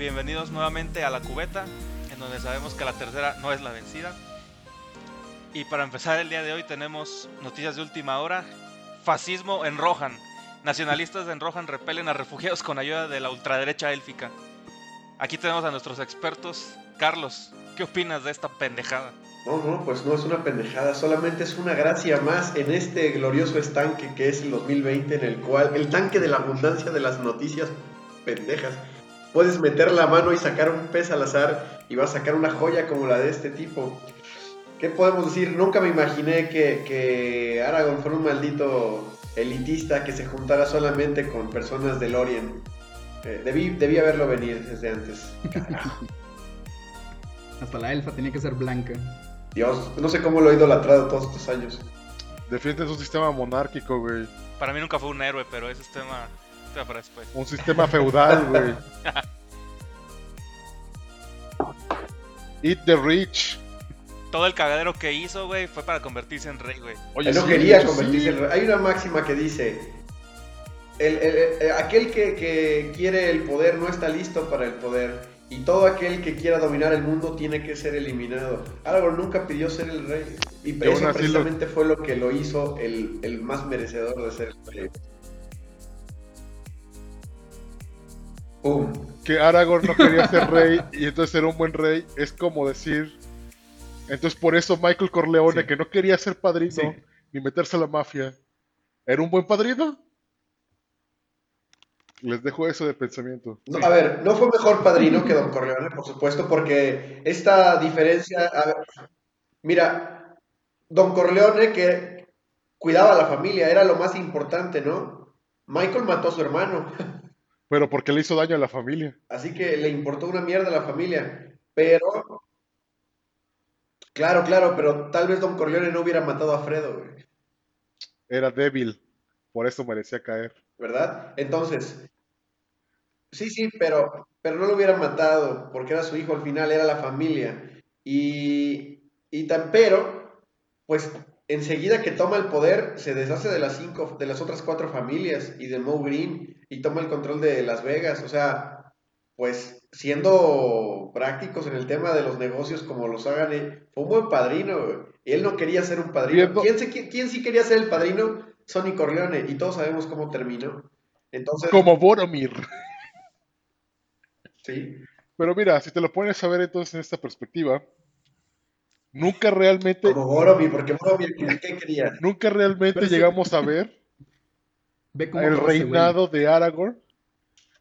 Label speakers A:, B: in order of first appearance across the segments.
A: Bienvenidos nuevamente a la cubeta, en donde sabemos que la tercera no es la vencida. Y para empezar el día de hoy tenemos noticias de última hora. Fascismo en Rohan. Nacionalistas en Rohan repelen a refugiados con ayuda de la ultraderecha élfica. Aquí tenemos a nuestros expertos. Carlos, ¿qué opinas de esta pendejada?
B: No, no, pues no es una pendejada, solamente es una gracia más en este glorioso estanque que es el 2020, en el cual el tanque de la abundancia de las noticias pendejas. Puedes meter la mano y sacar un pez al azar y vas a sacar una joya como la de este tipo. ¿Qué podemos decir? Nunca me imaginé que, que Aragorn fuera un maldito elitista que se juntara solamente con personas de Lorien. Eh, debí, debí haberlo venir desde antes. Carajo.
C: Hasta la elfa tenía que ser blanca.
B: Dios, no sé cómo lo he idolatrado todos estos años.
D: Defiendes un sistema monárquico, güey.
A: Para mí nunca fue un héroe, pero ese es para después.
D: Un sistema feudal, güey. Eat the rich.
A: Todo el cagadero que hizo, güey, fue para convertirse en rey, güey.
D: Oye,
B: Él no
D: sí,
B: quería convertirse
D: sí.
B: en rey. Hay una máxima que dice: el- el- el- aquel que, que quiere el poder no está listo para el poder. Y todo aquel que quiera dominar el mundo tiene que ser eliminado. Aragorn nunca pidió ser el rey. Y eso
D: lo-
B: precisamente fue lo que lo hizo el, el más merecedor de ser el rey. ¡Pum!
D: Que Aragorn no quería ser rey y entonces era un buen rey. Es como decir. Entonces por eso Michael Corleone,
B: Sí.
D: que no quería ser padrino
B: Sí.
D: ni meterse a la mafia, ¿era un buen padrino? Les dejo eso de pensamiento.
B: No, a ver, no fue mejor padrino que Don Corleone, por supuesto, porque esta diferencia. a ver, mira, Don Corleone que cuidaba a la familia, era lo más importante, ¿no? Michael mató a su hermano,
D: Pero porque le hizo daño a la familia.
B: así que le importó una mierda a la familia. Pero. Claro, claro, pero tal vez Don Corleone no hubiera matado a Fredo, güey,
D: Era débil. Por eso merecía caer.
B: ¿verdad? Entonces. Sí, sí, pero, pero no lo hubiera matado, porque era su hijo al final, era la familia. Y, y tan, pero, pues enseguida que toma el poder, se deshace de las cinco, de las otras cuatro familias y de Moe Green y toma el control de Las Vegas. O sea, pues siendo prácticos en el tema de los negocios como los hagan, eh, fue un buen padrino. güey. Él no quería ser un padrino.
D: Viendo-
B: ¿Quién, se- quién sí quería ser el padrino? Sonny Corleone. Y todos sabemos cómo terminó. Entonces,
D: Como Boromir.
B: sí.
D: Pero mira, si te lo pones a ver entonces en esta perspectiva, nunca realmente,
B: Como Boromir, porque Boromir, ¿qué qué quería?
D: nunca realmente
B: Pero sí.
D: llegamos a ver
C: Ve cómo
D: el reinado de Aragorn.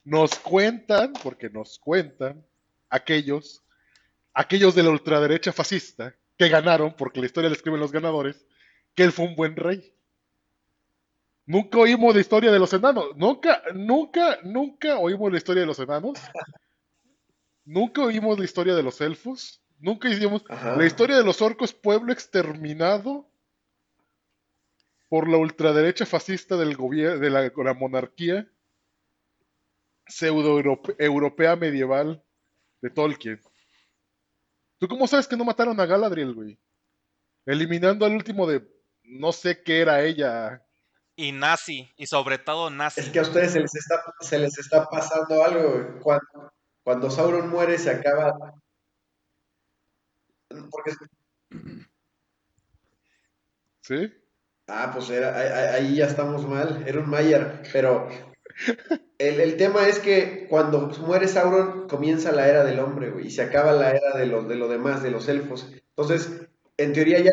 D: Nos cuentan, porque nos cuentan, aquellos, aquellos de la ultraderecha fascista que ganaron, porque la historia la escriben los ganadores, que él fue un buen rey. Nunca oímos la historia de los enanos. Nunca, nunca, nunca oímos la historia de los enanos. Nunca oímos la historia de los elfos. Nunca hicimos
B: Ajá.
D: la historia de los orcos, pueblo exterminado por la ultraderecha fascista del gobierno de la, la monarquía pseudo europea medieval de Tolkien. ¿Tú cómo sabes que no mataron a Galadriel, güey? Eliminando al último de no sé qué era ella.
A: Y nazi, y sobre todo nazi.
B: Es que a ustedes se les está, se les está pasando algo. güey. Cuando, cuando Sauron muere, se acaba. Porque,
D: ¿Sí?
B: ah, pues era, ahí, ya estamos mal. Era un Mayer. Pero el, el tema es que cuando muere Sauron, comienza la era del hombre, güey. Y se acaba la era de, los, de lo demás, de los elfos. Entonces, en teoría ya.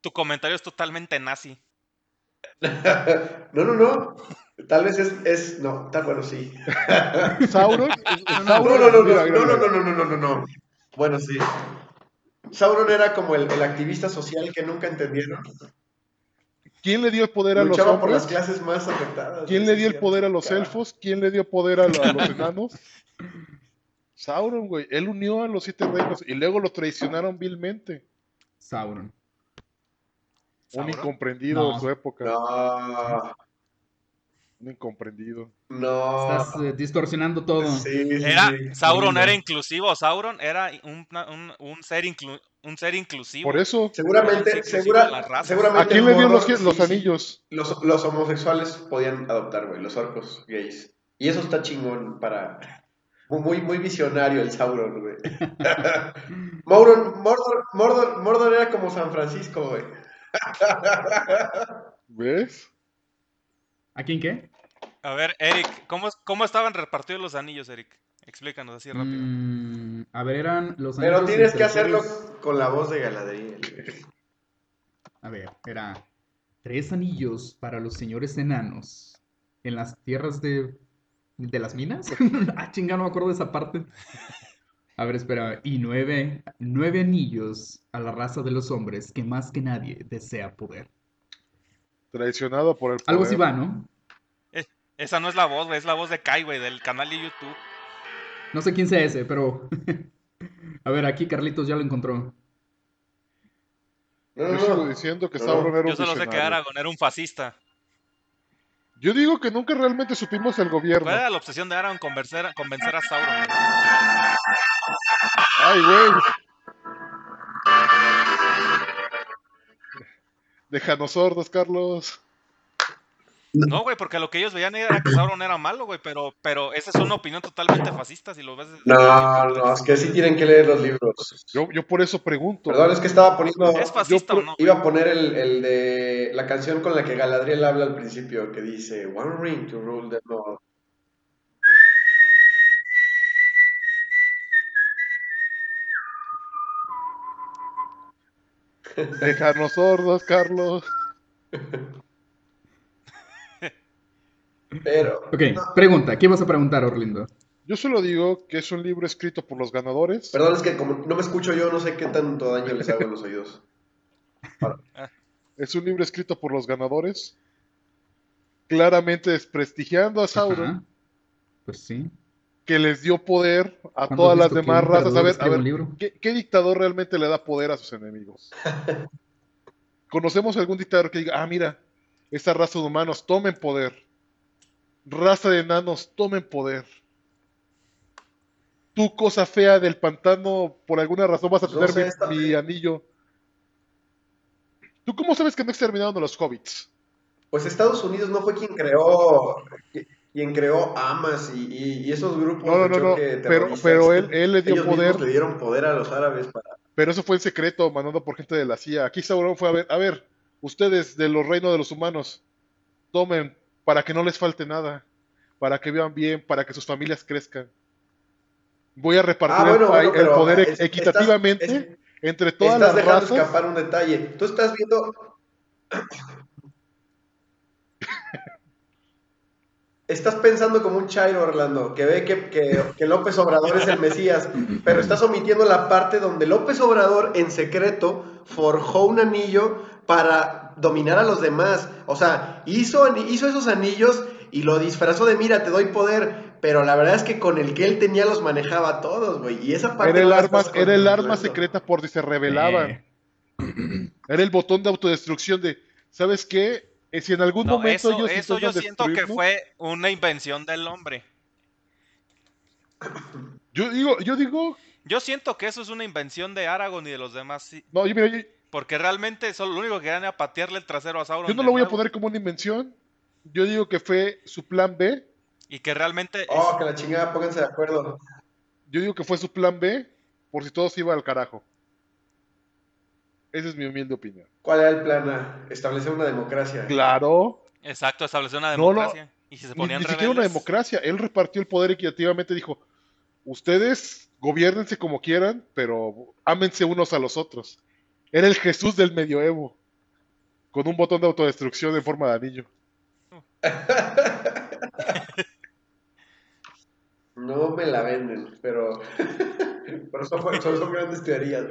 A: Tu comentario es totalmente nazi.
B: No, no, no. Tal vez es. es no, está bueno, sí.
D: Sauron.
B: No,
D: Sauron
B: no, no, no, no, no, no, no, no, no, no. Bueno, sí. Sauron era como el, el activista social que nunca entendieron.
D: ¿Quién le dio el poder a los
B: Luchaba por las
D: hombres?
B: clases más afectadas.
D: ¿Quién le dio el poder a los
B: Carajo.
D: elfos? ¿Quién le dio poder a, lo- a los enanos? Sauron, güey. Él unió a los siete reinos y luego lo traicionaron vilmente.
C: Sauron.
D: Un
A: ¿Sauron?
D: incomprendido
C: No.
D: de su época.
B: No,
D: incomprendido.
B: no.
C: Estás eh, distorsionando todo.
B: Sí, sí,
A: Era,
B: sí.
A: Sauron era inclusivo, Sauron era un, un, un ser, inclu- un ser inclusivo.
D: Por eso,
B: Seguramente, segura, seguramente.
D: ¿a quién le dio los, anillos?
B: Los, los homosexuales podían adoptar, güey, los orcos gays. Y eso está chingón para. Muy, muy visionario el Sauron, güey. Mauron- Mordor, Mordor, Mordor era como San Francisco, güey.
D: ¿Ves?
C: ¿A quién qué?
A: A ver, Eric, ¿cómo, cómo estaban repartidos los anillos, Eric? Explícanos así rápido.
C: Mm, a ver, eran los
B: Pero
C: anillos
B: tienes
C: entre
B: que hacerlo con la voz de Galadriel.
C: A ver, era tres anillos para los señores enanos en las tierras de, de las minas. ah, chinga, no me acuerdo de esa parte. A ver, espera. Y nueve, nueve anillos a la raza de los hombres que más que nadie desea poder.
D: Traicionado por el poder.
C: Algo así va, ¿no?
A: Esa no es la voz, güey, es la voz de Kai, güey, del canal de YouTube.
C: No sé quién sea ese, pero... A ver, aquí Carlitos ya lo encontró.
B: No,
D: Yo
B: no,
D: sigo
B: no.
D: diciendo que
B: No,
D: Sauron era
A: Yo
D: un
A: solo sé que. Aragorn era un fascista.
D: Yo digo que nunca realmente supimos el gobierno.
A: ¿Cuál era la obsesión de Aragorn convencer, convencer a Sauron? güey?
D: Ay, güey. Déjanos sordos, Carlos.
A: No, güey, porque lo que ellos veían era que Sauron era malo, güey, pero, pero esa es una opinión totalmente fascista si lo ves
B: No, no, es que sí tienen que leer los libros.
D: Yo, yo por eso pregunto.
B: Perdón, es que estaba poniendo.
A: ¿Es fascista
D: yo
A: o no?
B: Iba a poner el, el de la canción con la que Galadriel habla al principio, que dice One ring to rule them all.
D: Déjanos sordos, Carlos.
B: Pero.
C: Ok,
B: no,
C: pregunta. ¿Qué vas a preguntar, Orlindo?
D: Yo solo digo que es un libro escrito por los ganadores.
B: perdón, es que como no me escucho yo, no sé qué tanto daño les hago en los oídos.
D: Es un libro escrito por los ganadores. Claramente desprestigiando a Sauron,
C: Ajá. Pues sí.
D: que les dio poder a
C: ¿Cuándo
D: todas las demás razas. A ver, a ver,
C: libro?
D: ¿qué, qué dictador realmente le da poder a sus enemigos? ¿Conocemos algún dictador que diga, ah, mira, esta raza de humanos, tomen poder? Raza de enanos, tomen poder. Tú, cosa fea del pantano, por alguna razón vas a
B: No
D: tener
B: sé,
D: mi- anillo. ¿Tú cómo sabes que no exterminaron a los hobbits?
B: Pues Estados Unidos no fue quien creó. Quien creó Hamas y, y- y esos grupos
D: No, no,
B: de
D: no, no,
B: choque
D: pero, él, él le dio
B: Ellos
D: poder,
B: le dieron poder a los árabes para.
D: pero eso fue en secreto, mandando por gente de la CIA. Aquí Sauron fue a ver, a ver, ustedes de los reinos de los humanos, tomen para que no les falte nada, para que vivan bien, para que sus familias crezcan. Voy a repartir
B: Ah, bueno,
D: el,
B: bueno,
D: el poder
B: es-
D: equitativamente
B: estás- es-
D: entre todas
B: Estás
D: las
B: dejando
D: razas.
B: escapar un detalle. Tú estás viendo. Estás pensando como un chairo, Orlando, que ve que, que- que López Obrador es el Mesías, pero estás omitiendo la parte donde López Obrador en secreto forjó un anillo para dominar a los demás. O sea, hizo, hizo esos anillos y lo disfrazó de, mira, te doy poder, pero la verdad es que con el que él tenía los manejaba a todos, güey. Y esa parte
D: Era el,
B: no
D: arma, era el arma secreta por si se rebelaban.
C: Eh,
D: Era el botón de autodestrucción de, ¿sabes qué? Eh, Si en algún
A: No,
D: momento
A: eso,
D: ellos
A: eso yo siento que fue una invención del hombre.
D: Yo digo, yo digo,
A: Yo siento que eso es una invención de Aragorn y de los demás, sí,
D: no, yo, mira, yo,
A: porque realmente solo lo único que querían era patearle el trasero a Sauron.
D: yo no lo voy a poner como una invención. Yo digo que fue su plan B.
A: Y que realmente...
B: Oh,
A: es-
B: que la chingada, pónganse de acuerdo.
D: Yo digo que fue su plan B por si todo se iba al carajo. Esa es mi humilde opinión.
B: ¿Cuál era el plan A? Establecer una democracia.
D: Claro,
A: Exacto, estableció una
D: No, no,
A: democracia. y si se
D: ni,
A: ponían
D: ni siquiera una democracia. Él repartió el poder equitativamente. Dijo: Ustedes gobiernense como quieran, pero ámense unos a los otros. Era el Jesús del medioevo. Con un botón de autodestrucción en forma de anillo.
B: No me la venden, pero. pero son, son- son grandes teorías.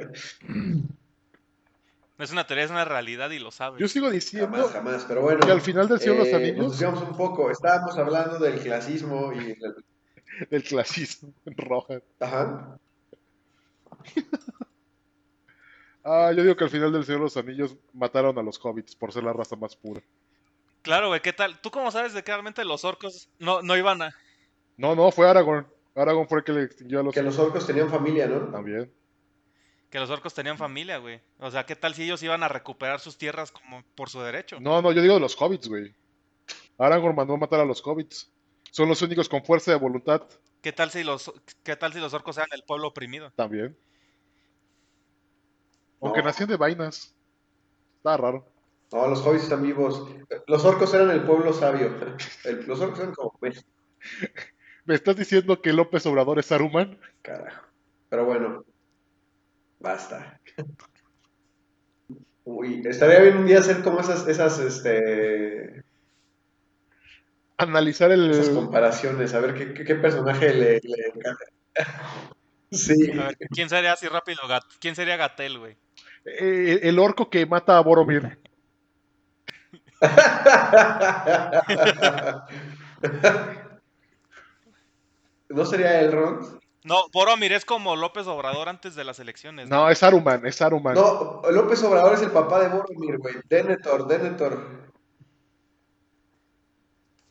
A: No es una teoría, es una realidad y lo sabes.
D: Yo sigo diciendo
B: Jamás, jamás. Pero bueno.
D: que al final del Señor los
B: eh,
D: Anillos,
B: Nos un poco. Estábamos hablando del clasismo y. el-
D: del clasismo en roja.
B: Ajá.
D: Ah, yo digo que al final del Señor de los Anillos mataron a los hobbits por ser la raza más pura.
A: Claro, güey, ¿qué tal? ¿Tú cómo sabes de que realmente los orcos no, no iban a...
D: No, no, fue Aragorn. Aragorn fue el que le extinguió a los
B: Que los orcos tenían familia, ¿no?
D: también.
A: Que los orcos tenían familia, güey. O sea, ¿qué tal si ellos iban a recuperar sus tierras como por su derecho?
D: No, no, yo digo de los hobbits, güey. Aragorn mandó a matar a los hobbits. Son los únicos con fuerza de voluntad
A: ¿Qué tal si los, qué tal si los orcos eran el pueblo oprimido?
D: también. Aunque
B: No.
D: nacían de vainas. Está raro.
B: No, los hobbits están vivos. Los orcos eran el pueblo sabio. El- los orcos eran como...
D: ¿Me estás diciendo que López Obrador es Saruman?
B: Carajo. Pero bueno, basta. Uy, estaría bien un día hacer como esas, esas, este,
D: Analizar
B: esas
D: el.
B: comparaciones, a ver qué, qué- qué personaje le, le encanta. Sí.
A: Ver, ¿quién sería así rápido? Gat- ¿Quién sería Gatel, güey?
D: Eh, el orco que mata a Boromir.
B: ¿No sería Elrond?
A: No, Boromir es como López Obrador antes de las elecciones.
D: No, es Saruman, es Saruman.
B: No, López Obrador es el papá de Boromir, güey. Denethor, Denethor.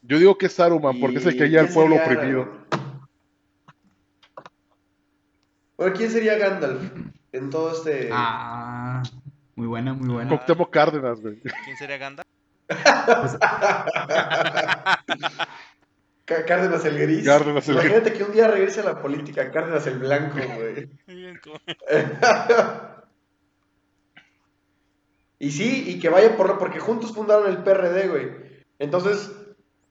D: Yo digo que es Saruman porque es el que
B: ¿Y
D: guía al pueblo
B: sería
D: oprimido.
B: ¿quién sería Gandalf en todo este...
C: Ah, muy buena, muy buena.
D: Cuauhtémoc Cárdenas, güey.
A: ¿Quién sería Gandalf?
B: Cá- Cárdenas el gris.
D: Cárdenas el
B: Imagínate que un día regrese a la política, Cárdenas el blanco, güey. Y sí, y que vaya por porque juntos fundaron el PRD, güey. Entonces,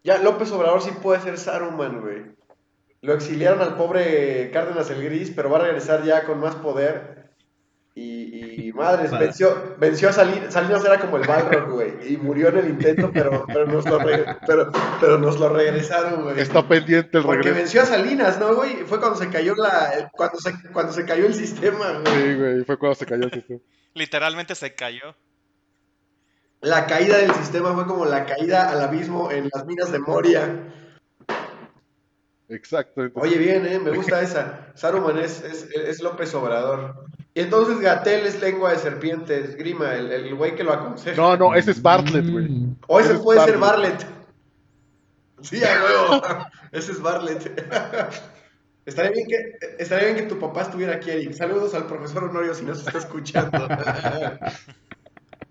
B: ya López Obrador sí puede ser Saruman, güey. Lo exiliaron al pobre Cárdenas el Gris, pero va a regresar ya con más poder. Y, y madres, venció, venció a Salinas. Salinas era como el Balrog, güey. Y murió en el intento, pero, pero, nos, lo re- pero, pero nos lo regresaron, güey.
D: Está pendiente el
B: Porque
D: regreso.
B: venció a Salinas, ¿no, güey? Fue cuando se cayó la, cuando se, cuando se cayó el sistema, güey.
D: Sí, güey, fue cuando se cayó el sistema.
A: Literalmente se cayó.
B: La caída del sistema fue como la caída al abismo en las minas de Moria.
D: Exacto. entonces-
B: Oye, bien, ¿eh? Me gusta esa. Saruman es, es, es López Obrador. Y entonces Gatel es lengua de serpiente, es Grima, el, el güey que lo aconseja.
D: No, no, ese es Bartlett, güey.
C: Mm.
B: o ese
D: ese es
B: puede ser
D: Bartlett.
B: Barlet. Sí, a huevo. ese es Barlet. Estaría bien, que, estaría bien que tu papá estuviera aquí, Eric. Saludos al profesor Honorio si nos está escuchando.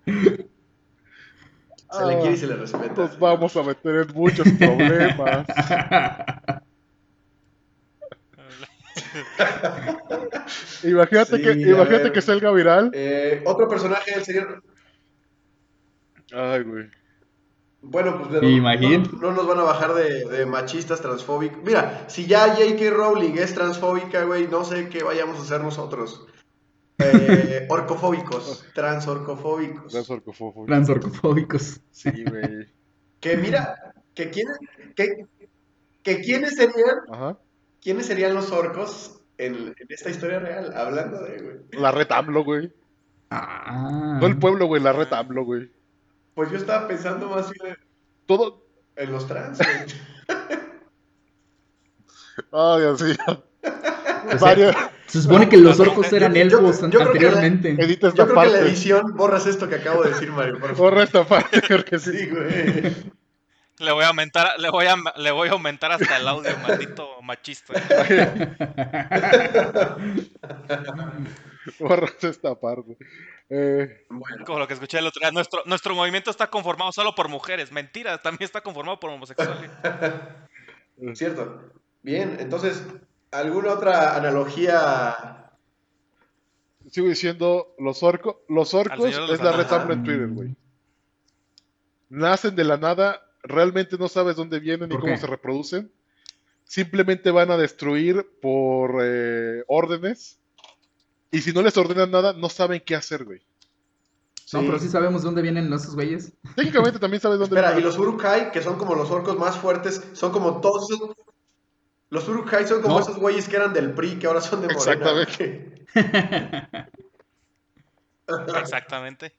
B: se le quiere y se le respeta.
D: Nos vamos a meter en muchos problemas. Imagínate
B: Sí,
D: que, imagínate que salga viral.
B: Eh, otro personaje del señor.
D: Ay, güey.
B: Bueno, pues de- no, no nos van a bajar de, de machistas, transfóbicos. Mira, si ya J.K. Rowling es transfóbica, güey, no sé qué vayamos a hacer nosotros. Eh, orcofóbicos, transorcofóbicos.
D: Las orcofobos.
C: Transorcofóbicos.
D: Sí, güey.
B: Que mira, que quiénes, que, que quiénes serían,
D: Ajá.
B: Quiénes serían los orcos en, en esta historia real, hablando de, güey.
D: La red AMLO, güey.
C: Ah.
D: No el pueblo, güey, la red AMLO, güey.
B: Pues yo estaba pensando más bien
D: Todo.
B: en los trans, güey.
D: Ay, Dios mío.
C: Se supone que los orcos eran
B: yo-
C: elfos
B: yo creo que la-
C: anteriormente.
D: Edita esta
B: Yo creo que en la
D: parte.
B: edición borras esto que acabo de decir, Mario, por favor.
D: Borra esta parte, porque sí.
B: Sí, güey.
A: Le voy a aumentar, le voy a, le voy a aumentar hasta el audio, maldito machista.
D: Borra esta parte. Eh,
B: Bueno,
A: Como lo que escuché el otro día. Nuestro, nuestro movimiento está conformado solo por mujeres. Mentira, también está conformado por homosexuales.
B: cierto. Bien, entonces, ¿alguna otra analogía?
D: sigo diciendo, los, orcos los orcos es la red en Twitter, güey. Nacen de la nada, realmente no sabes dónde vienen ni
C: ¿Por
D: cómo
C: qué?
D: se reproducen. Simplemente van a destruir por eh, órdenes. Y si no les ordenan nada, no saben qué hacer, güey.
C: No, pero sí sabemos dónde vienen esos güeyes.
D: Técnicamente también sabes dónde
B: Espera, y
D: vienen.
B: los Urukai, que son como los orcos más fuertes, son como todos esos... Los Urukai son como
C: No.
B: esos güeyes que eran del PRI, que ahora son de Morena.
D: Exactamente.
A: Exactamente.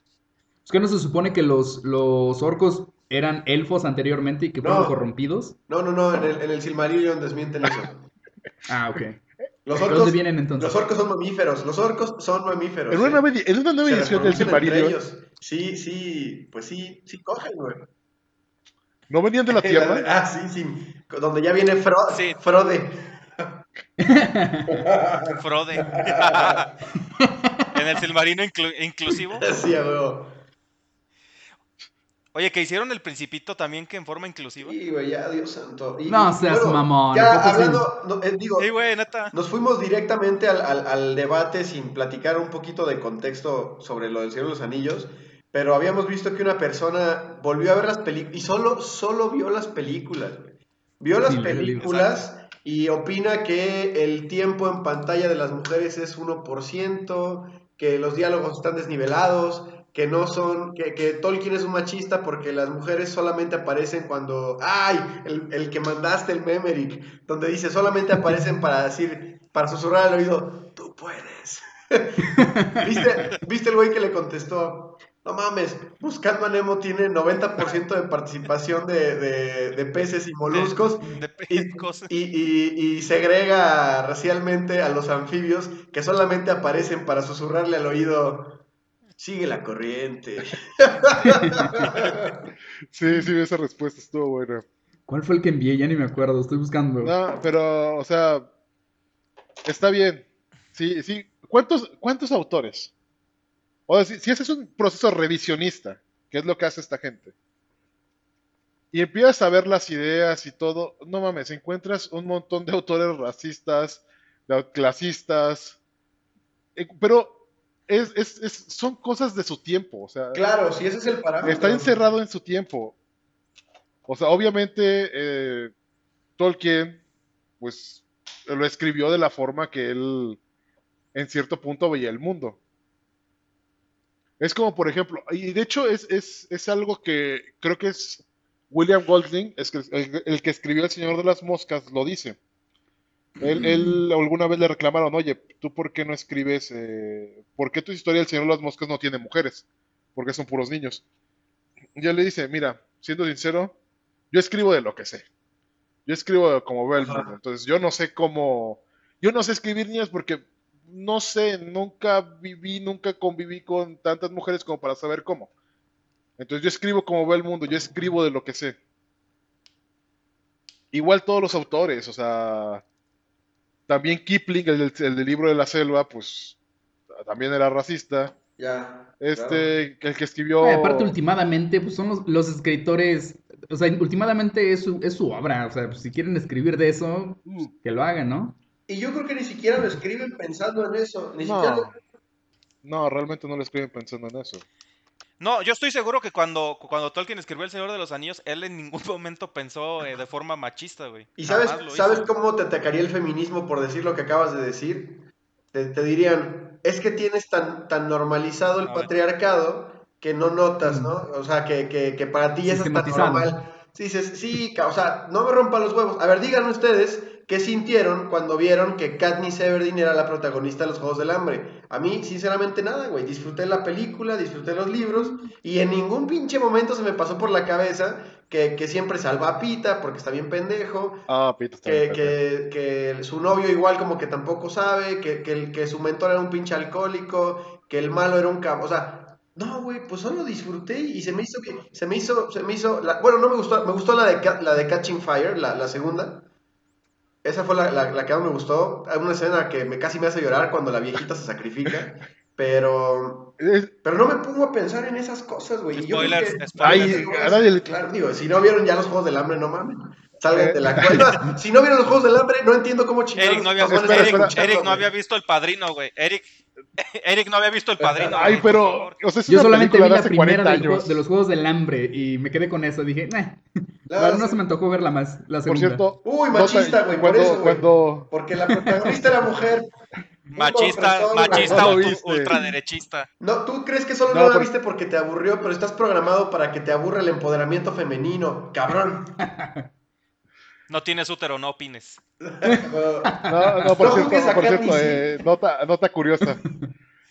C: Es que no se supone que los, los orcos eran elfos anteriormente y que fueron
B: No.
C: corrompidos.
B: No, no, no, en el, en el Silmarillion desmienten eso.
C: Ah, ok.
B: Los
C: ¿De
B: orcos,
C: dónde vienen entonces?
B: los orcos son mamíferos, los orcos son mamíferos.
D: En una,
B: ¿eh?
D: nueva, en una nueva
B: Se
D: edición del Silmarillion,
B: ellos. Sí, sí, pues sí, sí cogen, güey.
D: ¿no venían de la Tierra?
B: ah, sí, sí. Donde ya viene Fro
A: Sí.
B: Frode.
A: Frode. en el Silmarino inclu- inclusivo.
B: Sí, huevo.
A: Oye, que hicieron el principito también que en forma inclusiva.
B: Sí, güey, ya, Dios santo. Y-
C: No seas mamón,
B: Ya hablando, no, eh, digo,
A: Sí, güey, neta.
B: nos fuimos directamente al, al- al debate sin platicar un poquito de contexto sobre lo del Señor de los Anillos, pero habíamos visto que una persona volvió a ver las películas y solo, solo vio las películas, güey. Vio las películas y opina que el tiempo en pantalla de las mujeres es 1%, que los diálogos están desnivelados, que no son, que, que Tolkien es un machista porque las mujeres solamente aparecen cuando, ay, el, el que mandaste, el Memerick, donde dice solamente aparecen para decir, para susurrar al oído, tú puedes. ¿Viste, ¿Viste el güey que le contestó? No mames, Buscando a Nemo tiene 90% de participación de, de- de peces y moluscos
A: De
B: y,
A: cosas.
B: y, y- y segrega racialmente a los anfibios que solamente aparecen para susurrarle al oído, sigue la corriente.
D: Sí, sí, esa respuesta estuvo buena.
C: ¿Cuál fue el que envié? Ya ni me acuerdo, estoy buscando.
D: No, pero, o sea, está bien. Sí, sí. ¿Cuántos, cuántos autores? O sea, si, si ese es un proceso revisionista, que es lo que hace esta gente, y empiezas a ver las ideas y todo, no mames, encuentras un montón de autores racistas, clasistas, eh, pero es, es- es- son cosas de su tiempo, o sea,
B: Claro, si ese es el parámetro.
D: está encerrado en su tiempo. O sea, obviamente eh, Tolkien, pues, lo escribió de la forma que él, en cierto punto, veía el mundo. Es como, por ejemplo, y de hecho es, es, es algo que creo que es William Golding, el que escribió El Señor de las Moscas, lo dice. Él, él alguna vez le reclamaron, oye, ¿tú por qué no escribes, eh, por qué tu historia del Señor de las Moscas no tiene mujeres? Porque son puros niños. Y él le dice, mira, siendo sincero, yo escribo de lo que sé. Yo escribo como veo el mundo. Entonces, yo no sé cómo, yo no sé escribir niños porque no sé, nunca viví, nunca conviví con tantas mujeres como para saber cómo. Entonces, yo escribo como veo el mundo, yo escribo de lo que sé. Igual todos los autores, o sea, también Kipling, el del, el del libro de la selva, pues también era racista.
B: Ya.
D: Este, el que escribió...
C: Aparte, últimamente, pues son los, los escritores. O sea, últimamente es su, es su obra. O sea, pues, si quieren escribir de eso, pues, que lo hagan, ¿no?
B: Y yo creo que ni siquiera lo escriben pensando en eso. Ni
D: No,
B: siquiera
D: no, realmente no lo escriben pensando en eso.
A: No, yo estoy seguro que cuando, cuando Tolkien escribió El Señor de los Anillos, él en ningún momento pensó eh, de forma machista, güey.
B: ¿Y sabes, sabes cómo te atacaría el feminismo por decir lo que acabas de decir? Te, te dirían, es que tienes tan, tan normalizado el patriarcado que no notas, ¿no? O sea, que, que, que para ti es tan normal. Sí, dices, sí, ca- o sea, no me rompan los huevos. A ver, díganme ustedes qué sintieron cuando vieron que Katniss Everdeen era la protagonista de los Juegos del Hambre. A mí, sinceramente, nada, güey. Disfruté la película, disfruté los libros y en ningún pinche momento se me pasó por la cabeza que, que siempre salva a Pita porque está bien pendejo,
D: Ah, Pita está
B: que,
D: bien pendejo.
B: que, que su novio igual como que tampoco sabe, que, que, su mentor era un pinche alcohólico, que el malo era un cabrón, o sea, no, güey, pues solo disfruté y se me hizo que, se me hizo, se me hizo, la- bueno, no me gustó, me gustó la de, la de Catching Fire, la, la segunda, esa fue la, la, la que más me gustó, hay una escena que me casi me hace llorar cuando la viejita se sacrifica, pero, pero no me pongo a pensar en esas cosas, güey, y yo
A: Spoilers, spoilers.
D: Ay,
B: Digo, Claro, digo, si no vieron ya los Juegos del Hambre, no mames. Salgan
D: Eh.
B: de la cueva. Si no vieron los Juegos del Hambre, no entiendo cómo chingados.
A: Eric no había,
D: espera,
A: Eric,
B: escuchando,
A: Eric no había visto el padrino, güey. Eric, Eric no había visto el padrino.
D: Ay,
A: güey, por
D: pero,
A: favor.
D: o sea, es
C: Yo
D: una
C: solamente vi
D: de
C: la primera
D: 40
C: del juego-
D: años.
C: de los Juegos del Hambre y me quedé con eso. Dije, nah,
B: Claro,
C: no, se me antojó verla más, la
D: Por
C: segunda.
D: cierto,
B: Uy, machista, güey, por eso, güey.
D: cuando,
B: Porque la protagonista era mujer.
A: Machista, machista,
D: No
A: ultraderechista.
B: No, tú crees que solo
D: No,
B: no, la
D: por-
B: viste porque te aburrió, pero estás programado para que te aburra el empoderamiento femenino. Cabrón.
A: No tienes útero, no opines.
D: No, no, por
B: No
D: cierto, por cierto, eh, nota, nota curiosa.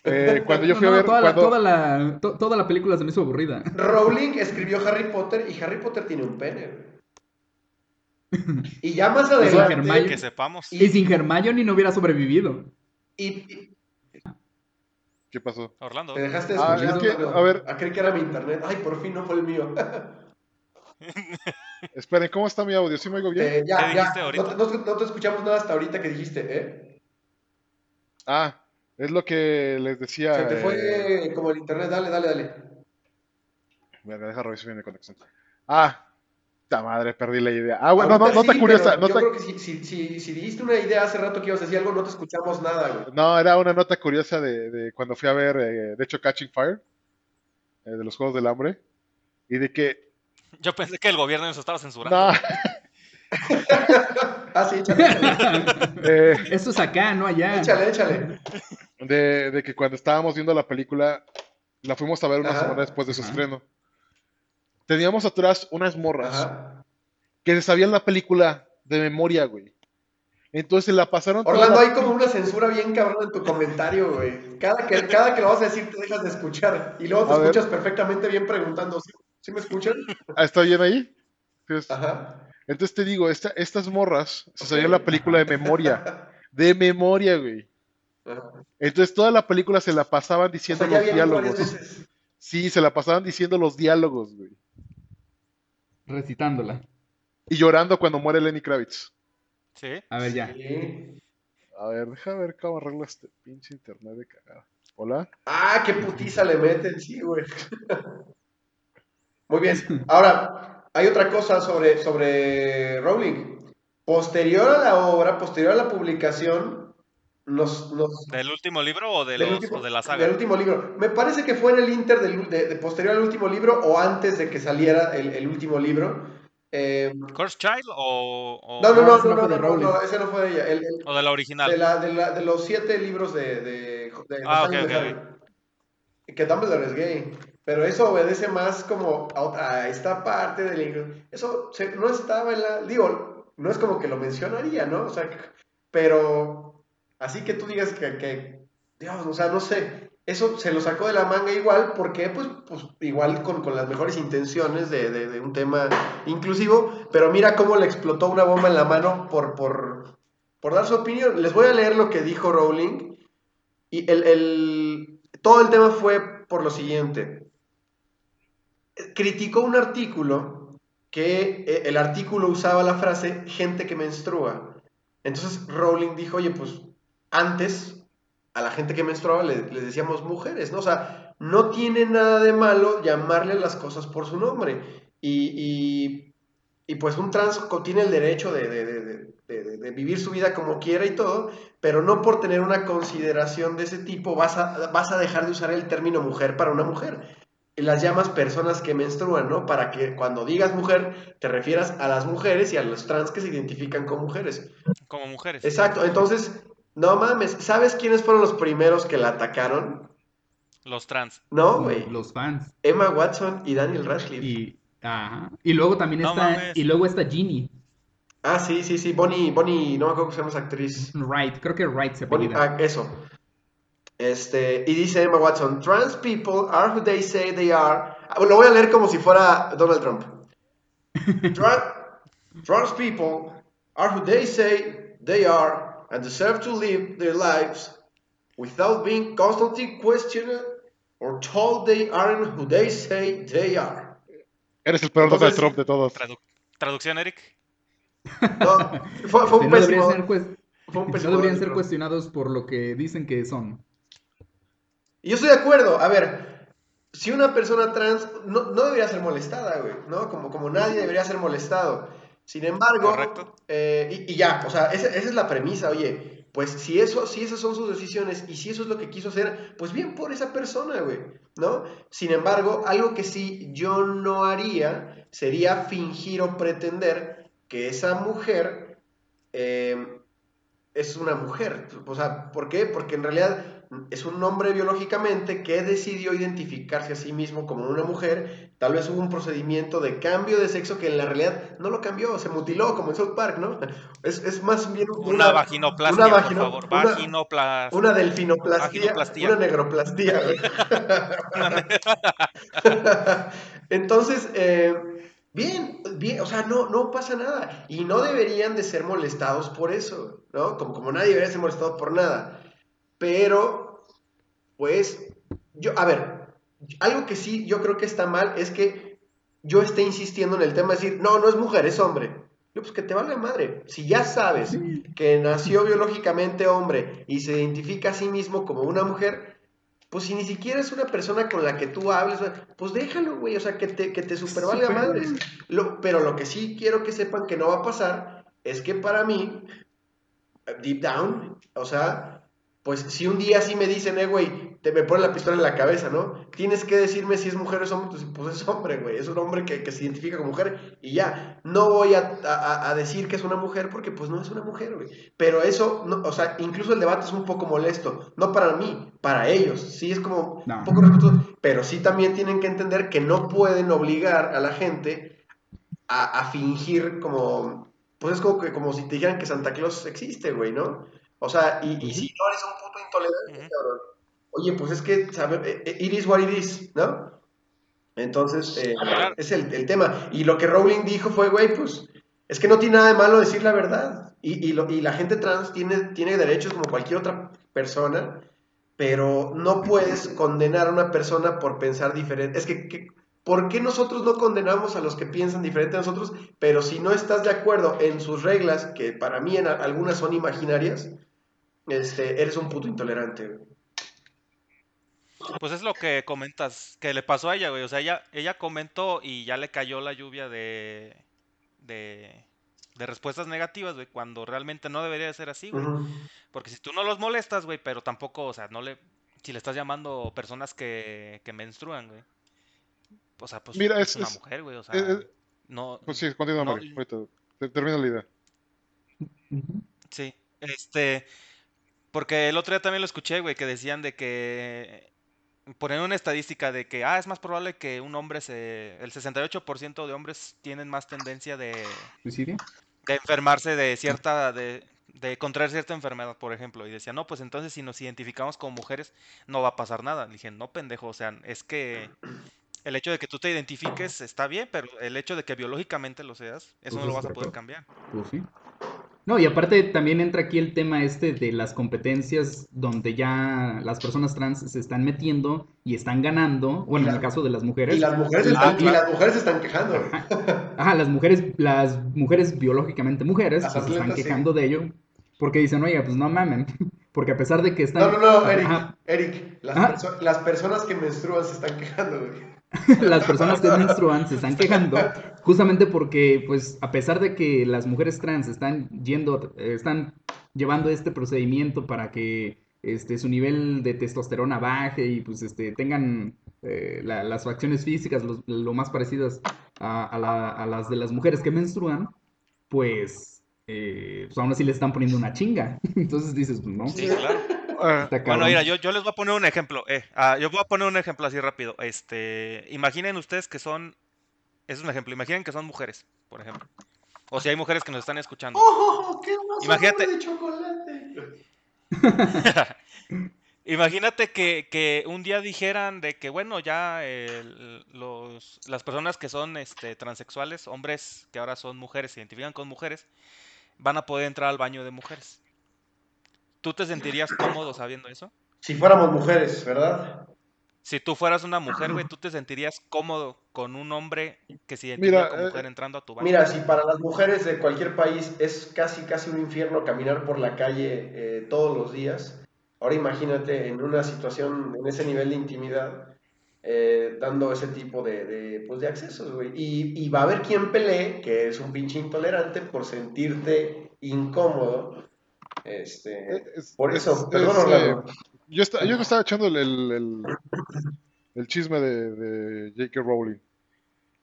D: Eh, cuando yo
C: No,
D: fui a ver,
C: toda, la,
D: cuando-
C: toda, la, to- toda la película se me hizo aburrida.
B: Rowling escribió Harry Potter y Harry Potter tiene un pene. Y ya más
C: la
B: adelante.
C: Hermione-
A: Que sepamos.
C: Y sin Hermione no hubiera sobrevivido.
B: y- y-
D: ¿qué pasó?
A: Orlando.
B: ¿Te dejaste de
D: Ah,
B: escuchar?
D: es que,
B: No,
D: a ver.
B: Ah, creí que era mi internet. Ay, por fin no fue el mío.
D: Esperen, ¿cómo está mi audio? ¿Sí me oigo bien?
B: Eh, ya,
A: ¿Qué
B: ya.
A: dijiste
B: No
A: ahorita?
B: te, no te- no te escuchamos nada hasta ahorita que dijiste, ¿eh?
D: Ah, es lo que les decía.
B: Se te
D: eh,
B: fue como el internet. Dale, dale, dale.
D: Verga, deja revisar bien mi conexión. Ah, ta madre, perdí la idea. Ah, bueno, no,
B: Ahorita
D: nota
B: sí,
D: curiosa.
B: Yo creo que si, si, si, si dijiste una idea hace rato que ibas a decir algo, no te escuchamos nada, güey.
D: no, era una nota curiosa de, de cuando fui a ver, eh, de hecho, Catching Fire, eh, de los Juegos del Hambre, y de que,
A: Yo pensé que el gobierno nos estaba censurando.
D: no,
B: Ah, sí, échale,
D: eh,
C: Eso es acá, no allá.
B: échale, échale.
D: de, de que cuando estábamos viendo la película, la fuimos a ver una
B: Ajá.
D: semana después de su
C: Ajá.
D: estreno. Teníamos atrás unas morras
B: Ajá.
D: que se sabían la película de memoria, güey. Entonces se la pasaron toda
B: Orlando,
D: la-
B: hay como una censura bien cabrón en tu comentario, güey. Cada que, cada que lo vas a decir te dejas de escuchar. Y luego te
D: A ver.
B: escuchas perfectamente bien preguntando, ¿sí, ¿sí me escuchan?
D: Ah, ¿Está bien ahí? Entonces,
B: Ajá.
D: entonces te digo, esta- estas morras se sabían la película de memoria. De memoria, güey.
B: Ajá.
D: Entonces toda la película se la pasaban
B: O
D: diciendo
B: sea,
D: los diálogos. Sí, se la pasaban diciendo los diálogos, güey.
C: Recitándola.
D: Y llorando cuando muere Lenny Kravitz.
A: Sí.
C: A ver, ya.
B: Sí.
D: A ver, deja ver cómo arreglo este pinche internet de cagada. Hola.
B: Ah, qué putiza le meten, sí, güey. Muy bien. Ahora, hay otra cosa sobre, sobre Rowling. Posterior a la obra, posterior a la publicación, nos, nos
A: ¿Del último libro o de,
B: del
A: los,
B: último-
A: o de la
B: del
A: saga?
B: último libro. Me parece que fue en el inter del, de, de posterior al último libro o antes de que saliera el, el último libro. Eh,
A: ¿Curse Child o, o,
B: no, no,
C: no,
B: no,
C: ese
B: no,
C: no fue
B: no,
C: de
B: no,
C: Rowling.
B: no, ese no fue de ella. El- el-
A: o de la original?
B: de, la, de, la, de los siete libros de, de, de
A: Ah, ok, ok.
B: Que Dumbledore es gay. Pero eso obedece más como a, esta parte del. Eso se- no estaba en la. Digo, no es como que lo mencionaría, ¿no? O sea, pero así que tú digas que, que Dios, o sea, no sé. Eso se lo sacó de la manga igual, porque pues, pues igual con, con las mejores intenciones de, de- de un tema inclusivo, pero mira cómo le explotó una bomba en la mano por, por, por dar su opinión. Les voy a leer lo que dijo Rowling. Y el, el- todo el tema fue por lo siguiente. Criticó un artículo que eh, el artículo usaba la frase gente que menstrua. Entonces Rowling dijo, oye, pues antes a la gente que menstruaba le- decíamos mujeres, ¿no? O sea, no tiene nada de malo llamarle las cosas por su nombre. Y, y- pues un trans tiene el derecho de, de- de- de- de- de vivir su vida como quiera y todo, pero no por tener una consideración de ese tipo vas a, vas a dejar de usar el término mujer para una mujer. Y las llamas personas que menstruan, ¿no? Para que cuando digas mujer te refieras a las mujeres y a los trans que se identifican con mujeres.
A: Como mujeres.
B: Exacto, entonces, no mames, ¿sabes quiénes fueron los primeros que la atacaron?
A: Los trans.
B: No, güey.
C: Los fans.
B: Emma Watson y Daniel Radcliffe.
C: Y, ajá. y luego también
A: No
C: está.
A: mames.
C: Y luego está Ginny.
B: Ah, sí, sí, sí, Bonnie, Bonnie, no me acuerdo cómo se llama esa actriz.
C: Wright. Creo que Wright se apellida.
B: ah, eso. Este, y dice Emma Watson, trans people are who they say they are. Ah, Lo voy a leer como si fuera Donald Trump. Tran- trans people are who they say they are and deserve to live their lives without being constantly questioned or told they aren't who they say they are.
D: Eres el peor Donald Trump de todos.
A: Tradu- Traducción, Eric.
B: No, fue, fue un
C: no deberían
B: pésimo.
C: ser,
B: fue un
C: no
B: pésimo
C: deberían
B: Donald
C: ser cuestionados por lo que dicen que son.
B: Y yo estoy de acuerdo. A ver, si una persona trans no, no debería ser molestada, güey, ¿no? Como, como nadie debería ser molestado. Sin embargo, eh, y, y ya, o sea, esa, esa es la premisa, oye, pues si eso, si esas son sus decisiones y si eso es lo que quiso hacer, pues bien por esa persona, güey, ¿no? Sin embargo, algo que sí yo no haría sería fingir o pretender que esa mujer eh, es una mujer. O sea, ¿por qué? Porque en realidad es un hombre biológicamente que decidió identificarse a sí mismo como una mujer. Tal vez hubo un procedimiento de cambio de sexo que en la realidad no lo cambió, se mutiló como en South Park, ¿no? Es, es más bien
A: Una, vaginoplastia,
B: una
A: por favor.
B: una- una delfinoplastia,
A: Vaginoplastia.
B: una negroplastía. Entonces, eh, bien, bien, o sea, no, no pasa nada. Y no deberían de ser molestados por eso, ¿no? Como, como nadie debería ser molestado por nada. Pero, pues, yo, a ver, algo que sí yo creo que está mal es que yo esté insistiendo en el tema de decir, no, no es mujer, es hombre. Yo, pues que te valga madre. Si ya sabes que nació biológicamente hombre y se identifica a sí mismo como una mujer, pues si ni siquiera es una persona con la que tú hables, pues déjalo, güey, o sea, que te, que te supervalga
C: Super.
B: madres. Lo- pero lo que sí quiero que sepan que no va a pasar es que para mí, deep down, o sea, pues si un día sí me dicen, eh, güey, te me ponen la pistola en la cabeza, ¿no? Tienes que decirme si es mujer o es hombre, pues, pues es hombre, güey, es un hombre que, que se identifica como mujer y ya, no voy a, a- a decir que es una mujer porque pues no es una mujer, güey. Pero eso, no, o sea, incluso el debate es un poco molesto, no para mí, para ellos, sí es como
C: No.
B: un poco respetuoso, pero sí también tienen que entender que no pueden obligar a la gente a, a fingir como, pues es como, que, como si te dijeran que Santa Claus existe, güey, ¿no? O sea, y, y si no eres un puto intolerante, cabrón, oye, pues es que, ¿sabe? Eh, eh, It is what it is, ¿no? Entonces, eh, es el, el tema. Y lo que Rowling dijo fue, güey, pues, es que no tiene nada de malo decir la verdad. Y, y, lo- y la gente trans tiene, tiene derechos como cualquier otra persona, pero no puedes condenar a una persona por pensar diferente. Es que, que- ¿por qué nosotros no condenamos a los que piensan diferente a nosotros? Pero si no estás de acuerdo en sus reglas, que para mí en algunas son imaginarias, este, eres un puto intolerante. güey.
A: Pues es lo que comentas, que le pasó a ella, güey. O sea, ella, ella comentó y ya le cayó la lluvia de, de, de respuestas negativas, güey, cuando realmente no debería de ser así, güey. Porque si tú no los molestas, güey, pero tampoco, o sea, no le... Si le estás llamando personas que, que menstruan, güey. O sea, pues
D: Mira,
A: es,
D: es-
A: una
D: es-
A: mujer, güey, o sea,
D: eh, eh,
A: no...
D: Pues sí, continúa,
A: No,
D: Mario. Ahorita te- termina la idea.
A: Sí, este, porque el otro día también lo escuché, güey, que decían de que ponen una estadística de que, ah, es más probable que un hombre se, el 68% de hombres tienen más tendencia de,
C: ¿Suicidio?
A: de enfermarse de cierta, de, de contraer cierta enfermedad, por ejemplo, y decía, no, pues entonces si nos identificamos como mujeres no va a pasar nada. Le dije, no, pendejo, o sea, es que el hecho de que tú te identifiques está bien, pero el hecho de que biológicamente lo seas, eso
C: Pues
A: no lo vas a poder cambiar.
C: Pues sí. No, y aparte también entra aquí el tema este de las competencias donde ya las personas trans se están metiendo y están ganando, bueno, en el caso de las mujeres.
B: Y las mujeres,
C: Ah,
B: están, y las mujeres se están quejando.
C: Ajá, las mujeres, las mujeres biológicamente mujeres,
B: Las
C: pues se están
B: atletas, sí.
C: quejando de ello, porque dicen, oiga, pues no mamen, porque a pesar de que están...
B: No, no, no, Eric.
C: Ajá,
B: Eric, las, perso- las personas que menstruan se están quejando, güey.
C: las personas que menstruan se están quejando justamente porque, pues, a pesar de que las mujeres trans están yendo, están llevando este procedimiento para que este, su nivel de testosterona baje y, pues, este, tengan eh, la- las facciones físicas lo, más parecidas a, a la- a las de las mujeres que menstruan, pues, eh, pues, aún así le están poniendo una chinga. Entonces dices, no,
A: Sí, claro.
D: Ah,
A: Bueno, mira, yo, yo les voy a poner un ejemplo. Eh, ah, yo voy a poner un ejemplo así rápido. Este, imaginen ustedes que son, es un ejemplo, imaginen que son mujeres, por ejemplo. O si hay mujeres que nos están escuchando.
B: ¡Oh, qué
A: Imagínate-
B: de chocolate!
A: Imagínate que, que un día dijeran de que, bueno, ya el- los, las personas que son este, transexuales, hombres que ahora son mujeres, se identifican con mujeres, van a poder entrar al baño de mujeres. ¿Tú te sentirías cómodo sabiendo eso?
B: Si fuéramos mujeres, ¿verdad?
A: Si tú fueras una mujer, güey, ¿tú te sentirías cómodo con un hombre que se identifica
D: Mira,
A: como
D: eh,
A: mujer entrando a tu baño?
B: Mira, si para las mujeres de cualquier país es casi, casi un infierno caminar por la calle eh, todos los días, ahora imagínate en una situación, en ese nivel de intimidad, eh, dando ese tipo de, de, pues, de accesos, güey. Y, y va a haber quien pelee, que es un pinche intolerante, por sentirte incómodo. Este,
D: es-
B: por
D: es-
B: eso,
D: es,
B: perdón,
D: eh, yo, está- yo estaba echando el, el, el- el chisme de, de J.K. Rowling.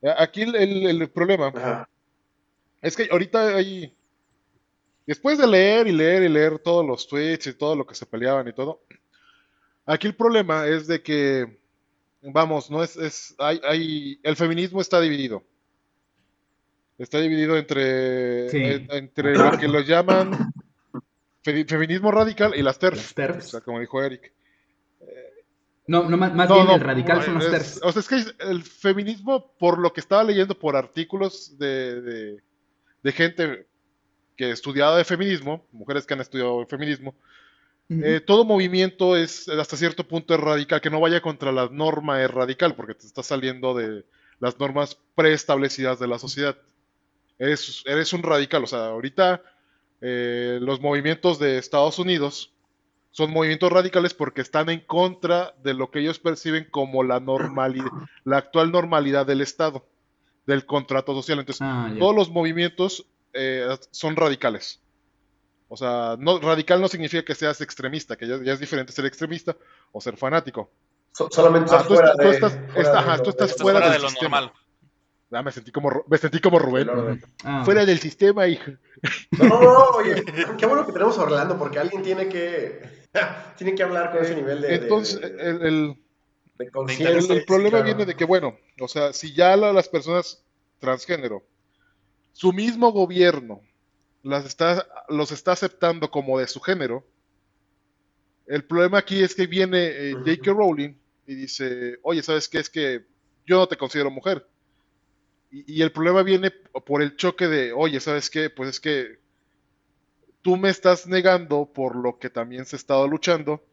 D: Eh, Aquí el, el- el problema
B: Ajá.
D: es que ahorita hay. Después de leer y leer y leer todos los tweets y todo lo que se peleaban y todo, aquí el problema es de que, vamos, no es, es hay, hay, el feminismo está dividido. Está dividido entre,
C: Sí.
D: en- entre lo que lo llaman feminismo radical y las TERFs,
C: Las TERFs.
D: o sea, como dijo Eric.
C: No, no, más, más
D: No,
C: bien
D: no,
C: el radical son las
D: es-
C: TERFs.
D: O sea, es que el feminismo, por lo que estaba leyendo por artículos de, de, de gente que ha estudiado de feminismo, mujeres que han estudiado feminismo, eh, todo movimiento es hasta cierto punto es radical, que no vaya contra la norma es radical, porque te está saliendo de las normas preestablecidas de la sociedad. Eres, eres un radical, o sea, ahorita eh, los movimientos de Estados Unidos Son movimientos radicales porque están en contra de lo que ellos perciben como la normalidad, la actual normalidad del Estado, del contrato social. Entonces,
C: Ah,
D: todos los movimientos eh, son radicales. O sea, no, radical no significa que seas extremista, que ya, ya es diferente ser extremista o ser fanático.
B: So- solamente
D: Ah,
B: estás
D: tú
B: fuera
D: estás- tú
B: de.
D: estás-
B: fuera
D: está-
B: de
D: ajá,
B: lo-
D: tú estás
B: de-
A: Estás
D: fuera
A: fuera
D: del
A: de lo
D: sistema.
A: normal.
D: Ah, me sentí como, me sentí como Rubén.
C: Ah,
D: Fuera del sistema, hijo.
B: No, no, no, oye, qué bueno que tenemos a Orlando, porque alguien tiene que. tiene que hablar con ese nivel de.
D: Entonces,
B: de-
D: el, el-
B: de
D: el-
B: conciencia.
D: el problema
B: claro.
D: viene de que, bueno, o sea, si ya la- las personas transgénero, su mismo gobierno las está, los está aceptando como de su género, el problema aquí es que viene eh. J.K. Rowling y dice, oye, ¿sabes qué? Es que yo no te considero mujer. Y, el problema viene por el choque de, oye, ¿sabes qué? Pues es que tú me estás negando por lo que también se ha estado luchando.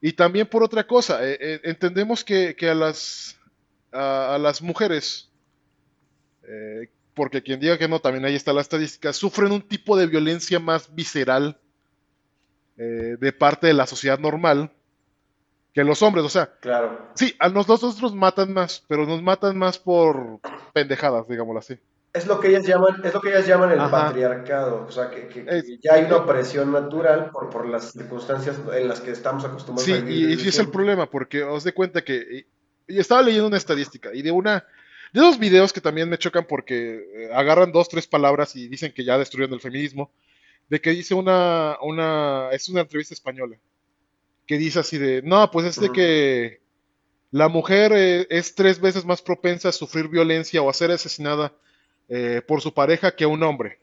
D: Y también por otra cosa, eh, eh, entendemos que, que a, las, a, las mujeres, eh, porque quien diga que no, también ahí está la estadística, sufren un tipo de violencia más visceral de parte de la sociedad normal que los hombres. O sea,
B: Claro.
D: sí, a nos- nosotros nos matan más, pero nos matan más por pendejadas, digámoslo así.
B: Es lo que ellas llaman, es lo que ellas llaman el
D: Ajá.
B: patriarcado. O sea, que, que- que
D: Es-
B: ya hay una opresión natural por, por las circunstancias en las que estamos acostumbrados
D: Sí,
B: a vivir.
D: y, y
B: desde
D: sí es el problema, porque os de cuenta que y, y estaba leyendo una estadística y de una de dos videos que también me chocan porque eh, agarran dos, tres palabras y dicen que ya destruyeron el feminismo, de que dice una, una, es una entrevista española, que dice así de, no, pues es de que la mujer eh, es tres veces más propensa a sufrir violencia o a ser asesinada eh, por su pareja que un hombre.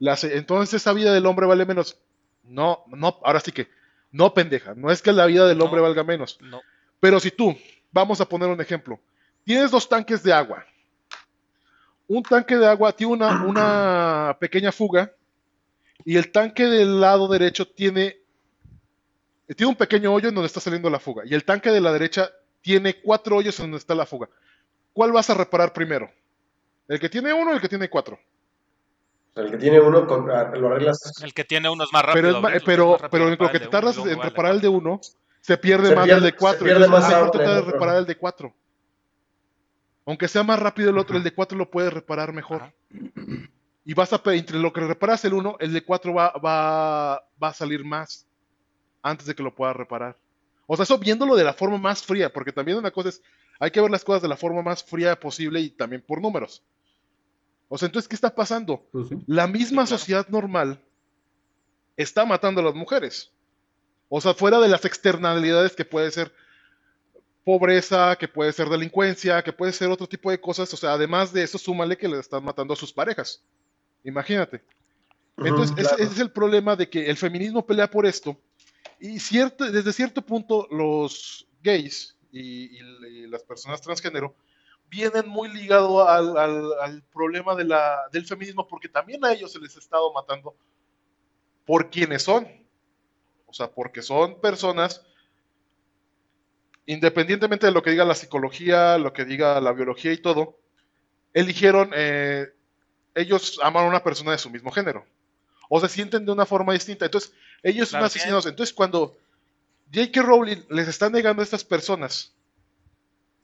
D: Entonces esa vida del hombre vale menos. No, no, ahora sí que, no pendeja, no es que la vida del hombre
A: No.
D: valga menos.
A: No.
D: Pero si tú, vamos a poner un ejemplo, tienes dos tanques de agua. Un tanque de agua tiene una, una pequeña fuga y el tanque del lado derecho tiene, tiene un pequeño hoyo en donde está saliendo la fuga y el tanque de la derecha tiene cuatro hoyos en donde está la fuga. ¿Cuál vas a reparar primero? ¿El que tiene uno o el que tiene cuatro?
B: El que tiene uno, ah, lo arreglas.
A: El que tiene uno es más rápido.
D: Pero, es pero,
A: es más rápido
D: pero en lo que
A: el
D: te tardas en reparar el de uno, se pierde
B: Se
D: más
B: pierde-
D: del de
B: se
D: cuatro.
B: pierde
D: Entonces,
B: más
D: mejor
B: en el
D: de
B: otro.
D: reparar el de cuatro. Aunque sea más rápido el otro, el de cuatro lo puedes reparar mejor.
A: Ajá.
D: Y vas a, entre lo que reparas el uno, el de cuatro va, va, va a salir más antes de que lo puedas reparar. O sea, eso viéndolo de la forma más fría, porque también una cosa es, hay que ver las cosas de la forma más fría posible y también por números. O sea, entonces, ¿qué está pasando?
C: Pues sí.
D: La misma
A: Sí, claro.
D: sociedad normal está matando a las mujeres. O sea, fuera de las externalidades que puede ser pobreza, que puede ser delincuencia, que puede ser otro tipo de cosas. O sea, además de eso, súmale que le están matando a sus parejas. Imagínate. Entonces,
B: claro.
D: ese es el problema de que el feminismo pelea por esto. Y cierto, desde cierto punto, los gays y, las personas transgénero vienen muy ligados al, problema del feminismo, porque también a ellos se les ha estado matando por quienes son. O sea, porque son personas, independientemente de lo que diga la psicología, lo que diga la biología y todo, eligieron, eh, ellos aman a una persona de su mismo género. O se sienten de una forma distinta. Entonces, ellos son
A: Claro,
D: asesinados. Entonces, cuando J.K. Rowling les está negando a estas personas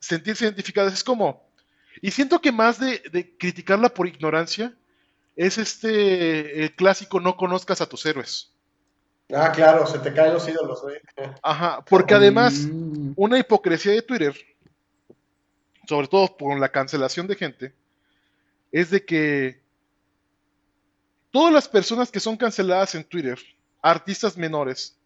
D: sentirse identificadas, es como. Y siento que más de, de criticarla por ignorancia, es este el clásico no conozcas a tus héroes.
B: Ah, claro, se te caen los ídolos, güey.
D: Ajá, porque además,
C: Mm,
D: una hipocresía de Twitter, sobre todo por la cancelación de gente, es de que todas las personas que son canceladas en Twitter, artistas menores,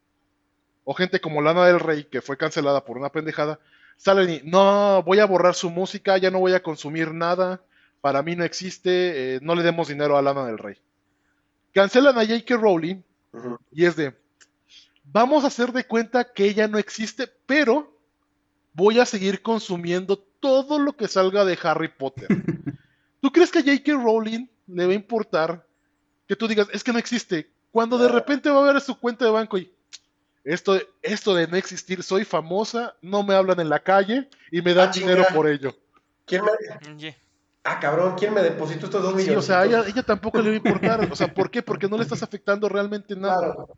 D: o gente como Lana del Rey, que fue cancelada por una pendejada, salen y, no, voy a borrar su música, ya no voy a consumir nada, para mí no existe, eh, no le demos dinero a Lana del Rey. Cancelan a J.K. Rowling y es de, vamos a hacer de cuenta que ella no existe, pero voy a seguir consumiendo todo lo que salga de Harry Potter. ¿Tú crees que a J.K. Rowling le va a importar que tú digas, es que no existe? Cuando de repente va a ver su cuenta de banco y esto, esto de no existir, soy famosa, no me hablan en la calle y me dan
B: Ah,
D: dinero por ello.
B: ¿Quién me...
A: Oye,
B: Ah, cabrón, ¿quién me depositó estos dos
D: Sí,
B: millones?
D: o sea, a ella, ella tampoco le va a importar. O sea, ¿por qué? Porque no le estás afectando realmente nada.
B: Claro.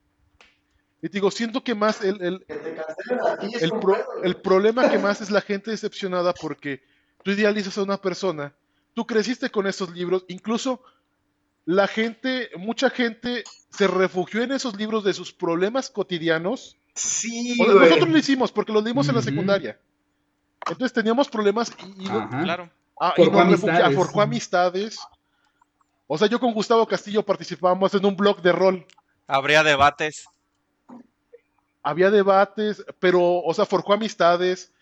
D: Y te digo, siento que más el, el, el, pro- el problema que más es la gente decepcionada porque tú idealizas a una persona, tú creciste con esos libros, incluso la gente, mucha gente se refugió en esos libros de sus problemas cotidianos.
B: Sí,
D: O sea,
B: güey.
D: nosotros lo hicimos porque los leímos en la secundaria. Entonces teníamos problemas y.
A: Claro.
D: ah, y nos forjó amistades. O sea, yo con Gustavo Castillo participábamos en un blog de rol.
A: Habría debates.
D: había debates, pero, o sea, forjó amistades,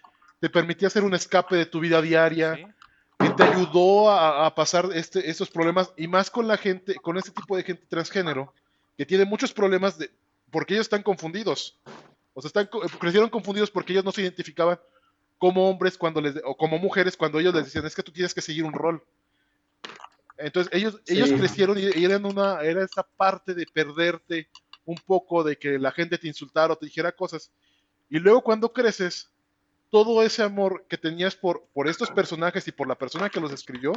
D: te permitía hacer un escape de tu vida diaria,
A: ¿sí?
D: Y te ayudó a, a pasar este, esos problemas, y más con la gente, con este tipo de gente transgénero, que tiene muchos problemas de, porque ellos están confundidos. O sea, están, co- crecieron confundidos porque ellos no se identificaban como hombres cuando les, o como mujeres cuando ellos les decían, es que tú tienes que seguir un rol. Entonces ellos,
B: Sí.
D: ellos crecieron y, y eran una, era esa parte de perderte un poco, de que la gente te insultara o te dijera cosas. Y luego cuando creces, todo ese amor que tenías por, por estos personajes y por la persona que los escribió,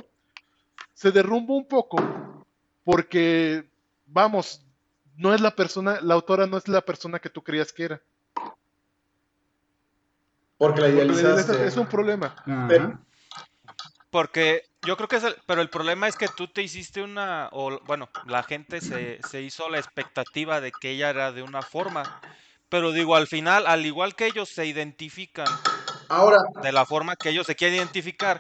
D: se derrumba un poco porque, vamos, no es la persona, la autora no es la persona que tú creías que era.
B: Porque la idealizaste.
D: Es un problema.
A: Porque yo creo que es el, pero el problema es que tú te hiciste una, o bueno, la gente se, se hizo la expectativa de que ella era de una forma. Pero digo, al final, al igual que ellos se identifican
B: Ahora,
A: de la forma que ellos se quieren identificar,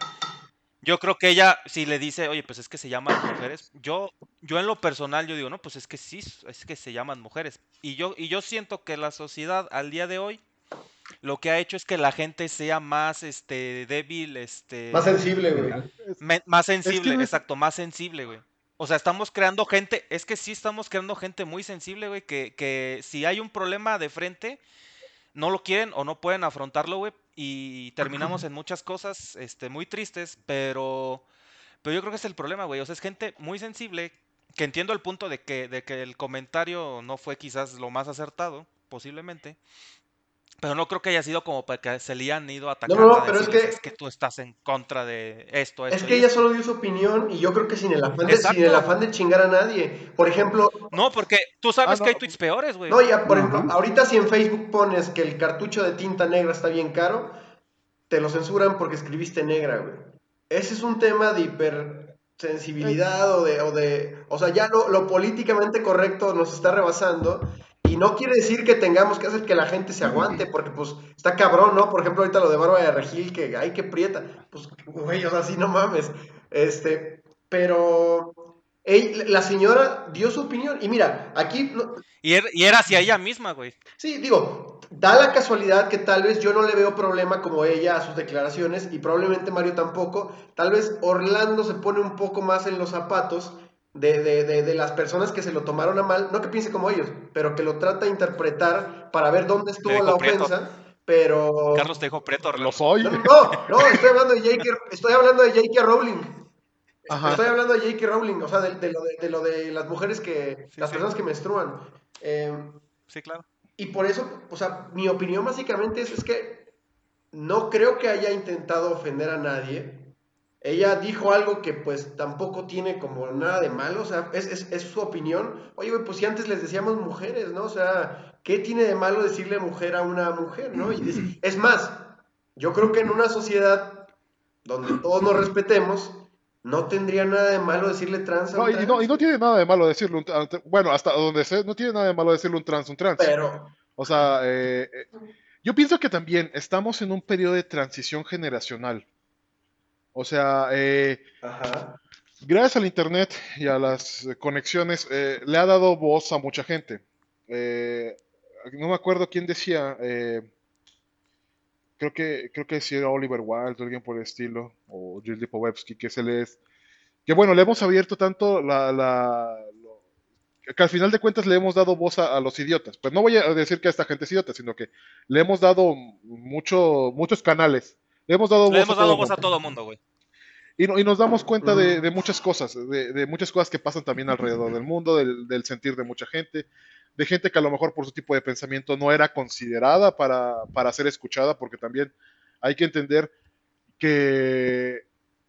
A: yo creo que ella, si le dice, oye, pues es que se llaman mujeres, yo, yo en lo personal, yo digo, no, pues es que sí, es que se llaman mujeres. Y yo, y yo siento que la sociedad al día de hoy, lo que ha hecho es que la gente sea más, este, débil, este...
B: más sensible, güey.
A: Me- más sensible,
D: es-
A: exacto, más sensible, güey. O sea, estamos creando gente, es que sí estamos creando gente muy sensible, güey, que, que si hay un problema de frente, no lo quieren o no pueden afrontarlo, güey, y terminamos en muchas cosas, este, muy tristes, pero, pero yo creo que es el problema, güey. O sea, es gente muy sensible, que entiendo el punto de que, de que el comentario no fue quizás lo más acertado, posiblemente. Pero no creo que haya sido como para que se le hayan ido a atacar.
B: no,
A: a
B: pero es
A: decirles,
B: que-
A: tú estás en contra de esto, esto
B: Es que ella
A: esto".
B: solo dio su opinión y yo creo que sin el afán de, sin el afán de chingar a nadie. Por ejemplo,
A: No, porque tú sabes
D: Ah,
A: que hay
D: no.
A: tweets peores, güey.
B: no, ya, por ejemplo, ahorita si en Facebook pones que el cartucho de tinta negra está bien caro, te lo censuran porque escribiste negra, güey. Ese es un tema de hipersensibilidad o de, o de, o sea, ya lo, lo políticamente correcto nos está rebasando. Y no quiere decir que tengamos que hacer que la gente se aguante, porque pues está cabrón, ¿no? Por ejemplo, ahorita lo de Bárbara de Regil, que ay, que prieta. Pues, güey, o sea, sí, no mames. Este, pero ey- la señora dio su opinión. Y mira, aquí, no-
A: Y, er- y era hacia ella misma, güey.
B: sí, digo, da la casualidad que tal vez yo no le veo problema como ella a sus declaraciones, y probablemente Mario tampoco. Tal vez Orlando se pone un poco más en los zapatos de, de- de- de las personas que se lo tomaron a mal, no que piense como ellos, pero que lo trata de interpretar para ver dónde estuvo la
A: Prieto.
B: ofensa. Pero.
A: Carlos te dijo preto,
D: Lo soy.
B: No, no, no, estoy hablando de J.K. Estoy hablando de J.K. Rowling.
D: Ajá.
B: Estoy hablando de J.K. Rowling, o sea, de, de lo, de, de lo de las mujeres que.
A: Sí,
B: las
A: sí.
B: personas que menstruan. Eh,
A: Sí, claro.
B: y por eso, o sea, mi opinión básicamente es, es que no creo que haya intentado ofender a nadie. Ella dijo algo que pues tampoco tiene como nada de malo, o sea, es, es, es su opinión. Oye, güey, pues si antes les decíamos mujeres, ¿no? O sea, ¿qué tiene de malo decirle mujer a una mujer, ¿no? Y es, es más, yo creo que en una sociedad donde todos nos respetemos, no tendría nada de malo decirle trans a
D: No,
B: un
D: y,
B: trans.
D: no, y no tiene nada de malo decirlo. un tra- bueno, hasta donde sé, no tiene nada de malo decirle un trans, un trans.
B: Pero,
D: O sea, eh, eh, yo pienso que también estamos en un periodo de transición generacional. O sea, eh,
B: ajá.
D: gracias al Internet y a las conexiones, eh, le ha dado voz a mucha gente. Eh, no me acuerdo quién decía, eh, creo que, creo que si era Oliver Wilde o alguien por el estilo, o Jill Lipovetsky, que se les... Que bueno, le hemos abierto tanto la... la- que al final de cuentas le hemos dado voz a, a los idiotas. Pues no voy a decir que esta gente es idiota, sino que le hemos dado mucho, muchos canales. Le hemos dado
A: Le
D: voz
A: hemos
D: a
A: dado
D: todo
A: voz a
D: mundo.
A: todo mundo, güey.
D: Y, no- y nos damos cuenta de, de muchas cosas, de, de muchas cosas que pasan también alrededor del mundo, del, del sentir de mucha gente, de gente que a lo mejor por su tipo de pensamiento no era considerada para, para ser escuchada, porque también hay que entender que,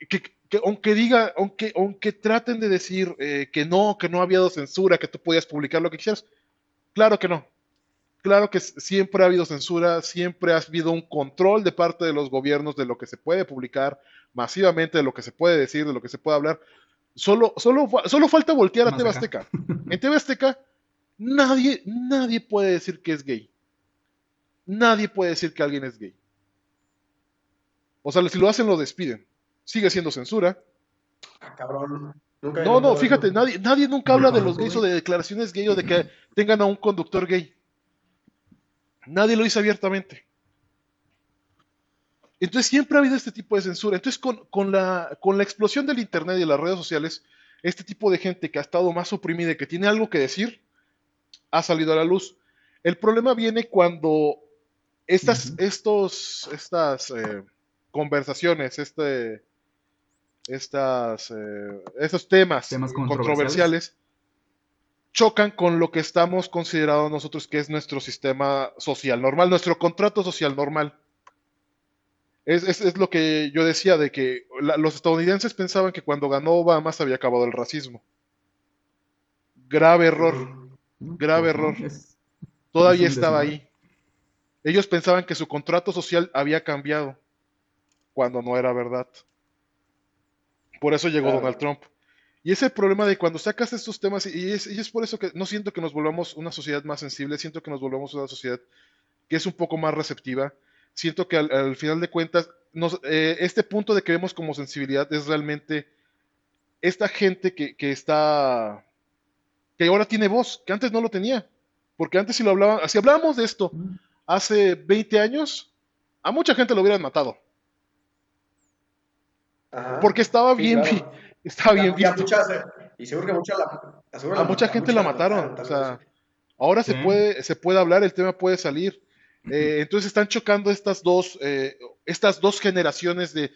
D: que, que aunque diga, aunque, aunque traten de decir eh, que no, que no había censura, que tú podías publicar lo que quisieras, claro que no. Claro que siempre ha habido censura, siempre ha habido un control de parte de los gobiernos de lo que se puede publicar masivamente, de lo que se puede decir, de lo que se puede hablar. Solo, solo, solo falta voltear a TV Azteca. En TV Azteca nadie, nadie puede decir que es gay. Nadie puede decir que alguien es gay. O sea, si lo hacen, lo despiden. Sigue siendo censura.
B: Ah, cabrón.
D: no, no, fíjate, nadie, nadie nunca habla de los gays o de declaraciones gay o de que tengan a un conductor gay. Nadie lo dice abiertamente. Entonces siempre ha habido este tipo de censura. Entonces con, la, con la explosión del Internet y de las redes sociales, este tipo de gente que ha estado más oprimida y que tiene algo que decir, ha salido a la luz. El problema viene cuando estas, estos, estas eh, conversaciones, este, estas, eh, estos temas, controversiales chocan con lo que estamos considerando nosotros que es nuestro sistema social normal, nuestro contrato social normal. Es, lo que yo decía de que los estadounidenses pensaban que cuando ganó Obama se había acabado el racismo. Grave error, grave error. Todavía estaba ahí. Ellos pensaban que su contrato social había cambiado cuando no era verdad. Por eso llegó Donald Trump. Y ese problema de cuando sacas estos temas, y es, por eso que no siento que nos volvamos una sociedad más sensible, siento que nos volvamos una sociedad que es un poco más receptiva. Siento que al, final de cuentas, eh, este punto de que vemos como sensibilidad es realmente esta gente que, está, que ahora tiene voz, que antes no lo tenía. Porque antes si lo hablaban, si hablábamos de esto hace 20 años, a mucha gente lo hubieran matado. porque estaba bien, Está bien visto.
B: y seguro que mucha
D: a mucha gente la mataron. o sea, ahora se, puede, se puede hablar, el tema puede salir. Eh, entonces están chocando estas dos, eh, estas dos generaciones de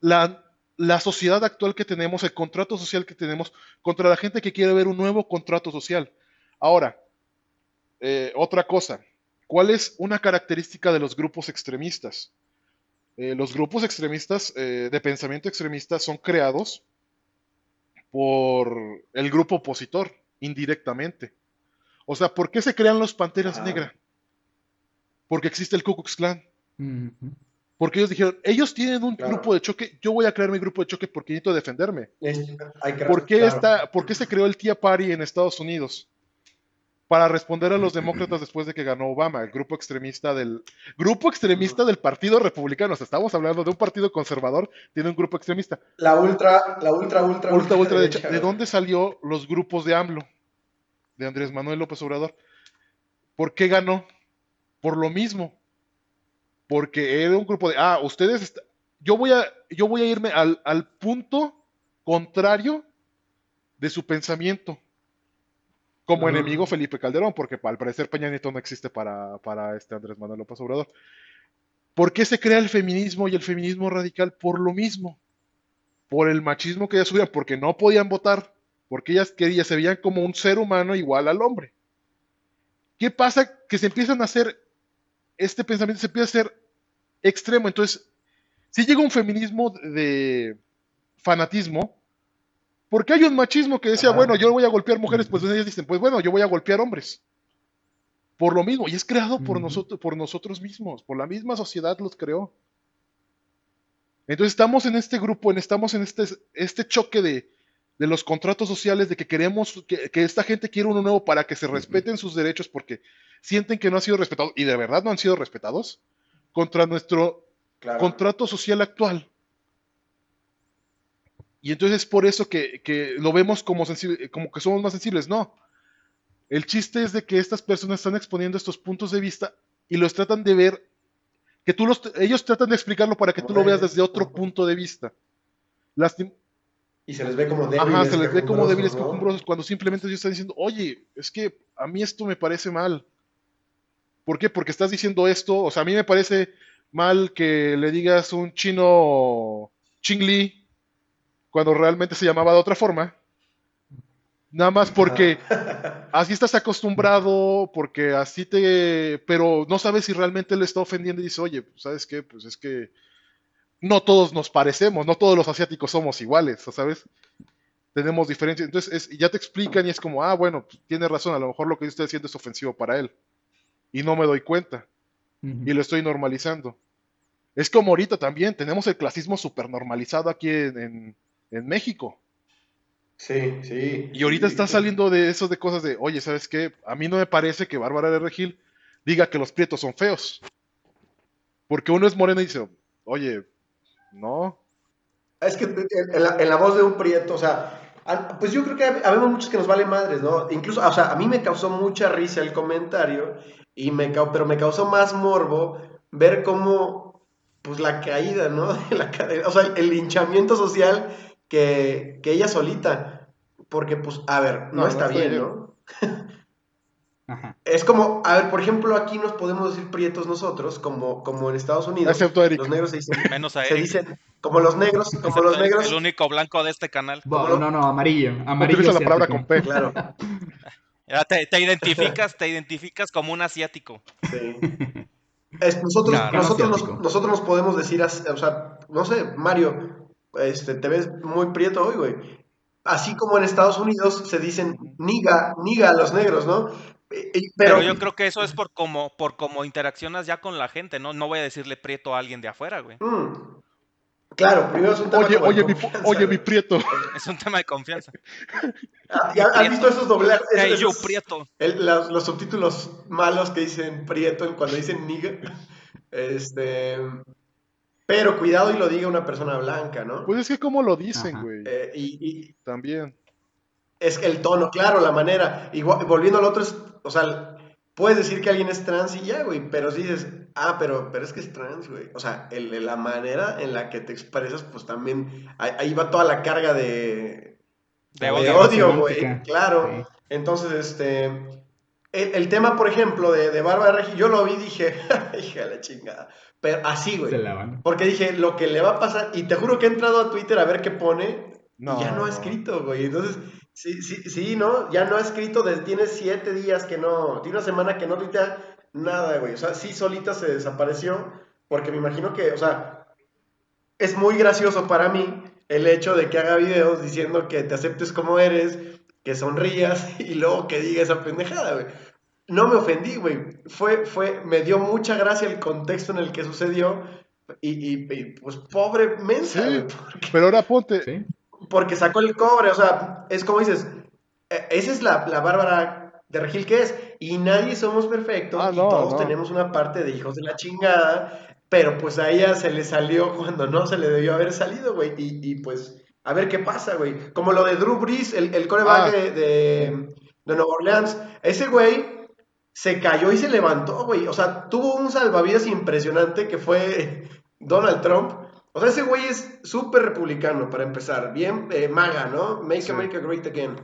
D: la, la, sociedad actual que tenemos, el contrato social que tenemos, contra la gente que quiere ver un nuevo contrato social. Ahora, eh, otra cosa, ¿cuál es una característica de los grupos extremistas? los grupos extremistas de pensamiento extremista son creados por el grupo opositor, indirectamente. O sea, ¿por qué se crean los Panteras Negras? Porque existe el Ku Klux Klan. Porque ellos dijeron, ellos tienen un grupo de choque, yo voy a crear mi grupo de choque porque necesito defenderme. ¿Por, qué está, ¿Por qué se creó el Tea Party en Estados Unidos? Para responder a los demócratas después de que ganó Obama, el grupo extremista del grupo extremista del Partido Republicano. O sea, estamos hablando de un partido conservador, tiene un grupo extremista.
B: La ultra, la ultra, ultra,
D: ultra, ultra, derecha. ¿De dónde salió los grupos de AMLO? De Andrés Manuel López Obrador. ¿Por qué ganó? Por lo mismo. Porque era un grupo de, ah, ustedes, yo voy a, yo voy a irme al, al punto contrario de su pensamiento como enemigo Felipe Calderón, porque al parecer Peña Nieto no existe para, para este Andrés Manuel López Obrador. ¿Por qué se crea el feminismo y el feminismo radical? Por lo mismo, por el machismo que ellas subían, porque no podían votar, porque ellas querían, se veían como un ser humano igual al hombre. ¿Qué pasa? Que se empiezan a hacer, este pensamiento se empieza a hacer extremo. Entonces, si llega un feminismo de fanatismo, porque hay un machismo que decía, bueno, yo voy a golpear mujeres, pues ellos dicen, pues bueno, yo voy a golpear hombres. Por lo mismo, y es creado por, nosotros, por nosotros mismos, por la misma sociedad los creó. Entonces estamos en este grupo, en, estamos en este, este choque de, los contratos sociales, de que queremos, que, esta gente quiere uno nuevo para que se respeten sus derechos porque sienten que no han sido respetados, y de verdad no han sido respetados, contra nuestro contrato social actual. Y entonces es por eso que, lo vemos como, como que somos más sensibles. No. El chiste es de que estas personas están exponiendo estos puntos de vista y los tratan de ver, que tú los, ellos tratan de explicarlo para que tú lo veas desde otro punto de vista.
B: y se les ve como débiles. Ajá,
D: se les ve como débiles, cuando simplemente ellos están diciendo, oye, es que a mí esto me parece mal. ¿Por qué? Porque estás diciendo esto, o sea, a mí me parece mal que le digas un chino chingli cuando realmente se llamaba de otra forma. Nada más porque así estás acostumbrado, porque así te... Pero no sabes si realmente le está ofendiendo y dice, oye, pues, ¿sabes qué? Pues es que no todos nos parecemos, no todos los asiáticos somos iguales, ¿sabes? Tenemos diferencias. Entonces ya te explican y es como, ah, bueno, pues, tiene razón, a lo mejor lo que yo estoy haciendo es ofensivo para él. y no me doy cuenta y lo estoy normalizando. Es como ahorita también tenemos el clasismo súper normalizado aquí en, en- en México.
B: Sí, sí.
D: Y ahorita
B: sí,
D: está
B: sí.
D: saliendo de eso de cosas de, oye, ¿sabes qué? A mí no me parece que Bárbara de Regil diga que los prietos son feos. Porque uno es moreno y dice, oye, no.
B: Es que en la, en la voz de un prieto, o sea, pues yo creo que hab- habemos muchos que nos vale madres, ¿no? Incluso, o sea, a mí me causó mucha risa el comentario, y me, pero me causó más morbo ver cómo, pues la caída, ¿no? De la o sea, el, el linchamiento social que, que ella solita. Porque, pues, a ver, no, está bien,
D: bien.
B: ¿no?
C: Ajá.
B: Es como, a ver, por ejemplo, aquí nos podemos decir prietos nosotros, como, como en Estados Unidos.
D: Excepto Eric.
B: Los negros se dicen,
A: Menos a
B: se
A: Eric.
B: dicen, como los negros, como
A: Excepto
B: los negros.
A: El único blanco de este canal.
C: Bo-
B: lo-
C: No, no, amarillo. Amarillo.
D: Utiliza la palabra con P.
B: Claro,
A: Ya te, te identificas, te identificas como un asiático.
B: sí. Es- nosotros,
A: Claro.
B: nosotros, nos, nosotros nos podemos decir, o sea, no sé, Mario, este, te ves muy prieto hoy, güey. Así como en Estados Unidos se dicen niga, niga a los negros, ¿no? Eh, eh,
A: Pero,
B: Pero,
A: yo creo que eso es por cómo, por cómo interaccionas ya con la gente, ¿no? No voy a decirle prieto a alguien de afuera, güey.
B: mm, claro, primero es un tema
D: Oye,
B: como de
D: oye, mi,
B: confianza,
D: oye, mi prieto.
A: Es un tema de confianza.
B: Ah, ¿ya ¿Has visto esos doblajes?
A: Hey,
B: esos-
A: you, prieto.
B: el- los, los subtítulos malos que dicen prieto cuando dicen niga. Este, pero cuidado y lo diga una persona blanca, ¿no?
D: Pues es que como lo dicen, güey.
B: Eh, y, y
D: También.
B: es que el tono, claro, la manera. Igual, volviendo al otro, es, o sea, puedes decir que alguien es trans y ya, güey, pero si dices, ah, pero, pero es que es trans, güey. O sea, el- la manera en la que te expresas, pues también, ahí, ahí va toda la carga de,
A: De
B: de
A: odio.
B: güey. Claro.
C: Sí.
B: Entonces, este. El, el tema, por ejemplo, de, de Bárbara Regil, yo lo vi y dije, hija de la chingada. Pero así, güey.
C: Se.
B: Porque dije, lo que le va a pasar, y te juro que he entrado a Twitter a ver qué pone,
D: No.
B: y ya no ha escrito, güey. Entonces, sí, sí, sí, ¿no? Ya no ha escrito, desde, tiene siete días que no, tiene una semana que no tuitea nada, güey. O sea, sí, solita se desapareció, porque me imagino que, o sea, es muy gracioso para mí el hecho de que haga videos diciendo que te aceptes como eres, que sonrías, y luego que diga esa pendejada, güey. No me ofendí, güey. Fue, fue, me dio mucha gracia el contexto en el que sucedió, y, y- y, pues pobre mensa,
D: Sí.
B: güey, porque
D: Pero ahora ponte.
C: Sí.
B: porque sacó el cobre, o sea, es como dices, eh, esa es la, la Bárbara de Regil que es, y nadie somos perfectos,
D: Ah,
B: y
D: no,
B: todos
D: no.
B: tenemos una parte de hijos de la chingada, pero pues a ella se le salió cuando no se le debió haber salido, güey, y, y, pues a ver qué pasa, güey. Como lo de Drew Brees, el, el coreback
D: Ah.
B: de, de, de Nueva Orleans, ese güey se cayó y se levantó, güey, o sea, tuvo un salvavidas impresionante que fue Donald Trump. O sea, ese güey es súper republicano, para empezar. Bien eh, maga, ¿no? Make
D: Sí.
B: America Great Again.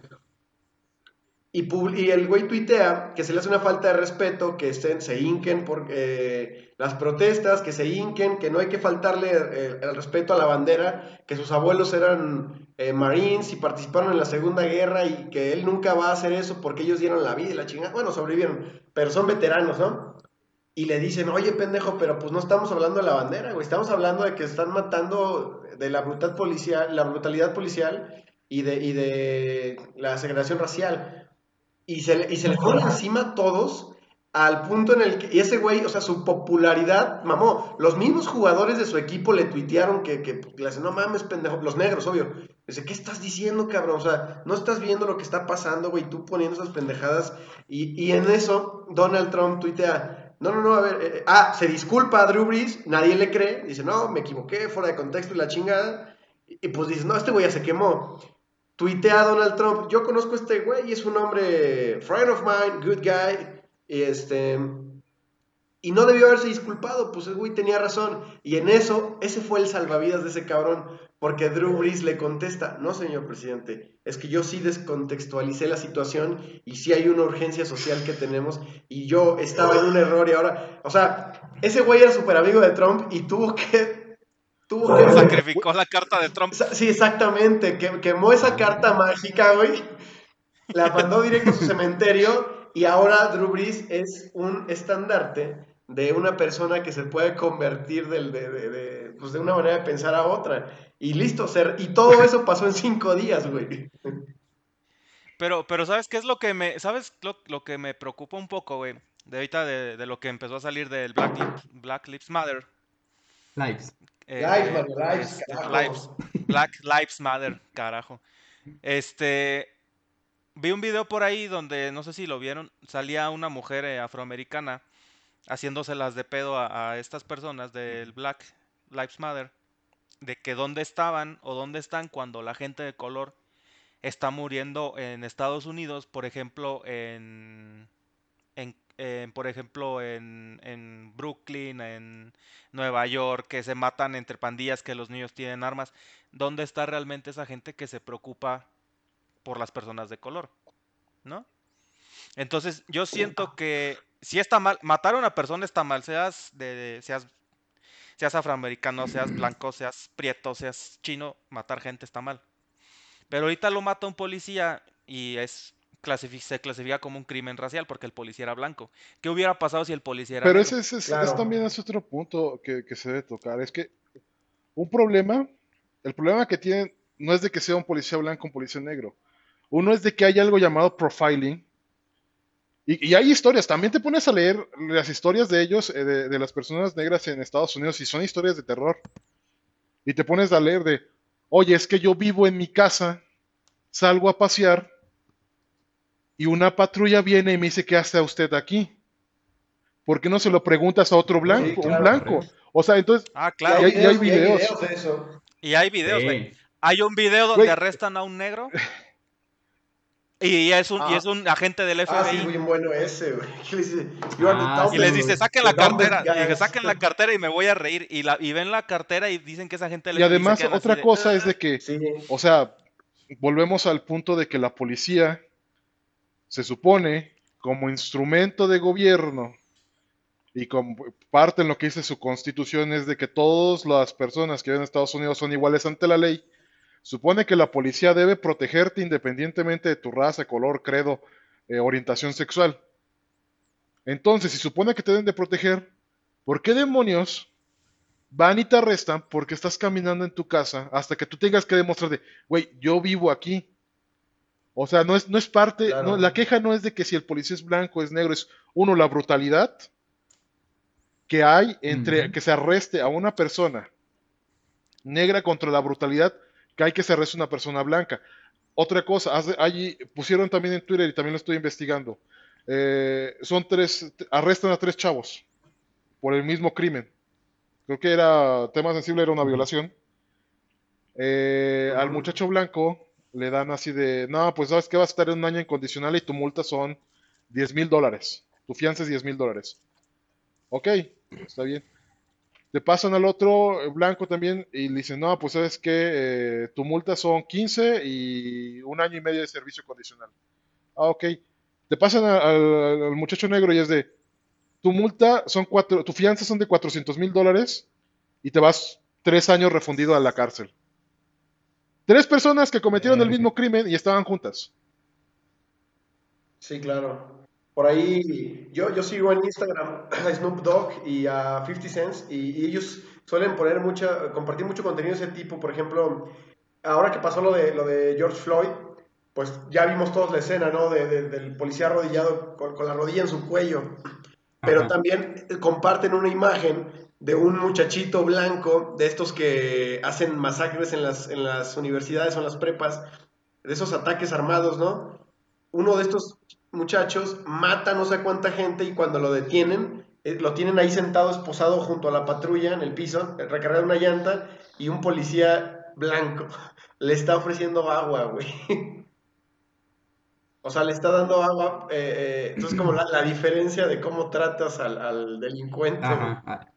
B: Y, y el güey tuitea que se le hace una falta de respeto, que se, se hinquen por eh, las protestas, que se hinquen, que no hay que faltarle eh, el respeto a la bandera, que sus abuelos eran eh, marines y participaron en la Segunda Guerra y que él nunca va a hacer eso porque ellos dieron la vida y la chingada. Bueno, sobrevivieron, pero son veteranos, ¿no? Y le dicen, oye, pendejo, pero pues no estamos hablando de la bandera, güey. Estamos hablando de que están matando de la brutal policial, la brutalidad policial y de, y de la segregación racial. Y se, y se le fueron encima todos al punto en el que, y ese güey, o sea, su popularidad, mamó, los mismos jugadores de su equipo le tuitearon que, que le dicen, no mames, pendejo, los negros, obvio. Dice, ¿qué estás diciendo, cabrón? O sea, no estás viendo lo que está pasando, güey, tú poniendo esas pendejadas. Y, y en eso, Donald Trump tuitea, no, no, no, a ver, eh, ah, se disculpa a Drew Brees, nadie le cree, dice, no, me equivoqué, fuera de contexto y la chingada. Y, y pues dices, no, este güey ya se quemó. Tuitea a Donald Trump, yo conozco a este güey, es un hombre, friend of mine, good guy, y este... Y no debió haberse disculpado, pues el güey tenía razón. Y en eso, ese fue el salvavidas de ese cabrón, porque Drew Brees le contesta, no señor presidente, es que yo sí descontextualicé la situación y sí hay una urgencia social que tenemos y yo estaba en un error y ahora, o sea, ese güey era súper amigo de Trump y tuvo que... Tuvo que
A: Sacrificó la carta de Trump.
B: Sí, exactamente. Que, quemó esa carta mágica, güey. La mandó directo a su cementerio. Y ahora Drew Brees es un estandarte de una persona que se puede convertir del- de, de- de, pues, de una manera de pensar a otra. Y listo, ser, y todo eso pasó en cinco días, güey.
A: Pero, pero ¿sabes qué es lo que me, sabes lo, lo que me preocupa un poco, güey? de ahorita de, de lo que empezó a salir del Black, Lives- Black Lives Matter.
C: Lives.
A: eh,
B: Lives, mano, lives,
A: este,
B: carajo.
A: lives, Black Lives Matter, carajo. Este, vi un video por ahí donde, no sé si lo vieron, salía una mujer eh, afroamericana haciéndoselas de pedo a, a estas personas del Black Lives Matter, de que dónde estaban o dónde están cuando la gente de color está muriendo en Estados Unidos, por ejemplo, en, en, en, por ejemplo, en, en Brooklyn, en Nueva York, que se matan entre pandillas, que los niños tienen armas. ¿Dónde está realmente esa gente que se preocupa por las personas de color? ¿No? Entonces, yo siento que si está mal, matar a una persona está mal, seas de, de- seas seas afroamericano, seas blanco, seas prieto, seas chino, matar gente está mal. Pero ahorita lo mata un policía y es clasifi- se clasifica como un crimen racial porque el policía era blanco. ¿Qué hubiera pasado si el policía era
D: Pero
A: negro?
D: ese, ese
B: Claro.
D: es también es otro punto que, que se debe tocar. Es que un problema, el problema que tienen no es de que sea un policía blanco o un policía negro. Uno es de que hay algo llamado profiling. Y, y hay historias, también te pones a leer las historias de ellos, eh, de, de las personas negras en Estados Unidos, y son historias de terror. Y te pones a leer de, oye, es que yo vivo en mi casa, salgo a pasear, y una patrulla viene y me dice, ¿qué hace usted aquí? ¿Por qué no se lo preguntas a otro blanco,
B: claro.
D: un blanco? O sea, entonces,
A: Ah,
B: Y
A: claro.
D: hay- y hay videos.
A: Y hay videos, güey.
C: Sí.
A: Hay un video donde arrestan a un negro. Y es un, y
B: Ah.
A: es un agente del
B: Ah, sí,
A: FBI.
B: bien bueno ese, güey.
C: Ah,
A: y les dice, saquen la cartera. Y
B: guy".
A: que saquen la cartera y me voy a reír. Y, la, y ven la cartera y dicen que esa gente del
D: y
A: FBI se
D: además otra cosa
A: "Ah".
D: es de que,
B: Sí,
D: o sea, volvemos al punto de que la policía se supone como instrumento de gobierno y como parte en lo que dice su constitución es de que todas las personas que viven en Estados Unidos son iguales ante la ley. Supone que la policía debe protegerte independientemente de tu raza, color, credo, eh, orientación sexual. Entonces, si supone que te deben de proteger, ¿por qué demonios van y te arrestan porque estás caminando en tu casa hasta que tú tengas que demostrar de, güey, yo vivo aquí? O sea, no es, no es parte,
B: Claro.
D: no, la queja no es de que si el policía es blanco, es negro, es uno, la brutalidad que hay entre que se arreste a una persona negra contra la brutalidad que hay que se arreste a una persona blanca. Otra cosa, allí pusieron también en Twitter y también lo estoy investigando. eh, son tres, arrestan a tres chavos por el mismo crimen. Creo que era tema sensible, era una violación. Eh, al muchacho blanco le dan así de, no, pues sabes que vas a estar un año incondicional y tu multa son 10 mil dólares. Tu fianza es 10 mil dólares. Ok, está bien. Te pasan al otro eh, blanco también y le dicen, no, pues sabes que tu multa son 15 y un año y medio de servicio condicional. Ah, ok. Te pasan a- al, al muchacho negro y es de, tu multa son cuatro, tu fianza son de 400 mil dólares y te vas tres años refundido a la cárcel. Tres personas que cometieron el mismo crimen y estaban juntas.
B: sí, claro. Por ahí, yo, yo sigo en Instagram a Snoop Dogg y a 50 Cent y, y ellos suelen poner mucha, compartir mucho contenido de ese tipo. Por ejemplo, ahora que pasó lo de, lo de George Floyd, pues ya vimos todos la escena, ¿no? De- de- del policía arrodillado con, con la rodilla en su cuello. Pero
C: Ajá.
B: también eh, comparten una imagen de un muchachito blanco, de estos que hacen masacres en las, en las universidades o en las prepas, de esos ataques armados, ¿no? Uno de estos muchachos mata no sé cuánta gente y cuando lo detienen, eh, lo tienen ahí sentado, esposado junto a la patrulla en el piso, recargado una llanta, y un policía blanco le está ofreciendo agua, güey. O sea, le está dando agua. eh, eh, entonces, como la, la diferencia de cómo tratas al, al delincuente.
C: Ajá.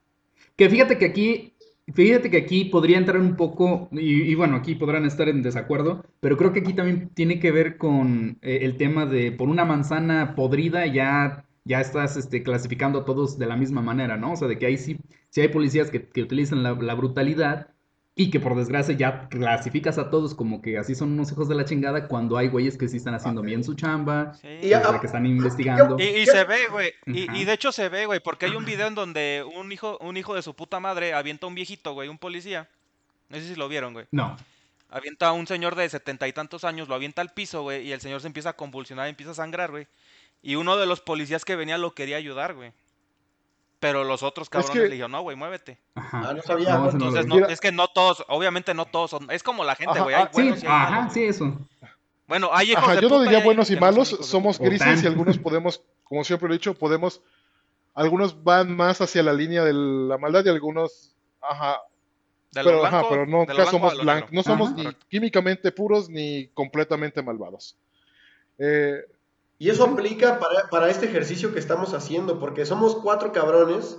C: Que fíjate que aquí, fíjate que aquí podría entrar un poco, y, y bueno, aquí podrán estar en desacuerdo, pero creo que aquí también tiene que ver con eh, el tema de por una manzana podrida ya, ya estás este, clasificando a todos de la misma manera, ¿no? O sea, de que ahí sí, sí hay policías que, utilizan la brutalidad y que por desgracia ya clasificas a todos como que así son unos hijos de la chingada cuando hay güeyes que sí están haciendo bien su chamba,
A: Sí.
B: Y
C: o sea,
B: a-
C: que están investigando.
A: Y, se ve, güey. Y de hecho se ve, güey, porque hay un video en donde un hijo, un hijo de su puta madre avienta a un viejito, güey, un policía. No sé si lo vieron, güey.
C: No.
A: Avienta a un señor de setenta y tantos años, lo avienta al piso, güey, y el señor se empieza a convulsionar, empieza a sangrar, güey. Y uno de los policías que venía lo quería ayudar, güey. Pero los otros cabrones
D: que-
A: le dijeron, no, güey, muévete.
C: Ajá.
B: Ah, no sabía.
C: No,
A: Entonces, no, es que no todos, obviamente no todos son. Es como la gente,
D: Ajá,
A: güey. Hay
D: ah,
C: Sí,
A: buenos y hay
C: ajá,
A: malos,
C: sí, eso.
A: Bueno, hay hijos
D: Ajá,
A: de
D: yo no diría
A: hay
D: buenos y malos, somos grises y algunos podemos, como siempre lo he dicho, podemos, algunos van más hacia la línea de la maldad y algunos, ajá,
A: De
D: pero, ajá,
A: blanco-
D: pero no, somos blancos, no somos
C: Ajá.
D: ni químicamente puros ni completamente malvados. Eh,
B: Y eso aplica para, para este ejercicio que estamos haciendo, porque somos cuatro cabrones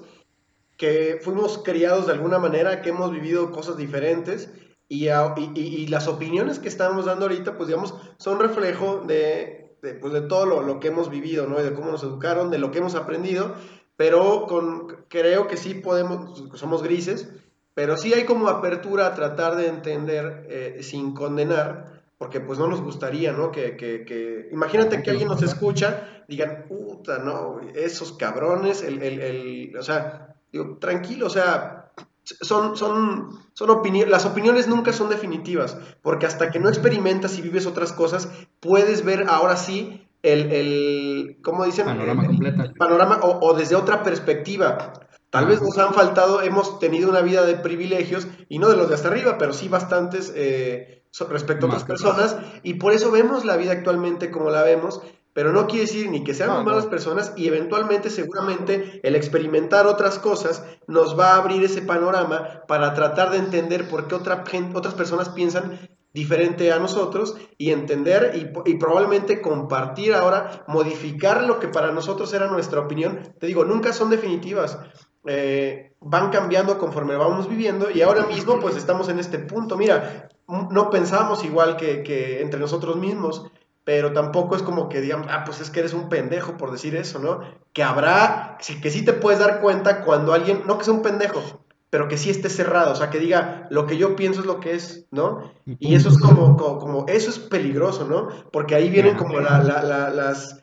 B: que fuimos criados de alguna manera, que hemos vivido cosas diferentes y, a- y- las opiniones que estamos dando ahorita, pues digamos, son reflejo de, de, pues, de todo lo, lo que hemos vivido, ¿no? Y de cómo nos educaron, de lo que hemos aprendido, pero con, creo que sí podemos, somos grises, pero sí hay como apertura a tratar de entender eh, sin condenar, porque pues no nos gustaría, ¿no? Que, que, que... imagínate que alguien nos escucha, digan, puta, no, esos cabrones, el, el, el- o sea, digo, tranquilo, o sea, son, son, son opiniones, las opiniones nunca son definitivas, porque hasta que no experimentas y vives otras cosas, puedes ver ahora sí el, el ¿cómo dicen?
C: Panorama
B: el panorama o, o desde otra perspectiva. Tal vez nos han faltado, hemos tenido una vida de privilegios, y no de los de hasta arriba, pero sí bastantes eh, respecto a otras personas, y por eso vemos la vida actualmente como la vemos, pero no quiere decir ni que seamos
D: No, no.
B: malas personas, y eventualmente, seguramente, el experimentar otras cosas nos va a abrir ese panorama para tratar de entender por qué otra gen- otras personas piensan diferente a nosotros y entender y, y probablemente compartir ahora, modificar lo que para nosotros era nuestra opinión. Te digo, nunca son definitivas. Eh, van cambiando conforme vamos viviendo y ahora mismo pues estamos en este punto. Mira, m- no pensamos igual que, que entre nosotros mismos, pero tampoco es como que digamos, ah, pues es que eres un pendejo por decir eso, ¿no? Que habrá, que sí te puedes dar cuenta cuando alguien, no que sea un pendejo, pero que sí esté cerrado, o sea, que diga, lo que yo pienso es lo que es, ¿no? Y eso es como, como, como- eso es peligroso, ¿no? Porque ahí vienen como la- la- la- las,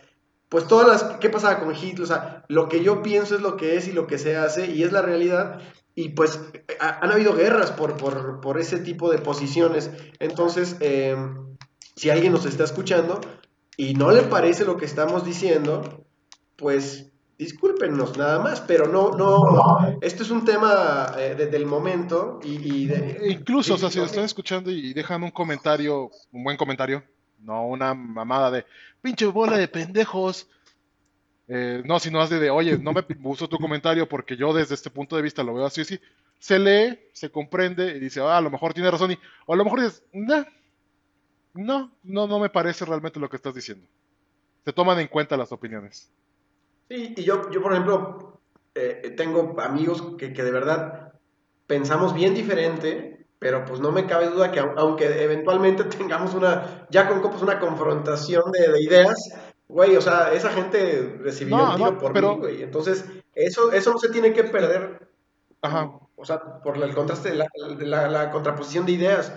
B: pues todas las, ¿qué pasaba con Hitler? O sea, lo que yo pienso es lo que es y lo que se hace y es la realidad. Y pues ha- han habido guerras por, por, por ese tipo de posiciones. Entonces, eh, si alguien nos está escuchando y no le parece lo que estamos diciendo, pues discúlpenos nada más, pero no, no, esto es un tema eh, de- del momento y, y de-
D: incluso, o sea, si lo
B: Sí,
D: están escuchando y dejan un comentario, un buen comentario, no una mamada de pinche bola de pendejos. Eh, no, sino más de, de, oye, no me gustó tu comentario porque yo desde este punto de vista lo veo así, así. Se lee, se comprende y dice, ah, a lo mejor tiene razón y, o a lo mejor dices, "Nah, no, no, no me parece realmente lo que estás diciendo. Se toman en cuenta las opiniones.
B: Sí, y yo, yo por ejemplo, eh, tengo amigos que, que de verdad pensamos bien diferente, pero pues no me cabe duda que au- aunque eventualmente tengamos una, ya con compas una confrontación de, de ideas, güey, o sea, esa gente recibió
D: No,
B: un tiro
D: no,
B: por
D: pero-
B: mí, güey. Entonces, eso, eso no se tiene que perder,
D: Ajá.
B: o sea, por el contraste, la, la- la contraposición de ideas.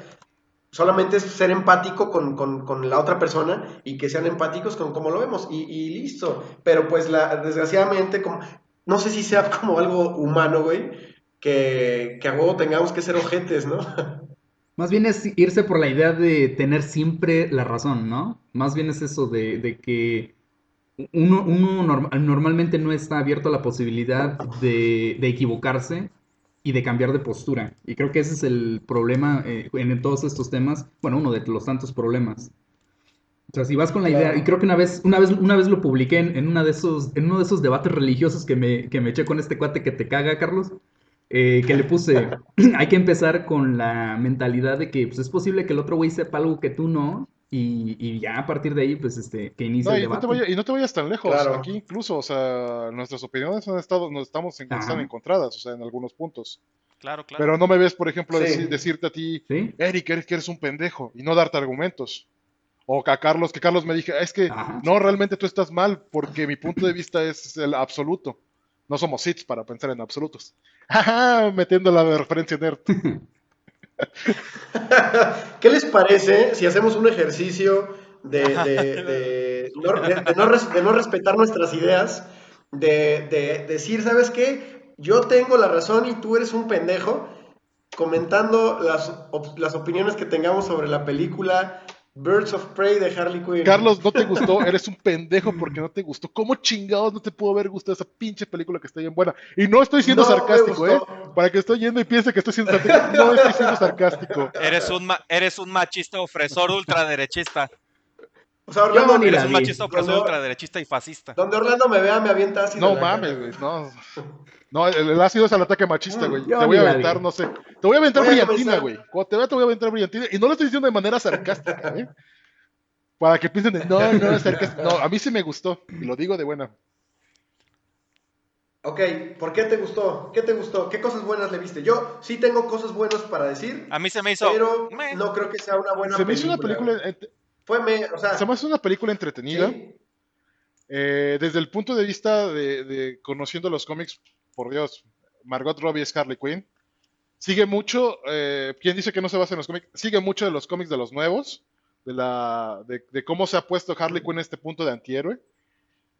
B: Solamente es ser empático con, con- con la otra persona y que sean empáticos con cómo lo vemos y, y listo. Pero pues la, desgraciadamente, como, no sé si sea como algo humano, güey, que, que a huevo tengamos que ser ojetes, ¿no?
C: Más bien es irse por la idea de tener siempre la razón, ¿no? Más bien es eso de, de que uno, uno norm- normalmente no está abierto a la posibilidad de, de equivocarse y de cambiar de postura. Y creo que ese es el problema eh, en, en todos estos temas. Bueno, uno de los tantos problemas. O sea, si vas con la idea, y creo que una vez, una vez, una vez lo publiqué en, en una de esos, en uno de esos debates religiosos que me, que me eché con este cuate que te caga, Carlos. Eh, que le puse, hay que empezar con la mentalidad de que pues, es posible que el otro güey sepa algo que tú no, y, y ya a partir de ahí, pues, este, que inicie
D: No,
C: el
D: y, no te
C: debate.
D: vaya- y no te vayas tan lejos.
B: Claro.
D: Aquí incluso, o sea, nuestras opiniones han estado, no estamos en- están encontradas, o sea, en algunos puntos.
A: Claro, claro.
D: Pero no me ves, por ejemplo,
B: Sí.
D: decirte a ti,
C: ¿Sí?
D: Eric, eres que eres un pendejo, y no darte argumentos. O que a Carlos, que Carlos me dije, es que
C: Ajá.
D: no, realmente tú estás mal, porque mi punto de vista es el absoluto. No somos hits para pensar en absolutos. Ajá, metiendo la referencia nerd.
B: ¿Qué les parece si hacemos un ejercicio de, de- de no, de- de no res- de no respetar nuestras ideas? De, de decir, ¿sabes qué? Yo tengo la razón y tú eres un pendejo, comentando las, op- las opiniones que tengamos sobre la película Birds of Prey de Harley Quinn.
D: Carlos, ¿no te gustó? Eres un pendejo porque no te gustó. ¿Cómo chingados no te pudo haber gustado esa pinche película que está bien buena? Y no estoy siendo
B: No
D: sarcástico, ¿eh? Para que estoy yendo y piense que estoy siendo sarcástico. No estoy siendo sarcástico.
A: Eres un, ma- eres un machista ofresor ultraderechista.
B: O sea, Orlando,
C: Yo ni
A: Eres
C: la
A: un
C: vi.
A: machista ofresor
B: Donde-
A: ultraderechista y fascista.
B: Donde Orlando me vea, me avienta así.
D: No mames, güey. No. No, el, el ácido es el ataque machista, güey.
C: Yo
D: Te voy a aventar,
C: vi.
D: no sé. Te voy a aventar
B: Voy
D: brillantina, güey. Cuando te vea, te voy a aventar brillantina. Y no lo estoy diciendo de manera sarcástica, ¿eh? Para que piensen de, no, no, es sarcástico. No, a mí sí me gustó. Y lo digo de buena.
B: Ok, ¿por qué te gustó? ¿Qué te gustó? ¿Qué cosas buenas le viste? Yo sí tengo cosas buenas para decir,
A: A mí se me hizo.
B: pero no creo que sea una buena
D: Se me hizo una película.
B: güey.
D: ent-
B: Fue me, o sea,
D: Se me hace una película entretenida.
B: sí,
D: Eh, desde el punto de vista de, de conociendo los cómics, por Dios, Margot Robbie es Harley Quinn. Sigue mucho, eh, ¿quién dice que no se basa en los cómics? Sigue mucho de los cómics de los nuevos, de, la, de, de cómo se ha puesto Harley Quinn en este punto de antihéroe.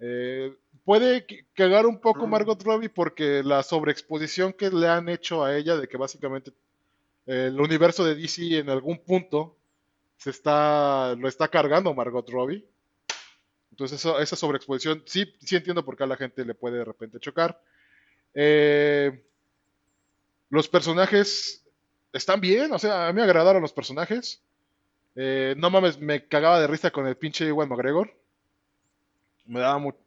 D: Eh, puede cagar un poco
B: Mm.
D: Margot Robbie porque la sobreexposición que le han hecho a ella de que básicamente eh, el universo de DC en algún punto se está, lo está cargando Margot Robbie. Entonces eso- esa sobreexposición, sí, sí entiendo por qué a la gente le puede de repente chocar. Eh, los personajes están bien, o sea, a mí me agradaron los personajes. Eh, no mames, me cagaba de risa con el pinche Ewan McGregor. Me daba mucho...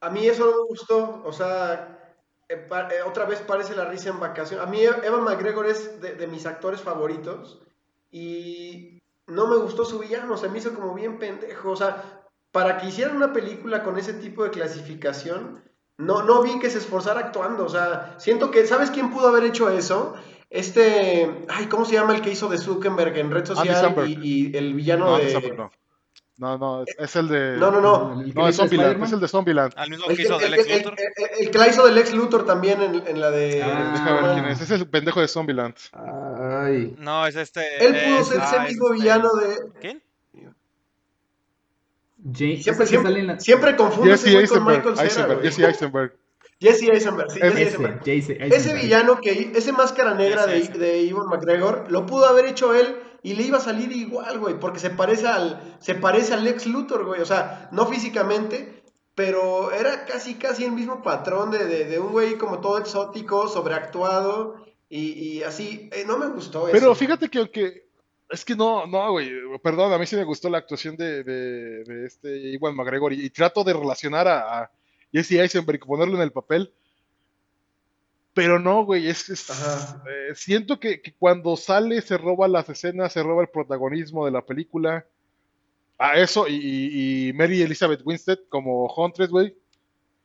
B: a mí eso no me gustó, o sea, eh, eh, otra vez parece la risa en vacación. A mí Evan McGregor es de, de mis actores favoritos y no me gustó su villano, se me hizo como bien pendejo, o sea, para que hicieran una película con ese tipo de clasificación, no, no vi que se esforzara actuando, o sea, siento que, ¿sabes quién pudo haber hecho eso? Este, ay, ¿cómo se llama el que hizo de Zuckerberg en red social y, y el villano
D: No,
B: de...
D: no, no, no, es, el de...
B: No, no, no.
C: El
D: No, es Zombieland, el de Zombieland.
A: Al mismo
B: El,
A: que hizo
B: el-
A: del
B: el-
A: ex
B: el-
A: Luthor.
B: el- el que la hizo del ex Luthor también en, en la de...
C: Ah.
D: Deja ver quién es. Es el pendejo de Zombieland.
C: Ay.
A: No, es este.
B: Él pudo
A: es-
B: ser ese
A: ah,
B: mismo
A: este-
B: villano de...
A: ¿Quién?
B: Siempre, siempre,
C: la...
B: siempre confundo ese
D: Jesse
B: con
D: Eisenberg.
B: Michael Cera.
D: Jesse Eisenberg.
B: Jesse Eisenberg, sí,
D: Es-
B: Jesse
C: Ese,
B: Eisenberg. Ese villano que, ese máscara negra de, de Ewan McGregor, lo pudo haber hecho él y le iba a salir igual, güey, porque se parece al, se parece al ex Luthor, güey, o sea, no físicamente, pero era casi, casi el mismo patrón de, de, de un güey como todo exótico, sobreactuado y, y así, Eh, no me gustó
D: Pero
B: eso.
D: fíjate que. Es que no, no, güey. Perdón, a mí sí me gustó la actuación de, de, de este Iwan McGregor y, y trato de relacionar a, a Jesse Eisenberg y ponerlo en el papel. Pero no, güey, es, es- eh, siento que, que cuando sale se roba las escenas, se roba el protagonismo de la película. A eso, y Mary Elizabeth Winstead como Huntress, güey.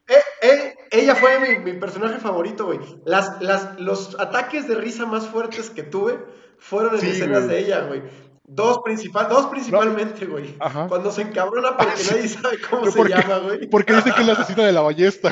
B: Eh, eh, ella fue mi, mi personaje favorito, güey. Las, las, los ataques de risa más fuertes que tuve fueron en
D: Sí,
B: escenas
D: güey.
B: de ella, güey. Dos, principal, dos principalmente, güey.
D: Ajá.
B: Cuando se encabrona porque
D: Ah, sí.
B: nadie sabe cómo se llama, güey.
D: Porque dice que es la asesina de la ballesta.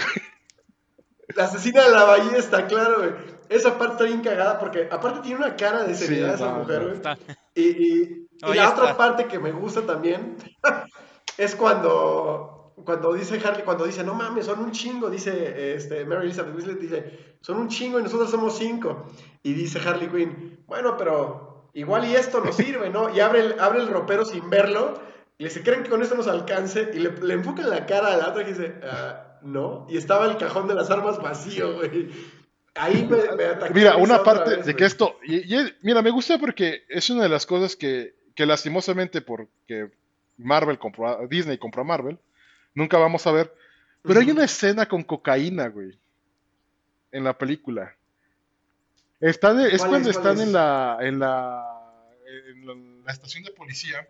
B: La asesina de la ballesta, claro, güey. Esa parte está bien cagada porque aparte tiene una cara de
D: Sí,
B: seriedad esa
D: no,
B: mujer, güey.
A: Está.
B: Y, y- y
A: Ahí
B: la
A: está.
B: otra parte que me gusta también es cuando, cuando dice Harley, cuando dice, no mames, son un chingo, dice este, Mary Elizabeth Winstead, dice, son un chingo y nosotros somos cinco. Y dice Harley Quinn, bueno, pero igual y esto nos sirve, ¿no? Y abre el, abre el ropero sin verlo, y le dice, ¿creen que con esto nos alcance? Y le, le enfoca en la cara a la otra y dice, "Ah, no. Y estaba el cajón de las armas vacío, güey. Ahí me, me atacó
D: Mira, una parte
B: vez,
D: de que esto, y, mira, me gusta porque es una de las cosas que, que lastimosamente porque Marvel compró, a- Disney compró a Marvel, nunca vamos a ver, pero hay una escena con cocaína, güey, en la película. Están, es
B: ¿Cuál
D: cuando están
B: es?
D: en la, en la, en la, la estación de policía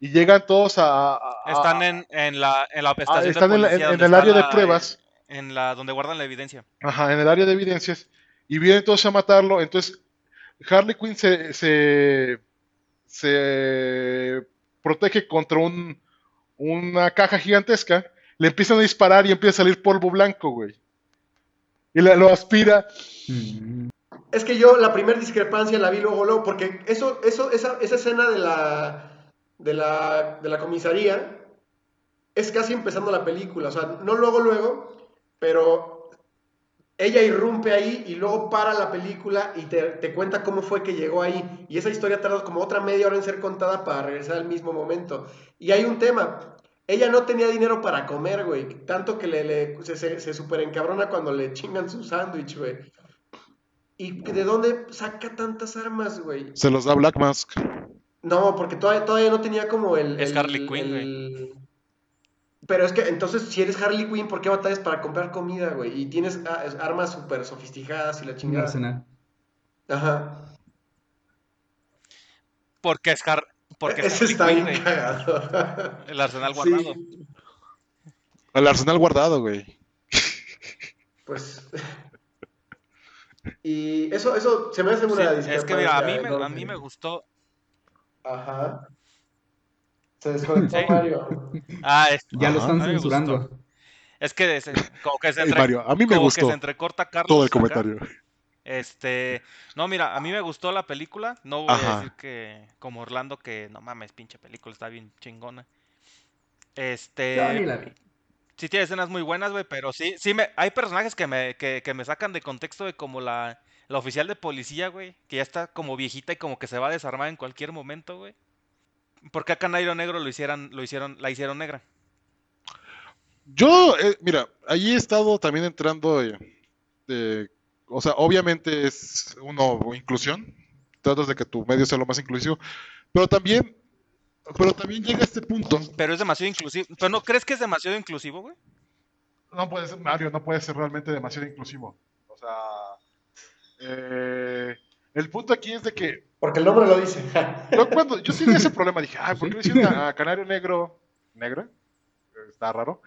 D: y llegan todos a, a- a-
A: Están en, en la, en la
D: a-
A: estación de
D: Ah, están en, la-
A: policía
D: en- el
A: está
D: área de pruebas.
A: En la donde guardan la evidencia.
D: Ajá, en el área de evidencias. Y vienen todos a matarlo. Entonces, Harley Quinn se, se, se protege contra un, una caja gigantesca. Le empiezan a disparar y empieza a salir polvo blanco, güey. Y lo aspira.
C: Mm.
B: Es que yo la primera discrepancia la vi luego, luego, porque eso, eso, esa, esa escena de la, de la, de la comisaría es casi empezando la película, o sea, no luego, luego, pero ella irrumpe ahí y luego para la película y te, te cuenta cómo fue que llegó ahí. Y esa historia tarda como otra media hora en ser contada para regresar al mismo momento. Y hay un tema. Ella no tenía dinero para comer, güey. Tanto que le, le- se, se, se super encabrona cuando le chingan su sándwich, güey. ¿Y de dónde saca tantas armas, güey?
D: Se los da Black Mask.
B: No, porque todavía, todavía no tenía como el...
A: Es
B: el-
A: Harley Quinn,
B: el- Pero es que entonces, si eres Harley Quinn, ¿por qué batallas para comprar comida, güey? Y tienes ah, es- armas súper sofisticadas y la chingada.
C: arsenal.
B: Ajá.
A: Porque es, Har- porque es
B: Ese
A: Harley
B: está
A: Quinn,
B: bien cagado.
A: El arsenal
B: Sí,
A: guardado.
D: El arsenal guardado, güey.
B: pues... Y eso, eso se me hace
A: Sí,
B: una
A: es que mira, a mí, me,
B: discrepancia
A: a mí me gustó.
B: Ajá. Se desconectó
A: Sí.
B: Mario.
A: Ah, es,
C: Ya lo están censurando.
A: es que se- como que se, entre-
D: Mario, a mí me
A: como que
D: gustó
A: se entrecorta Carlos.
D: todo el
A: acá.
D: comentario.
A: Este, no, mira, a mí me gustó la película. No voy a decir que como Orlando que no mames, pinche película está bien chingona. Este,
C: Yo ni la vi.
A: sí tiene escenas muy buenas, güey, pero sí, sí me, hay personajes que me, que, que me sacan de contexto de como la, la oficial de policía, güey, que ya está como viejita y como que se va a desarmar en cualquier momento, güey. ¿Por qué a Canario Negro lo hicieran, lo hicieron, la hicieron negra?
D: Yo, eh, mira, ahí he estado también entrando, eh, eh, o sea, obviamente es uno inclusión, tratas de que tu medio sea lo más inclusivo, pero también, pero también llega este punto,
A: Pero es demasiado inclusivo. ¿Pero no crees que es demasiado inclusivo, güey?
D: no puede ser, Mario, no puede ser realmente demasiado inclusivo, o sea, eh, el punto aquí es de que
B: Porque el nombre lo dice.
D: yo cuando, yo tenía ese problema, dije, ay, ¿por qué le
C: Sí.
D: hicieron a, Canario Negro, negra? Está raro.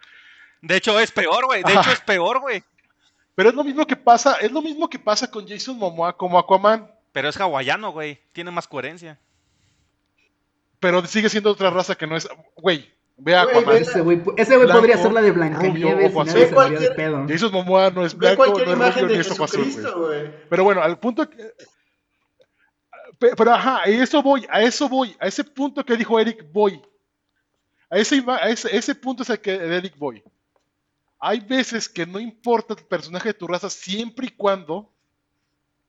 A: De hecho, es peor, güey. De
D: Ajá.
A: hecho, es peor, güey.
D: Pero es lo mismo que pasa, es lo mismo que pasa con Jason Momoa como Aquaman.
A: Pero es hawaiano, güey. Tiene más coherencia.
D: Pero sigue siendo otra raza que no es. Güey, ve a Aquaman.
B: ve-
C: Ese güey, ese güey podría ser la de
D: rubio,
C: Blancanieves nadie se daría de
B: Cualquier-
C: pedo.
D: Jason Momoa no es blanco,
B: cualquier
D: no es rubio, ni es güey. Pero bueno, al punto Pero ajá, a eso voy, a eso voy, a ese punto que dijo Eric voy. A ese, a ese, ese punto es el que de Eric voy. Hay veces que no importa el personaje de tu raza siempre y cuando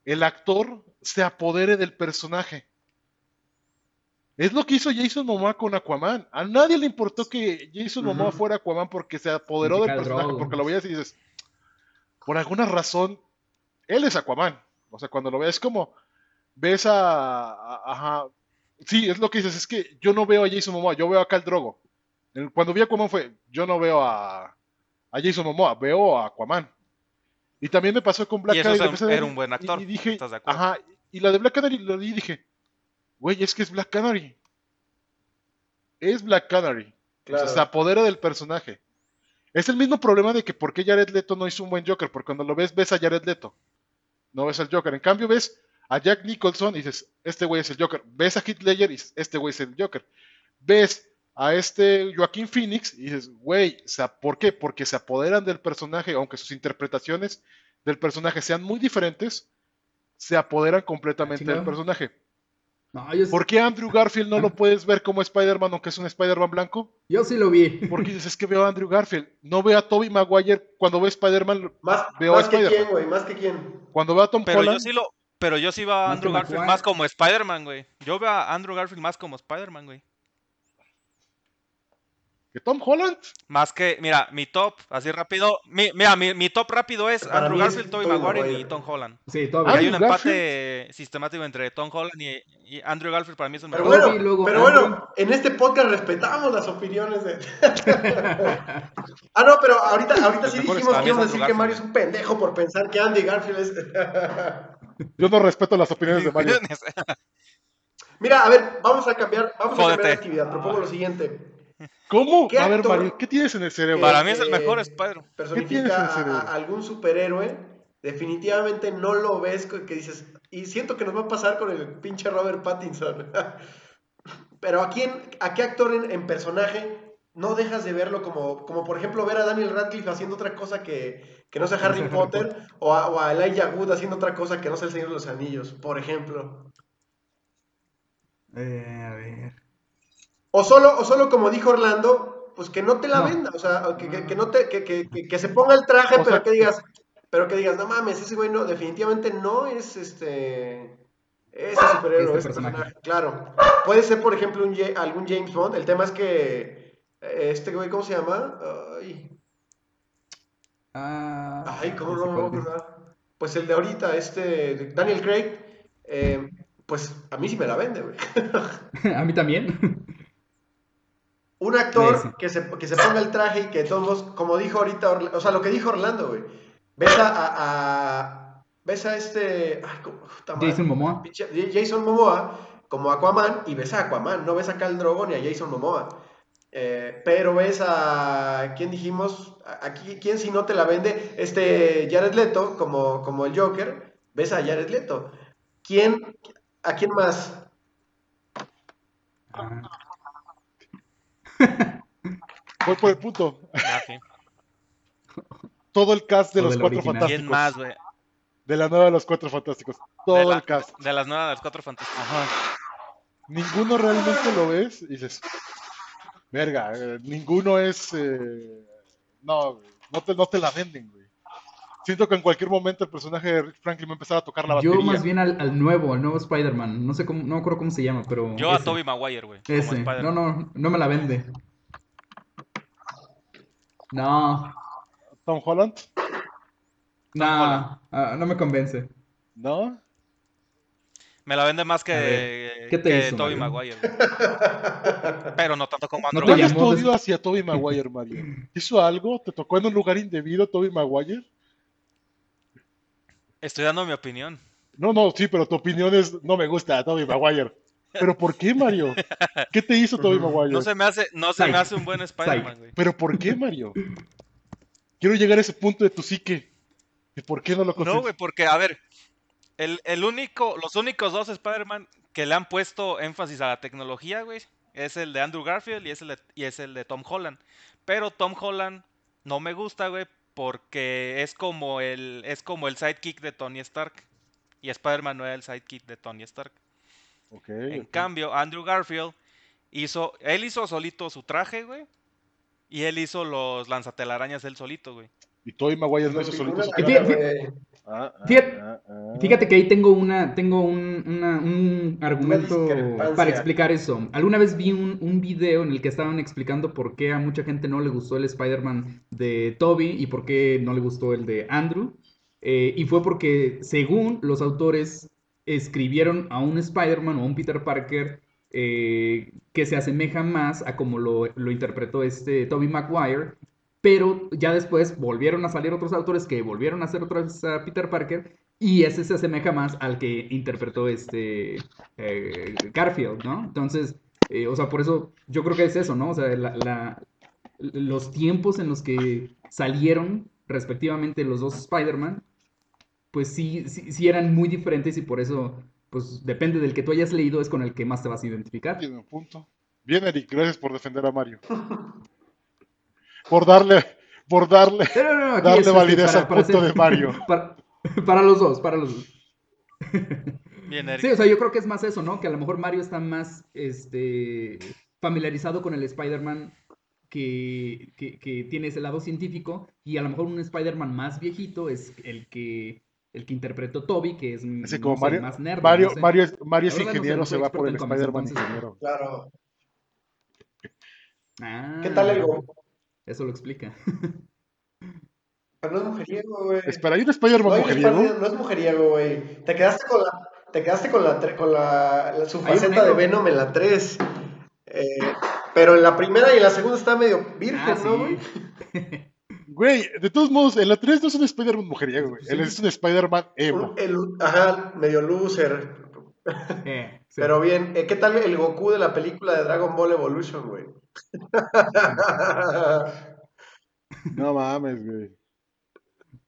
D: el actor se apodere del personaje. Es lo que hizo Jason Momoa con Aquaman. A nadie le importó que Jason Momoa
B: Ujú.
D: fuera Aquaman porque se apoderó del personaje, porque lo veías y dices, por alguna razón, él es Aquaman. O sea, cuando lo ves como, ves a, a- ajá, sí, es lo que dices, es que yo no veo a Jason Momoa, yo veo a Cal Drogo. Cuando vi a Aquaman fue, yo no veo a, a Jason Momoa, veo a Aquaman. Y también me pasó con Black
A: Y eso
D: Canary.
A: es un- era
D: y-
A: un buen actor,
D: Y, dije,
A: ¿estás de acuerdo?
D: ajá, y la de Black Canary lo vi y dije, güey, es que es Black Canary. Es Black Canary. O sea,
B: Claro.
D: se apodera del personaje. Es el mismo problema de que por qué Jared Leto no hizo un buen Joker, porque cuando lo ves, ves a Jared Leto. No ves al Joker. En cambio, ves a Jack Nicholson y dices, este güey es el Joker. Ves a Heath Ledger y dices, este güey es el Joker. Ves a este Joaquín Phoenix y dices, güey, o sea, ¿por qué? Porque se apoderan del personaje, aunque sus interpretaciones del personaje sean muy diferentes, se apoderan completamente del personaje.
C: No, yo,
D: ¿Por qué Andrew Garfield no lo puedes ver como Spider-Man, aunque es un Spider-Man blanco?
C: yo sí lo vi.
D: Porque dices, es que veo a Andrew Garfield. No veo a Tobey Maguire cuando veo a Spider-Man.
B: Más,
D: Veo a
B: más que
D: Spider-Man.
B: quién, güey, más que quién.
D: Cuando veo a Tom
A: Pero yo
D: Holland.
A: sí lo. Pero yo sí veo a Andrew Garfield más como Spider-Man, güey. Yo veo a Andrew Garfield más como Spider-Man, güey.
D: ¿Que Tom Holland?
A: Más que, mira, mi top, así rápido. Mi, mira, mi, mi top rápido es
B: Para
A: Andrew Garfield, Tobey
B: Tobey
A: Maguire y. Tom Holland.
C: Sí, todavía.
A: Hay un empate sistemático entre Tom Holland y, y Andrew Garfield para mí es el
B: Pero
A: mejor.
C: Toby,
B: bueno, pero bueno, en este podcast respetamos las opiniones de. ah, no, pero ahorita, ahorita sí dijimos que íbamos a decir que Mario es un pendejo por pensar que Andy Garfield es.
D: Yo no respeto las opiniones de Mario.
B: Mira, a ver, vamos a cambiar, vamos a cambiar de actividad. Propongo lo siguiente.
D: ¿Cómo?
B: ¿Qué
D: A ver, Mario, ¿qué tienes en el cerebro?
A: Para mí es el
B: eh,
A: mejor Spider.
D: ¿Qué tienes en
B: personifica
D: el
B: a,
D: cerebro?
B: a algún superhéroe, definitivamente no lo ves que dices, y siento que nos va a pasar con el pinche Robert Pattinson. Pero a quién, a qué actor en, en personaje no dejas de verlo como, como por ejemplo ver a Daniel Radcliffe haciendo otra cosa que, que no sea Harry Potter, o a, o a Elijah Wood haciendo otra cosa que no sea el Señor de los Anillos, por ejemplo.
C: Eh, a ver.
B: O solo, o solo como dijo Orlando, pues que no te la
C: No.
B: venda, o sea, que, que- que no te, se ponga el traje,
D: O
B: pero
D: sea,
B: que digas, pero que digas, no mames, ese güey no, definitivamente no es este. Ese superhéroe,
C: Este
B: ese
C: personaje.
B: personaje. Claro. Puede ser, por ejemplo, un, algún James Bond. El tema es que. Este güey, ¿cómo se llama? Ay,
C: Ah,
B: ay ¿cómo no me voy a acordar? Pues el de ahorita, este. Daniel Craig. eh, pues a mí sí me la vende, güey.
C: A mí también.
B: Un actor
C: Sí, sí.
B: que se, que se ponga el traje y que todos, como dijo ahorita, Orla- o sea, lo que dijo Orlando, güey. Ves a, a- a- ves a este, ay.
C: Jason Momoa.
B: Jason Momoa como Aquaman y ves a Aquaman, no ves a Khal Drogo ni a Jason Momoa. Eh, pero ves a, ¿quién dijimos? Aquí, ¿quién si no te la vende? Este Jared Leto como, como el Joker, ves a Jared Leto. ¿Quién, a quién más?
C: Ah,
D: Voy por el punto.
A: Ah, sí.
D: Todo el cast de los cuatro
C: original.
D: fantásticos.
A: ¿Quién más, güey?
D: De la nueva de los cuatro fantásticos. Todo
A: la-
D: el cast.
A: de las nuevas de los cuatro fantásticos.
D: Ajá. Ninguno realmente lo ves y dices, verga, eh, ninguno es, eh, no, güey, no te, no te la venden, güey. Siento que en cualquier momento el personaje de Rick Franklin va a empezar a tocar la batería.
C: Yo más bien al, al nuevo, al nuevo Spider-Man. No sé cómo, no me acuerdo cómo se llama, pero.
A: Yo a Tobey Maguire, güey.
C: Ese.
A: Spider-Man.
C: No, no, no me la vende. No,
D: Tom Holland,
C: no,
A: Holland.
C: ah, no me convence.
D: ¿no?
A: Me la vende más que,
C: ver, ¿qué te
A: que
C: hizo,
A: Tobey
C: Mario?
A: Maguire. Pero no tanto como
C: No
A: Andrew
C: te
D: ¿Cuál es
A: Garfield.
D: tu
C: llamó
D: odio hacia Tobey Maguire, Mario? ¿Hizo algo? ¿Te tocó en un lugar indebido Tobey Maguire?
A: Estoy dando mi opinión.
D: No, no, sí, pero tu opinión es, no me gusta Tobey Maguire. ¿Pero por qué, Mario? ¿Qué te hizo Tobey Maguire?
A: No se me hace, no se me hace un buen Spider-Man, güey.
D: ¿Pero por qué, Mario? Quiero llegar a ese punto de tu psique. ¿Y por qué no lo
A: No,
D: consigues?
A: güey, porque, a ver, el, el único, los únicos dos Spider-Man que le han puesto énfasis a la tecnología, güey, es el de Andrew Garfield y es el de, y es el de Tom Holland. Pero Tom Holland no me gusta, güey, porque es como el, es como el sidekick de Tony Stark. Y Spider-Man no era el sidekick de Tony Stark. En cambio, Andrew Garfield hizo, él hizo solito su traje, güey. Y él hizo los lanzatelarañas él solito, güey.
D: Y Tobey Maguire no hizo solito. su traje.
C: Fíjate-.
D: Ah, ah,
C: Fíjate-
D: ah.
C: Fíjate que ahí tengo una, tengo un, una- un argumento para explicar eso. Alguna vez vi un, un video en el que estaban explicando por qué a mucha gente no le gustó el Spider-Man de Toby y por qué no le gustó el de Andrew. Eh, y fue porque, según los autores, escribieron a un Spider-Man o a un Peter Parker eh, que se asemeja más a como lo, lo interpretó este Toby Maguire. Pero ya después volvieron a salir otros autores que volvieron a hacer otra vez a Peter Parker y ese se asemeja más al que interpretó este eh, Garfield, ¿no? Entonces, eh, o sea, por eso yo creo que es eso, ¿no? O sea, la- la- los tiempos en los que salieron respectivamente los dos Spider-Man, pues sí, sí, sí eran muy diferentes y por eso, pues depende del que tú hayas leído es con el que más te vas a identificar.
D: Tiene un punto. Bien, Eric, gracias por defender a Mario. Por darle, por darle,
C: No, no, no, aquí
D: darle
C: es,
D: validez
C: para-
D: al
C: para
D: punto de Mario.
C: Para, para los dos, para los dos.
A: Bien, Eric.
C: Sí, o sea, yo creo que es más eso, ¿no? Que a lo mejor Mario está más este, familiarizado con el Spider-Man que, que, que tiene ese lado científico y a lo mejor un Spider-Man más viejito es el que, el que interpretó Toby, que es
D: Así
C: sé, más nerd.
D: Mario,
C: no sé.
D: Mario, es, Mario es
C: La verdad no sé,
D: ingeniero, se va por el Spider-Man ingeniero.
B: Claro.
C: Ah,
B: ¿Qué tal el Goku?
C: Eso lo explica.
B: Pero no es mujeriego, güey.
D: Espera, ¿hay un Spider-Man
B: No,
D: mujeriego?
B: No es mujeriego, güey. Te quedaste con la, te quedaste con la, tre- con la, la- su faceta de. Venom en la 3. Eh, pero en la primera y en la segunda está medio virgen,
C: Ah,
B: ¿no, güey?
D: Güey, de todos modos, en la 3 no es un Spider-Man mujeriego, güey.
C: Sí.
D: Él es un Spider-Man emo.
B: Un- el- ajá, medio loser.
C: Eh, sí.
B: Pero bien, eh, ¿qué tal el Goku de la película de Dragon Ball Evolution, güey?
D: No mames, güey.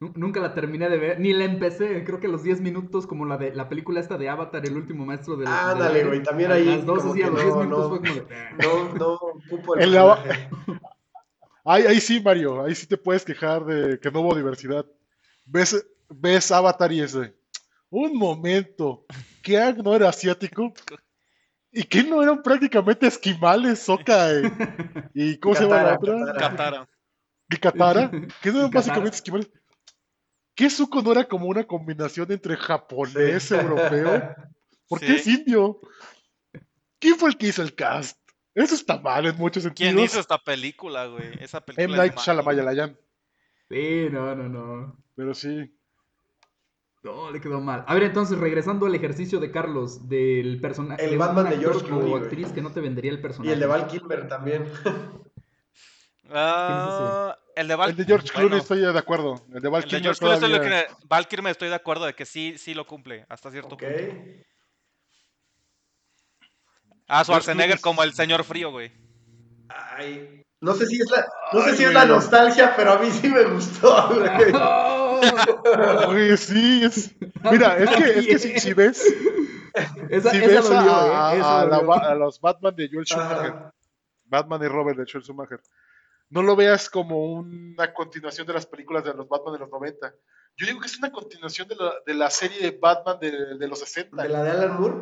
C: Nu- Nunca la terminé de ver, ni la empecé, creo que los 10 minutos como la de la película esta de Avatar, el último maestro del...
B: Ándale,
C: del-
B: güey, también ahí
C: Las dos así, a los 10
B: no,
C: minutos
B: no.
C: fue como de... "Eh".
B: No, no, ocupo el
D: la-. Ahí, ahí sí, Mario, ahí sí te puedes quejar de que no hubo diversidad. Ves, ves Avatar y ese. Un momento, ¿qué Aang no era asiático? ¿Y qué no eran prácticamente esquimales, Soka y, y ¿cómo se llama la otra?
B: Katara.
D: ¿Y Katara? ¿Qué no eran básicamente esquimales? ¿Qué Zuko no era como una combinación entre japonés, europeo? ¿Por qué
A: Sí.
D: es indio? ¿Quién fue el que hizo el cast? Eso está mal en muchos sentidos.
A: ¿Quién hizo esta película, güey? Esa película.
D: M. Night
A: mala,
D: Shyamalan.
C: Sí, no, no, no.
D: Pero sí.
C: No, le quedó mal. A ver, entonces, regresando al ejercicio de Carlos, del personaje.
B: El
C: de
B: Batman de George Clooney, güey.
C: actriz que no te vendería el
B: Y
C: personaje.
B: el de Val Kilmer también.
A: Ah, el de Val
D: El de George
A: bueno,
D: Clooney estoy de acuerdo. El de Val
A: El de
D: Kilmer
A: George Clooney estoy que Val Kilmer estoy de acuerdo de que sí, sí lo cumple hasta cierto
B: Ok.
A: punto. Ah, Schwarzenegger como el señor frío, güey.
B: Ay. No sé si es la, no sé
D: Ay,
B: si es la nostalgia, pero a mí sí me gustó, güey.
D: Oye, sí, es. Mira, es que, es que si, si ves,
C: Esa,
D: si
C: esa
D: ves
C: dolió,
D: a,
C: ¿eh? Esa
D: a la
C: dolió.
D: ba- a los Batman de Joel Schumacher,
B: Ajá.
D: Batman y Robert de Joel Schumacher, no lo veas como una continuación de las películas de los Batman de los 90. Yo digo que es una continuación de la, de la serie de Batman de, de los 60.
B: De la de Alan Moore.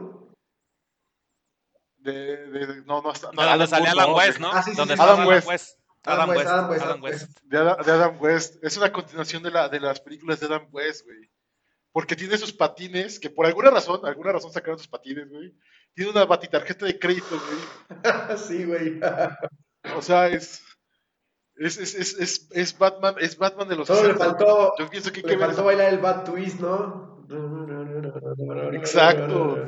D: De, de- no, no,
A: De donde salía
D: Moore,
A: Alan
D: no,
A: West. ¿no?
B: Ah, sí, sí,
A: donde
B: sí.
D: West.
A: Adam West.
B: Adam West,
A: Adam
B: Adam
A: West.
B: West.
D: De, Adam, de Adam West. Es una continuación de, la, de las películas de Adam West, güey. Porque tiene sus patines, que por alguna razón, alguna razón sacaron sus patines, güey. Tiene una batitarjeta de crédito, güey.
B: sí, güey.
D: O sea, es. Es, es, es, es, es Batman, es Batman de los
B: Solo le
D: 60.
B: faltó,
D: Yo pienso que
B: le
D: que
B: faltó
D: eso.
B: bailar el Bad Twist, ¿no?
D: Exacto.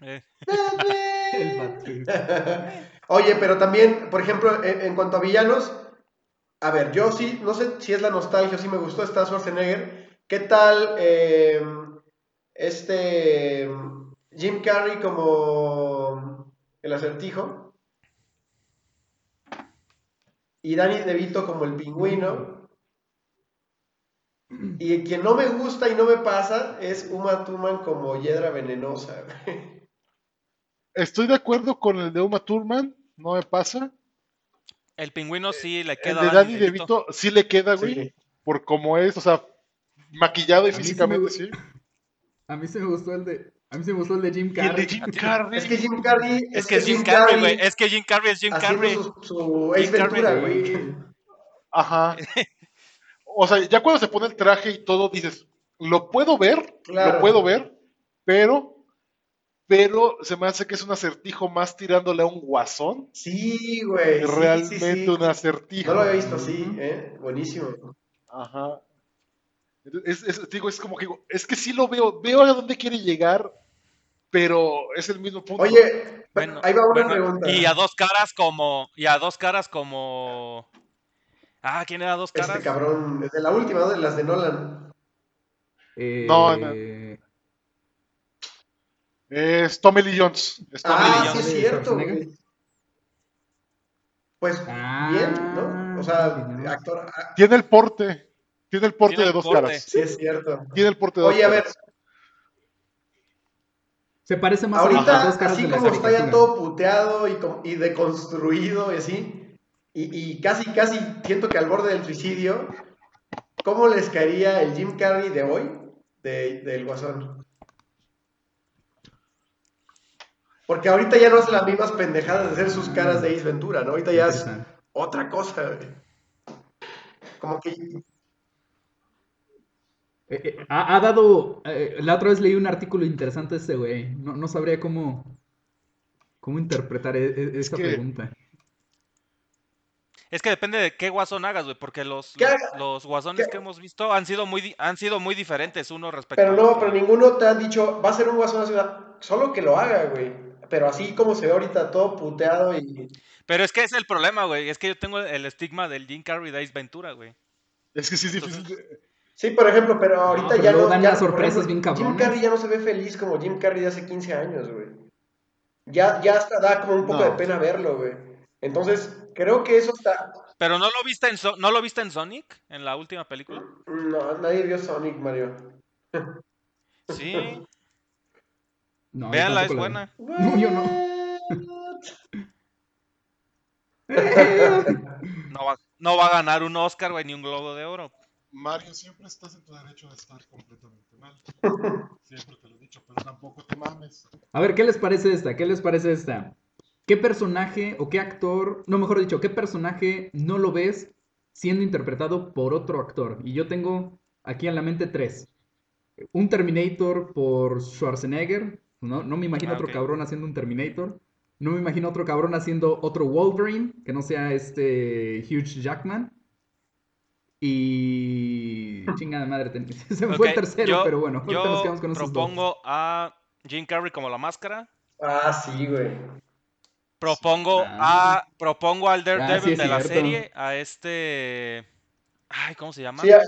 A: Eh,
C: El Batman.
B: Oye, pero también, por ejemplo, en, en cuanto a villanos, a ver, yo sí, no sé si es la nostalgia si me gustó está Schwarzenegger. ¿Qué tal eh, este Jim Carrey como el acertijo? Y Danny DeVito como el pingüino. Y quien no me gusta y no me pasa es Uma Thurman como Hiedra Venenosa.
D: Estoy de acuerdo con el de Uma Thurman, no me pasa.
A: El pingüino sí le
D: El
A: queda.
D: de
A: a
D: Danny
A: DeVito.
D: Sí le queda, güey.
B: Sí.
D: Por cómo es, o sea, maquillado y
C: A mí sí me
D: físicamente, sí.
C: A mí se me gustó el de. A mí se me gustó el de Jim
D: Y el
C: Carrey.
D: de Jim Carrey.
B: Es que Jim Carrey
A: Es que es Jim Carrey, güey. Es que Jim Carrey es Jim Carrey.
B: su, su
A: Jim Carrey,
B: Ventura, güey.
D: Ajá. O sea, ya cuando se pone el traje y todo, dices, lo puedo ver,
B: Claro.
D: lo puedo ver, pero, pero se me hace que es un acertijo más tirándole a un guasón
B: Sí, güey. sí,
D: realmente
B: sí, sí.
D: un acertijo.
B: No lo había visto así, ¿eh? Buenísimo.
D: Ajá. Es, es- digo, es como que es que sí lo veo, veo a dónde quiere llegar, pero es el mismo punto.
B: Oye,
A: Bueno,
B: ahí va una
A: bueno,
B: pregunta.
A: Y a dos caras como. Y a dos caras como. Ah, ¿quién era dos caras?
B: Este cabrón, de la última, ¿no? De las de Nolan.
C: Eh,
D: No, no. Es Tommy Lee Jones. Es Tommy
B: Ah,
D: Lee
B: sí es
C: ¿De
B: cierto, güey. Pues
C: Ah,
B: bien, ¿no? O sea, actor. ah,
D: Tiene el porte. Tiene el porte
A: Tiene
D: de dos
A: porte.
D: caras.
B: Sí es cierto.
D: Tiene el porte de dos
B: Oye, a ver,
D: caras.
C: Se parece más a las
B: ahorita,
C: dos caras
B: así
C: de
B: como está ya todo puteado y, y deconstruido y así, y, y casi, casi siento que al borde del suicidio, ¿cómo les caería el Jim Carrey de hoy de, del Guasón? Porque ahorita ya no hace las mismas pendejadas de hacer sus caras de Ace Ventura, ¿no? Ahorita ya es otra cosa, güey. Como que
C: Eh, eh, ha, ha dado. eh, la otra vez leí un artículo interesante de este güey. No, no sabría cómo. cómo interpretar e- e- esa
D: que-
C: pregunta.
A: Es que depende de qué guasón hagas, güey, porque los,
B: ¿Qué
A: los, guasones
B: ¿Qué?
A: que hemos visto han sido muy han sido muy diferentes uno respecto
B: Pero
A: al
B: no,
A: otro.
B: pero ninguno te han dicho, va a ser un guasón así, solo que lo haga, güey. Pero así como se ve ahorita todo puteado y...
A: Pero es que es el problema, güey. Es que yo tengo el estigma del Jim Carrey de Ace Ventura, güey.
D: Es que sí es difícil.
B: Sí, por ejemplo, pero ahorita
C: pero
B: ya no...
C: dan
B: ya, por
C: sorpresas
B: ejemplo,
C: bien cabronas.
B: Jim Carrey ya no se ve feliz como Jim Carrey de hace 15 años, güey. Ya, ya hasta da como un poco
D: No.
B: de pena verlo, güey. Entonces, creo que eso está...
A: Pero no lo viste en So- no lo viste en Sonic en la última película.
B: No, nadie vio Sonic, Mario.
A: Sí,
C: No,
A: véanla, es
C: la
A: buena.
C: No, yo no.
A: No va, no va a ganar un Oscar, güey, ni un Globo de Oro.
D: Mario, siempre estás en tu derecho de estar completamente mal. Siempre te lo he dicho, pero tampoco te mames.
C: A ver, ¿qué les parece esta? ¿Qué les parece esta? ¿Qué personaje o qué actor, no mejor dicho, qué personaje no lo ves siendo interpretado por otro actor. Y yo tengo aquí en la mente tres. Un Terminator por Schwarzenegger. No, no me imagino
A: Ah,
C: otro cabrón haciendo un Terminator. No me imagino otro cabrón haciendo otro Wolverine, que no sea este Hugh Jackman. Y... Chingada madre, ten- se me fue el tercero,
A: yo-
C: pero bueno, ahorita nos
A: Yo
C: quedamos con esos dos.
A: propongo a Jim Carrey como la máscara.
B: Ah, sí, güey.
A: Propongo
C: Ah.
A: a propongo al Daredevil
C: sí es
A: de la serie, a este ay, ¿cómo se llama?
B: Sí, ah,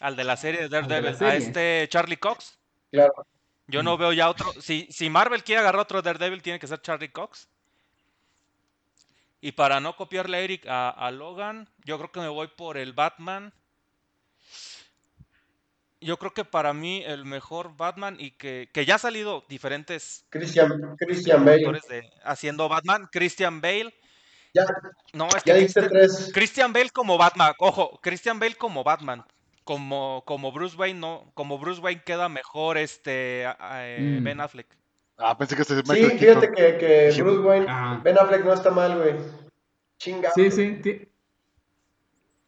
A: Al de la serie de
C: de
A: Daredevil, a
C: serie.
A: este Charlie Cox.
B: claro.
A: Yo no veo ya otro. Si, si Marvel quiere agarrar otro Daredevil, tiene que ser Charlie Cox. Y para no copiarle a Eric a, a Logan, yo creo que me voy por el Batman. Yo creo que para mí el mejor Batman y que, que ya ha salido diferentes
B: Christian, Christian Bale.
A: de, haciendo Batman, Christian Bale.
B: Ya,
A: No, es que
B: ya diste
A: Christian,
B: tres.
A: Christian Bale como Batman, ojo, Christian Bale como Batman. Como, como Bruce Wayne, no, como Bruce Wayne queda mejor este eh,
C: Mm.
A: Ben Affleck.
D: Ah, pensé que este es
B: Sí,
D: Michael
B: fíjate
D: Keaton.
B: que, que Bruce Wayne,
C: Ah.
B: Ben Affleck no está mal, güey. Chinga.
C: Sí, sí,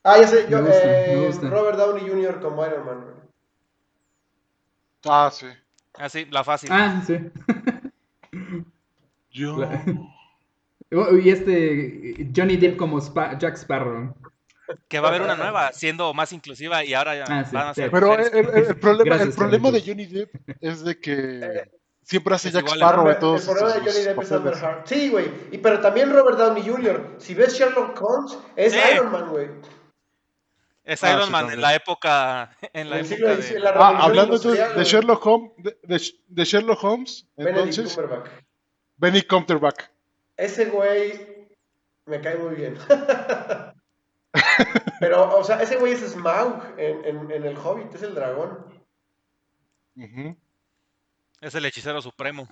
B: Ah, ya sé, yo,
C: gusta,
B: eh. Robert Downey Jr. como Iron Man, güey.
D: Ah, sí.
A: Así, la fácil.
C: Ah, sí.
D: Yo.
C: La- Oh, Y este Johnny Depp como Spa- Jack Sparrow.
A: Que va a haber una nueva, siendo más inclusiva y ahora ya
C: Ah, sí,
A: van a ser
D: Pero el,
A: mujeres.
D: el- el problema,
C: Gracias,
D: el problema de. Johnny Depp es de que siempre hace
A: Es
D: Jack Sparrow en todos
B: el problema de Johnny Depp es Amber. Heard. Sí, güey. Y pero también Robert Downey Jr. Si ves Sherlock Holmes, es
A: Sí.
B: Iron Man, güey.
A: Es
D: Ah,
A: Iron Man en la época. En la época de.
B: la
D: Ah,
B: revolución
D: hablando de
B: güey.
D: Sherlock Holmes, de, de- de Sherlock Holmes,
B: Benedict
D: entonces. Benny Cumberbatch.
B: Ese güey me cae muy bien. Pero, o sea, ese güey es Smaug en, en, en El Hobbit, es el dragón.
A: Es el hechicero supremo.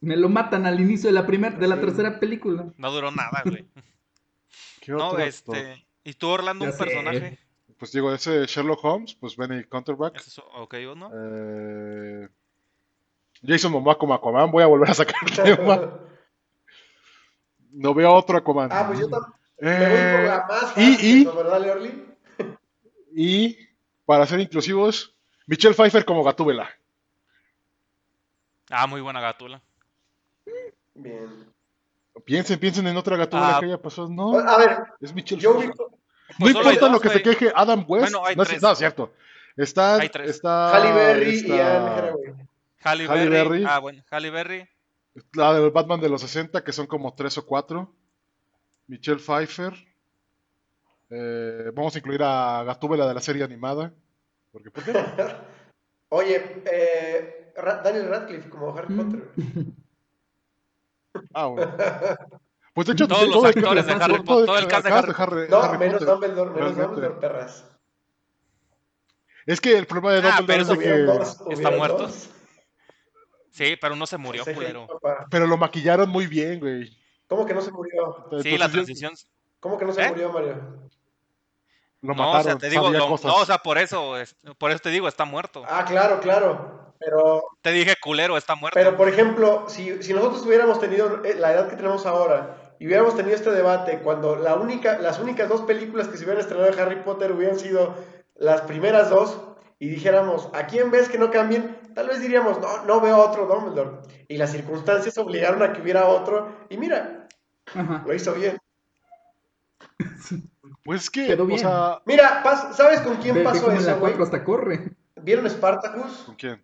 C: Me lo matan al inicio de la primera, de la
B: Sí.
C: tercera película.
A: No duró nada, güey.
D: ¿Qué
A: No, este. ¿Y tú, Orlando,
C: Ya
A: un
C: sé.
A: personaje?
D: Pues digo, ese Sherlock Holmes, pues Benny Cumberbatch.
A: ¿Es eso? Ok, uno.
D: Eh, Jason Momoa como Aquaman, voy a volver a sacar el tema. No veo otro Aquaman.
B: Ah, pues yo también.
D: Eh,
B: la más
D: y-
B: fácil,
D: y-
B: ¿no, ¿verdad,
D: y para ser inclusivos, Michelle Pfeiffer como Gatúbela.
A: Ah, muy buena gatula.
B: Bien.
D: Piensen, piensen en otra Gatúbela
A: Ah.
D: que haya pasado. No,
B: A ver,
D: es Michelle
B: yo
D: Pfeiffer. No
A: Pues
D: importa
A: dos,
D: lo que se queje Adam West.
A: Bueno, hay
D: no, es,
A: tres.
D: no, es cierto. Está,
A: Hay tres.
D: está
B: Halle Berry y
D: esta-
B: Anne Hathaway.
A: Halle
D: Halle
A: Berry.
D: Berry.
A: Ah, bueno, Halle Berry.
D: La del Batman de los 60, que son como tres o cuatro. Michelle Pfeiffer. Eh, vamos a incluir a Gatúbela de la serie animada. Porque, ¿por qué no?
B: Oye, eh, Daniel Radcliffe como Harry
C: Mm.
B: Potter.
D: Ah, bueno. Pues de hecho,
A: Todos los
D: todo el-
A: actores de Harry Potter, todo el cast de
D: cast
A: Harry
B: No,
D: Harry
B: menos
D: Potter.
B: Dumbledore, menos
D: realmente.
B: Dumbledore, perras.
D: Es que el problema de
A: Ah,
D: Dumbledore
A: pero
D: es de que...
B: Dos,
A: ¿Está muerto?
B: dos.
A: Sí, pero no se murió, culero.
D: Pero lo maquillaron muy bien, güey.
B: ¿Cómo que no se murió?
A: Sí, la transición.
B: ¿Cómo que no se
A: ¿Eh?
B: murió, Mario?
D: Lo
A: No, o sea, te digo, lo- no, o sea, por eso, es- por eso te digo, está muerto.
B: Ah, claro, claro. Pero,
A: Te dije culero, está muerto.
B: pero por ejemplo, si, si nosotros hubiéramos tenido eh, la edad que tenemos ahora y hubiéramos tenido este debate cuando la única, las únicas dos películas que se hubieran estrenado de Harry Potter hubieran sido las primeras dos y dijéramos, ¿a quién ves que no cambien? Tal vez diríamos, no, no veo otro Dumbledore. Y las circunstancias obligaron a que hubiera otro y mira,
C: Ajá.
B: lo hizo bien.
D: Pues es que,
C: Quedó
D: o
C: bien.
D: sea...
B: Mira, pas- ¿sabes con quién
C: Ve, ve
B: pasó
C: cómo en la
B: eso, güey?
C: 4 hasta corre.
B: ¿Vieron Spartacus?
D: ¿Con quién?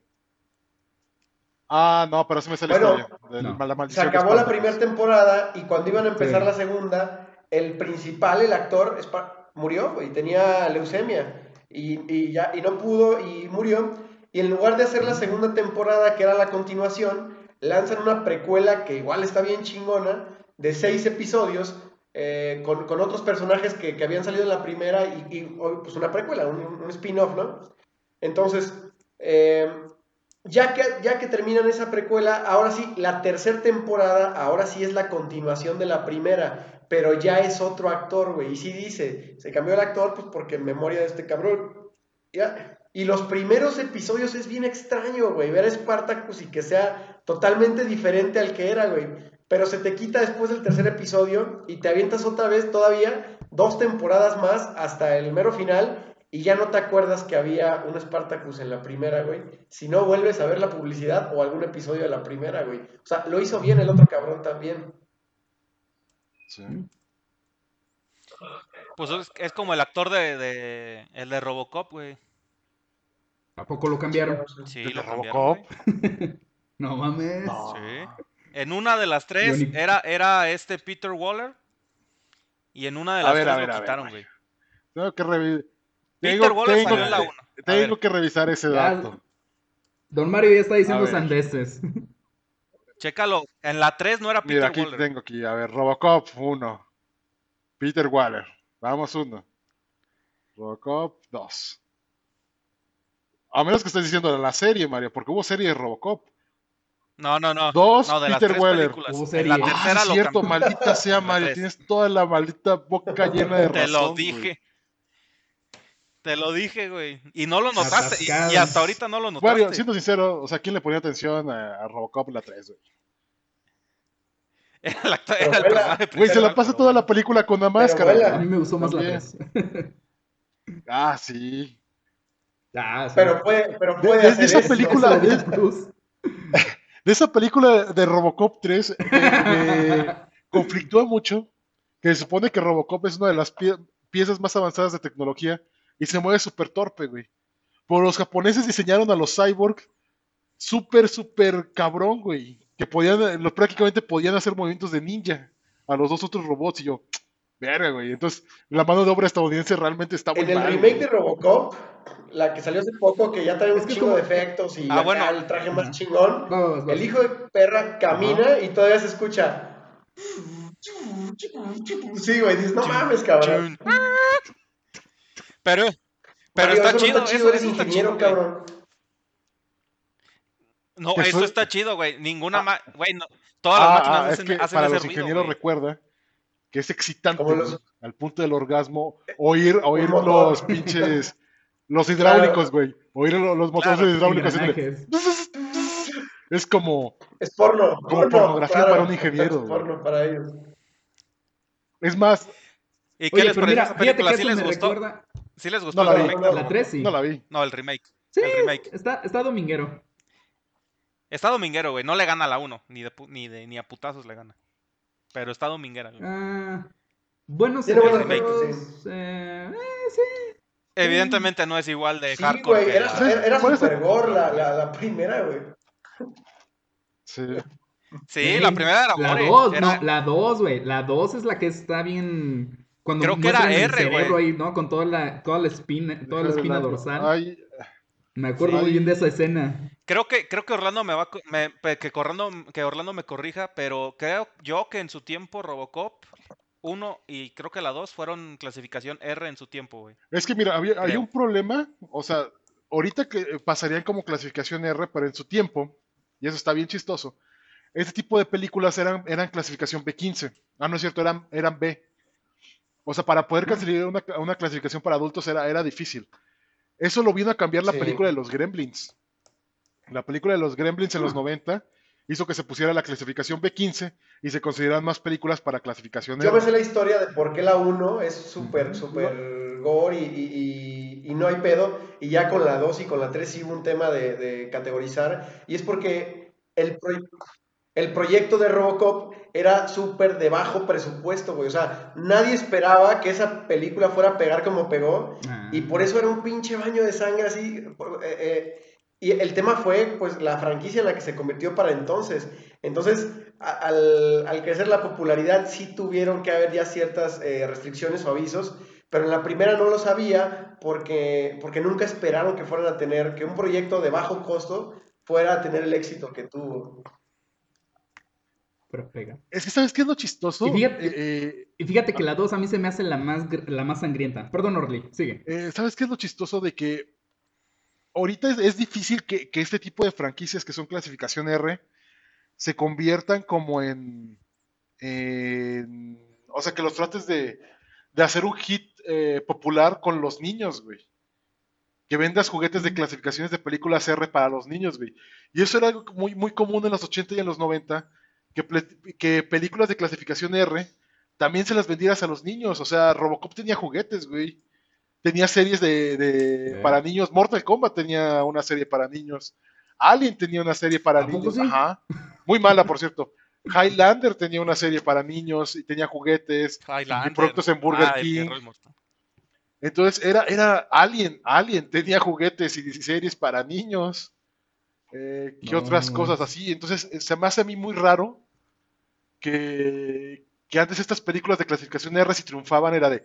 D: Ah, no, pero sí me sale
B: Bueno,
D: la historia. de
C: no.
D: la
B: Se
D: maldición
B: acabó la primera temporada y cuando iban a empezar
C: Sí.
B: la segunda, el principal, el actor, Spa- murió, güey, tenía leucemia y, y ya, y no pudo y murió. Y en lugar de hacer la segunda temporada, que era la continuación, lanzan una precuela que igual está bien chingona, de seis episodios, eh, con, con otros personajes que, que habían salido en la primera y, y, pues una precuela, un, un spin-off, ¿no? Entonces, eh, ya que, ya que terminan esa precuela, ahora sí, la tercera temporada, ahora sí es la continuación de la primera, pero ya es otro actor, güey. Y sí dice, se cambió el actor, pues porque en memoria de este cabrón. Ya. Y los primeros episodios es bien extraño, güey, ver a Spartacus y que sea totalmente diferente al que era, güey. Pero se te quita después del tercer episodio y te avientas otra vez todavía dos temporadas más hasta el mero final y ya no te acuerdas que había un Spartacus en la primera, güey. Si no vuelves a ver la publicidad o algún episodio de la primera, güey. O sea, lo hizo bien el otro cabrón también.
D: Sí.
A: Pues es, es como el actor de, de- el de Robocop, güey.
C: ¿A poco lo cambiaron?
A: Sí,
D: ¿El de
A: lo cambiaron.
C: No mames.
B: No.
A: Sí. En una de las tres
C: ni-
A: era, era este Peter Waller. Y en una de
D: A
A: las
D: a
A: tres
D: ver,
A: lo
D: a
A: quitaron,
D: güey. Tengo que revisar.
A: Peter
D: Tengo,
A: Waller
D: tengo-
A: salió en la
D: tengo que revisar ese
C: Ya,
D: dato.
C: Don Mario ya está diciendo sandeces.
A: Chécalo. En la 3 no era Peter
D: Mira, aquí
A: Waller.
D: tengo aquí. A ver, Robocop 1. Peter Waller. Vamos uno. Robocop 2. A menos que estés diciendo de la serie, Mario, porque hubo serie de Robocop.
A: No, no, no.
D: Dos,
A: no, de las
D: Peter
A: tres
D: Weller.
A: En
C: serie.
A: la
C: Ah,
D: Ah,
A: tercera lo
D: cierto,
A: cambió.
D: maldita sea,
A: La
D: Mario. Tienes toda la maldita boca llena de razón.
A: Te lo dije. Te lo dije, güey. Y no lo notaste. Y, hasta ahorita no lo notaste.
D: Mario, siendo sincero, o sea, ¿quién le ponía atención a, a Robocop la 3, güey?
A: Era el, actor-
B: Pero
A: era el
B: la-
A: personaje
D: Güey, se la pasa toda la película con la máscara.
C: A mí me gustó más la
D: También.
C: 3.
D: Ah, sí.
C: Ah, sí.
B: Pero puede, pero
D: De-
B: puede
D: de- esa
B: eso.
D: película-
C: de
D: esa película de Robocop 3 me, me conflictúa mucho que se supone que Robocop es una de las pie- piezas más avanzadas de tecnología y se mueve súper torpe, güey. Pero los japoneses diseñaron a los cyborgs súper, súper cabrón, güey. Que podían, los, prácticamente podían hacer movimientos de ninja a los dos otros robots y yo, verga, güey. Entonces, la mano de obra estadounidense realmente está muy
B: En el
D: mal,
B: remake
D: güey.
B: de Robocop, la que salió hace poco, que ya trae un
C: Es que
B: chingo
C: como-
B: de efectos y
A: Ah,
B: acá
A: bueno.
B: el traje más chingón, el hijo de perra camina y todavía se escucha. Sí, güey, dices, no mames, cabrón.
A: chun. Pero, pero
B: Mario,
A: está
B: eso
A: chido,
B: está chido,
A: eso,
B: eres
A: eso está
B: ingeniero,
A: chido, güey.
B: cabrón.
A: No, eso está chido, güey. Ninguna
D: Ah.
A: ma- güey, no, todas las
D: Ah,
A: máquinas
D: ah, es
A: hacen,
D: que
A: hacen
D: para
A: ese
D: los
A: ruido,
D: ingenieros
A: güey.
D: recuerda que es excitante
B: los-
D: al punto del orgasmo oír, oír los pinches los hidráulicos, güey. Oír lo- los motores
A: Claro.
D: hidráulicos. Es como,
B: Es porno.
D: Como
B: porno,
D: pornografía para un ingeniero,
B: Es porno para ellos.
D: es más,
A: ¿Y qué
C: Oye,
A: les pareció
C: mira,
A: esa
C: fíjate
A: película?
C: que
A: ¿Sí les gustó?
C: recuerda.
A: ¿Sí les gustó
D: No
A: el
D: la vi.
A: remake?
B: No,
C: La 3 sí.
D: no la vi.
A: No, el remake.
C: Sí,
A: El remake.
C: Está, está dominguero.
A: Está dominguero, güey. No le gana a la 1. Ni, de, ni, de, ni a putazos le gana. Pero está dominguera, güey.
C: Ah, buenos efectos. eh, eh, sí.
A: Evidentemente no es igual de
B: Sí,
A: hardcore
B: güey, era,
A: la-
B: era, era
D: ¿Cuál es el-
B: super gore la, la, la primera, güey.
D: Sí.
A: Sí, la primera era
C: La
A: gore,
C: 2,
A: era-
C: no, la 2, güey. La 2 es la que está bien. Cuando
A: Creo que era R, güey.
C: cerebro ahí, ¿no? Con toda la, toda la espina, toda la espina dorsal.
D: Ay,
C: Me acuerdo
D: Sí.
C: muy bien de esa escena.
A: Creo que, creo que Orlando me va me- que, Orlando, que Orlando me corrija, pero creo yo que en su tiempo Robocop 1 y creo que la 2 fueron clasificación R en su tiempo, güey.
D: es que mira, había, hay un problema, o sea, ahorita que pasarían como clasificación R, pero en su tiempo, y eso está bien chistoso, este tipo de películas eran, eran clasificación B15. Ah, no es cierto, eran, eran B. O sea, para poder clasificar una, una clasificación para adultos era, era difícil. Eso lo vino a cambiar la
B: Sí.
D: película de los Gremlins. La película de los Gremlins en los 90 hizo que se pusiera la clasificación B15 y se consideran más películas para clasificación
B: Yo me sé la historia de por qué la 1 es súper, súper gore y, y- y- y no hay pedo. Y ya con la 2 y con la 3 sí hubo un tema de, de categorizar. Y es porque el, el proyecto de Robocop era súper de bajo presupuesto, güey. O sea, nadie esperaba que esa película fuera a pegar como pegó.
C: Ah.
B: Y por eso era un pinche baño de sangre así. eh, eh, y el tema fue, pues, la franquicia en la que se convirtió para entonces. Entonces, al, al crecer la popularidad, sí tuvieron que haber ya ciertas eh, restricciones o avisos. Pero en la primera no lo sabía porque, porque nunca esperaron que fueran a tener, que un proyecto de bajo costo fuera a tener el éxito que tuvo.
C: Pero pega.
D: Es que, ¿sabes qué es lo chistoso?
C: Y fíjate-
D: Eh, eh,
C: Y fíjate que la 2 a mí se me hace la más, la más sangrienta. Perdón, Orly, sigue.
D: Eh, ¿Sabes qué es lo chistoso de que ahorita es, es difícil que, que este tipo de franquicias que son clasificación R se conviertan como en, en- o sea, que los trates de, de hacer un hit eh, popular con los niños, güey. Que vendas juguetes de clasificaciones de películas R para los niños, güey. Y eso era algo muy, muy común en los 80 y en los 90, que, películas de clasificación R también se las vendieras a los niños. O sea, Robocop tenía juguetes, güey. Tenía series de, de- para niños. Mortal Kombat tenía una serie para niños. Alien tenía una serie para
C: ¿A poco
D: niños.
C: sí?
D: Ajá. Muy mala, por cierto. Highlander tenía una serie para niños y tenía juguetes.
A: Highlander.
D: Y productos en Burger
A: Ah,
D: King. Entonces era, era Alien, Alien tenía juguetes y series para niños. Eh, ¿Qué
C: No,
D: otras
C: no
D: cosas así? Entonces eh, se me hace a mí muy raro que, que antes estas películas de clasificación R si triunfaban era de,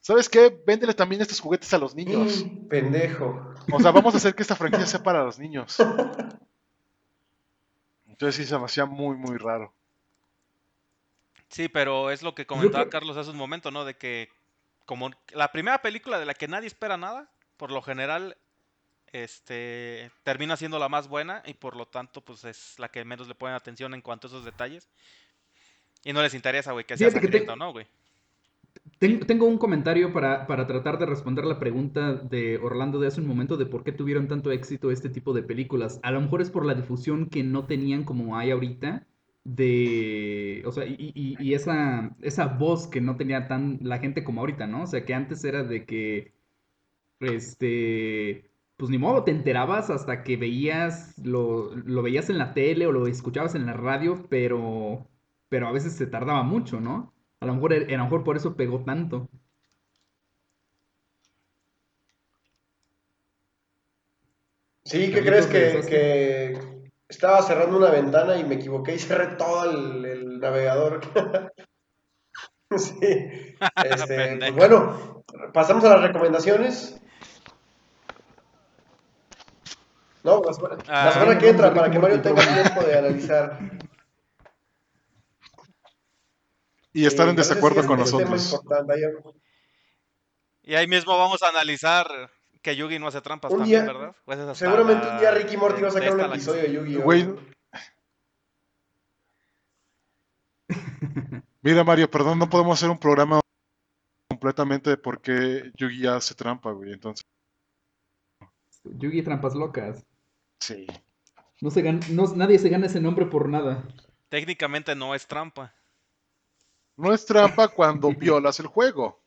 D: ¿sabes qué? Véndele también estos juguetes a los niños.
B: Mm, pendejo.
D: O sea, vamos a hacer que esta franquicia sea para los niños. Entonces sí se me hacía muy, muy raro.
A: Sí, pero es lo que comentaba Carlos hace un momento, ¿no? De que como la primera película de la que nadie espera nada, por lo general, este, termina siendo la más buena y por lo tanto, pues es la que menos le ponen atención en cuanto a esos detalles. Y no les interesa, güey, que sea
C: Fíjate que te-
A: sangriento, ¿no, güey?
C: Ten- Tengo un comentario para, para tratar de responder la pregunta de Orlando de hace un momento de por qué tuvieron tanto éxito este tipo de películas. A lo mejor es por la difusión que no tenían como hay ahorita de, o sea, y, y- y esa, esa voz que no tenía tan la gente como ahorita, ¿no? O sea, que antes era de que, este, pues ni modo, te enterabas hasta que veías, lo, lo veías en la tele o lo escuchabas en la radio, pero, pero a veces se tardaba mucho, ¿no? A lo mejor, a lo mejor por eso pegó tanto.
B: Sí, ¿qué crees que, estaba cerrando una ventana y me equivoqué y cerré todo el, el navegador? Sí. Este, pues bueno, pasamos a las recomendaciones. No, la semana, la
A: Ah.
B: semana que entra para que Mario
C: te
B: tenga tiempo de analizar.
D: Y estar en
B: ese
D: desacuerdo con nosotros.
A: Y ahí mismo vamos a analizar que Yugi no hace trampas
B: Un
A: también,
B: día-
A: ¿verdad? Pues
B: Seguramente
A: la-
B: un día Ricky Morty va a sacar un episodio de Yu-Gi-Oh!
D: Güey, Mira, Mario, perdón, no podemos hacer un programa completamente de por qué Yugi hace trampa, güey. Entonces,
C: Yugi Trampas Locas.
D: sí.
C: No se gan- no- nadie se gana ese nombre por nada.
A: Técnicamente no es trampa.
D: No es trampa cuando violas el juego.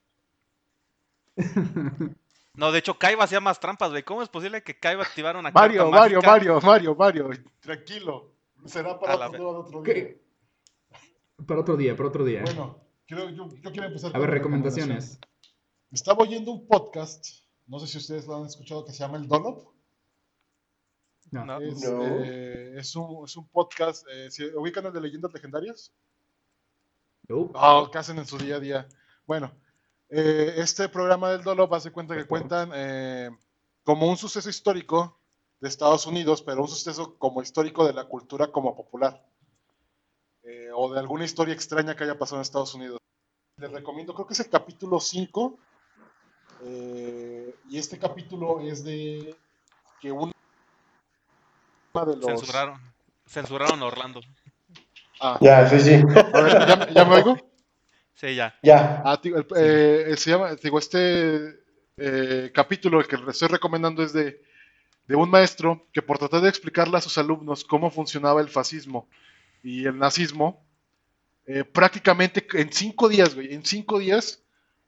A: No, de hecho, Kaiba hacía más trampas, güey. ¿Cómo es posible que Kaiba activara una
D: Mario,
A: carta
D: Mario,
A: mágica?
D: Mario, Mario, Mario, tranquilo. Será para otro, otro día.
C: ¿Qué? Para otro día, para otro día.
D: Bueno, quiero, yo, yo quiero empezar
C: A
D: con
C: ver, recomendaciones.
D: Estaba oyendo un podcast, no sé si ustedes lo han escuchado, que se llama El Dolop.
C: No.
A: No.
D: Es,
B: No.
D: eh, es un, es un podcast, eh, ¿se ubican el de leyendas legendarias? ¿Qué hacen en su día a día? Bueno, eh, este programa del Dolop hace cuenta que cuentan eh, como un suceso histórico de Estados Unidos, pero un suceso como histórico de la cultura como popular. Eh, o de alguna historia extraña que haya pasado en Estados Unidos. Les recomiendo, creo que es el capítulo 5. eh, y este capítulo es de que una de los...
A: Censuraron. Censuraron a Orlando.
D: Ah,
B: Ya, sí, sí.
D: a ver, ¿ya, ya me oigo?
A: Sí, ya.
B: Ya.
D: Ah, digo, el- eh, se llama, digo, este eh, capítulo que le estoy recomendando es de, de un maestro que por tratar de explicarle a sus alumnos cómo funcionaba el fascismo y el nazismo, eh, prácticamente en cinco días, güey, en cinco días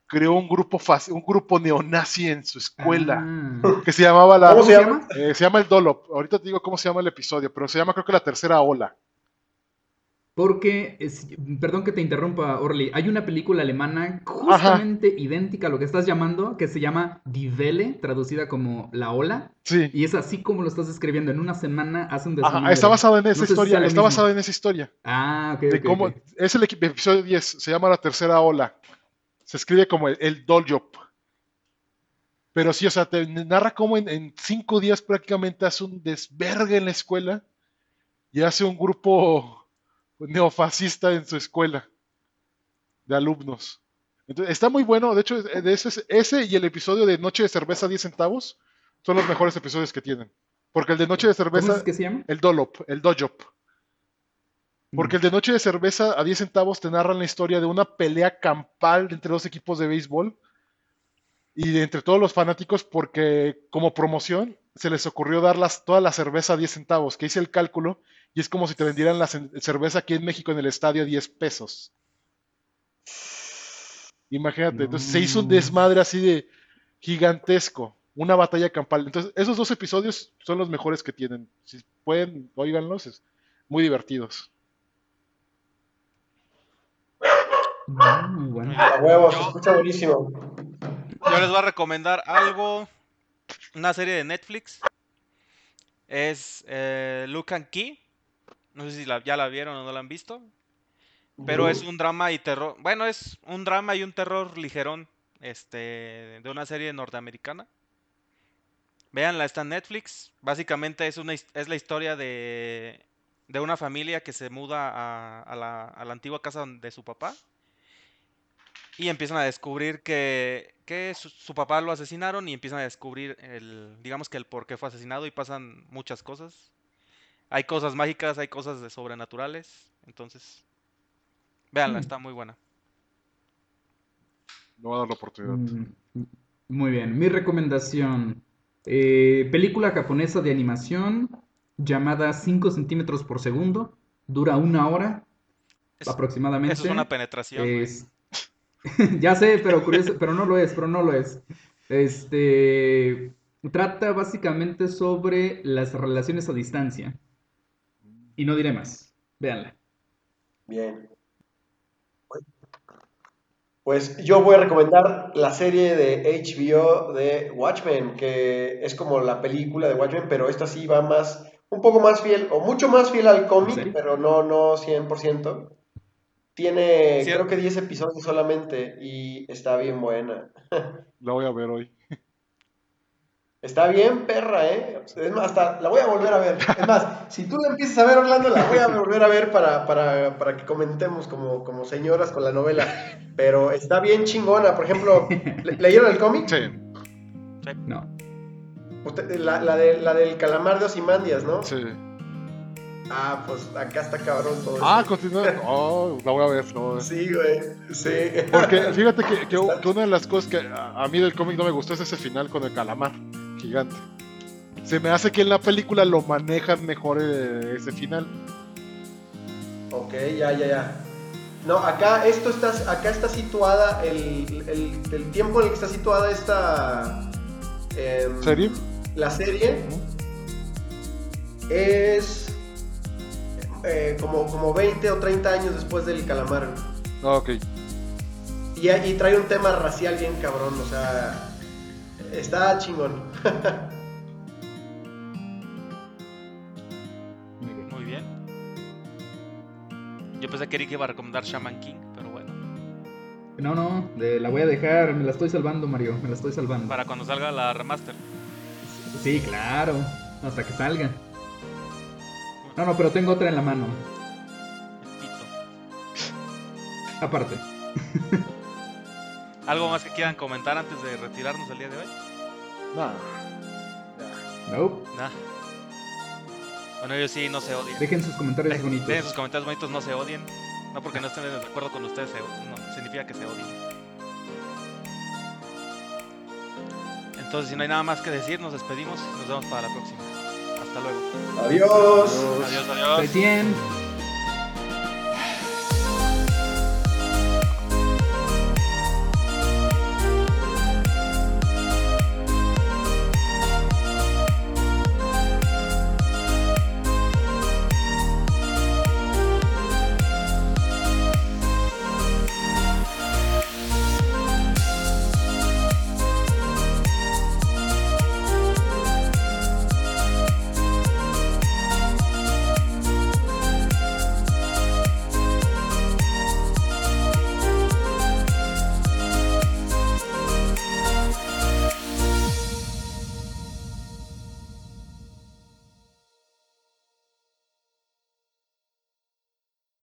D: creó un grupo un grupo neonazi en su escuela
C: Ah.
D: que se llamaba la,
B: ¿Cómo se llama?
D: eh, se llama el Dolop. Ahorita te digo cómo se llama el episodio, pero se llama creo que la tercera ola.
C: Porque, es- perdón que te interrumpa, Orly, hay una película alemana justamente idéntica a lo que estás llamando, que se llama Die Welle, traducida como La Ola,
D: Sí.
C: y es así como lo estás escribiendo. En una semana hace un desmadre.
D: está basado en esa historia, está basado en esa historia.
C: Ah, ok,
D: de cómo, es el episodio 10, se llama la tercera ola. Se escribe como el, el Doljop. Pero sí, o sea, te narra cómo en, en cinco días prácticamente hace un desvergue en la escuela y hace un grupo neofascista en su escuela de alumnos. Entonces, está muy bueno, de hecho, de ese, ese y el episodio de Noche de Cerveza 10 centavos son los mejores episodios que tienen. Porque el de Noche de
C: ¿Cómo
D: Cerveza,
C: es que se llama?
D: el Dolop, el Dojop. Porque el de Noche de Cerveza a 10 centavos te narran la historia de una pelea campal entre dos equipos de béisbol y de entre todos los fanáticos porque como promoción se les ocurrió dar las- toda la cerveza a 10 centavos, que hice el cálculo y es como si te vendieran la ce- cerveza aquí en México en el estadio a 10 pesos. Imagínate, entonces se hizo un desmadre así de gigantesco, una batalla campal. Entonces, esos dos episodios son los mejores que tienen. Si pueden, óiganlos, es muy divertidos.
C: Muy bueno.
B: A huevos, se
A: Yo-
B: escucha buenísimo.
A: Yo les voy a recomendar algo, una serie de Netflix. Es eh, Look and Key. No sé si la- ya la vieron o no la han visto. Pero es un drama y terror. Bueno, es un drama y un terror ligerón. Este. De una serie norteamericana. Véanla, está en Netflix. Básicamente es una es la historia de. de una familia que se muda a, a la, a la antigua casa de su papá. Y empiezan a descubrir que, que su, su papá lo asesinaron y empiezan a descubrir el, digamos que el por qué fue asesinado y pasan muchas cosas. Hay cosas mágicas, hay cosas de sobrenaturales. Entonces, véanla,
C: Mm.
A: está muy buena.
D: No va a dar la oportunidad.
C: Mm, Muy bien, mi recomendación. eh, película japonesa de animación llamada 5 centímetros por segundo. Dura una hora
A: Es-
C: aproximadamente.
A: Eso es una penetración.
C: Es- ya sé, pero curioso, pero no lo es, pero no lo es. Este trata básicamente sobre las relaciones a distancia. Y no diré más. Véanla.
B: Bien. Pues yo voy a recomendar la serie de HBO de Watchmen, que es como la película de Watchmen, pero esta sí va más, un poco más fiel, o mucho más fiel al cómic, pero no, no 100%. Tiene, creo que 10 episodios solamente y está bien buena.
D: La voy a ver hoy.
B: Está bien, perra, ¿eh? Es más, hasta la voy a volver a ver. Es más, si tú la empiezas a ver, Orlando, la voy a volver a ver para, para, para que comentemos como, como señoras con la novela. Pero está bien chingona. Por ejemplo, ¿le- ¿leyeron el cómic?
D: Sí,
C: No.
B: Usted- la, la, de, la del calamar de Osimandias, ¿no?
D: sí.
B: Ah, pues acá está cabrón todo
D: Ah,
B: eso.
D: continúa. Oh, la voy a ver, ver.
B: Sí, güey. Sí.
D: Porque fíjate que, que- que una de las cosas que a, a mí del cómic no me gustó es ese final con el calamar gigante. Se me hace que en la película lo manejan mejor eh, ese final.
B: Ok, ya, ya, ya. No, acá esto está, acá está situada el, el, el tiempo en el que está situada esta em,
D: ¿Serie?
B: La serie es eh, como, como 20 o 30 años después del calamar.
D: Ah, ok.
B: Y, y trae un tema racial bien cabrón, o sea, está chingón.
C: Muy bien.
A: Yo pensé que Eric iba a recomendar Shaman King, pero bueno.
C: No, no, de- la voy a dejar, me la estoy salvando, Mario, me la estoy salvando.
A: Para cuando salga la remaster.
C: Sí, claro, hasta que salga. No, no, pero tengo otra en la mano, aparte.
A: ¿Algo más que quieran comentar antes de retirarnos el día de hoy?
D: Nada.
C: Nope.
A: Nah. Bueno, ellos sí no se odian.
C: Dejen sus comentarios
A: Dejen
C: bonitos.
A: dejen sus comentarios bonitos, no se odien. No porque no estén de acuerdo con ustedes, no, significa que se odien. Entonces, si no hay nada más que decir, nos despedimos nos vemos para la próxima. Hasta luego.
B: Adiós.
A: Adiós, adiós.
C: Recién.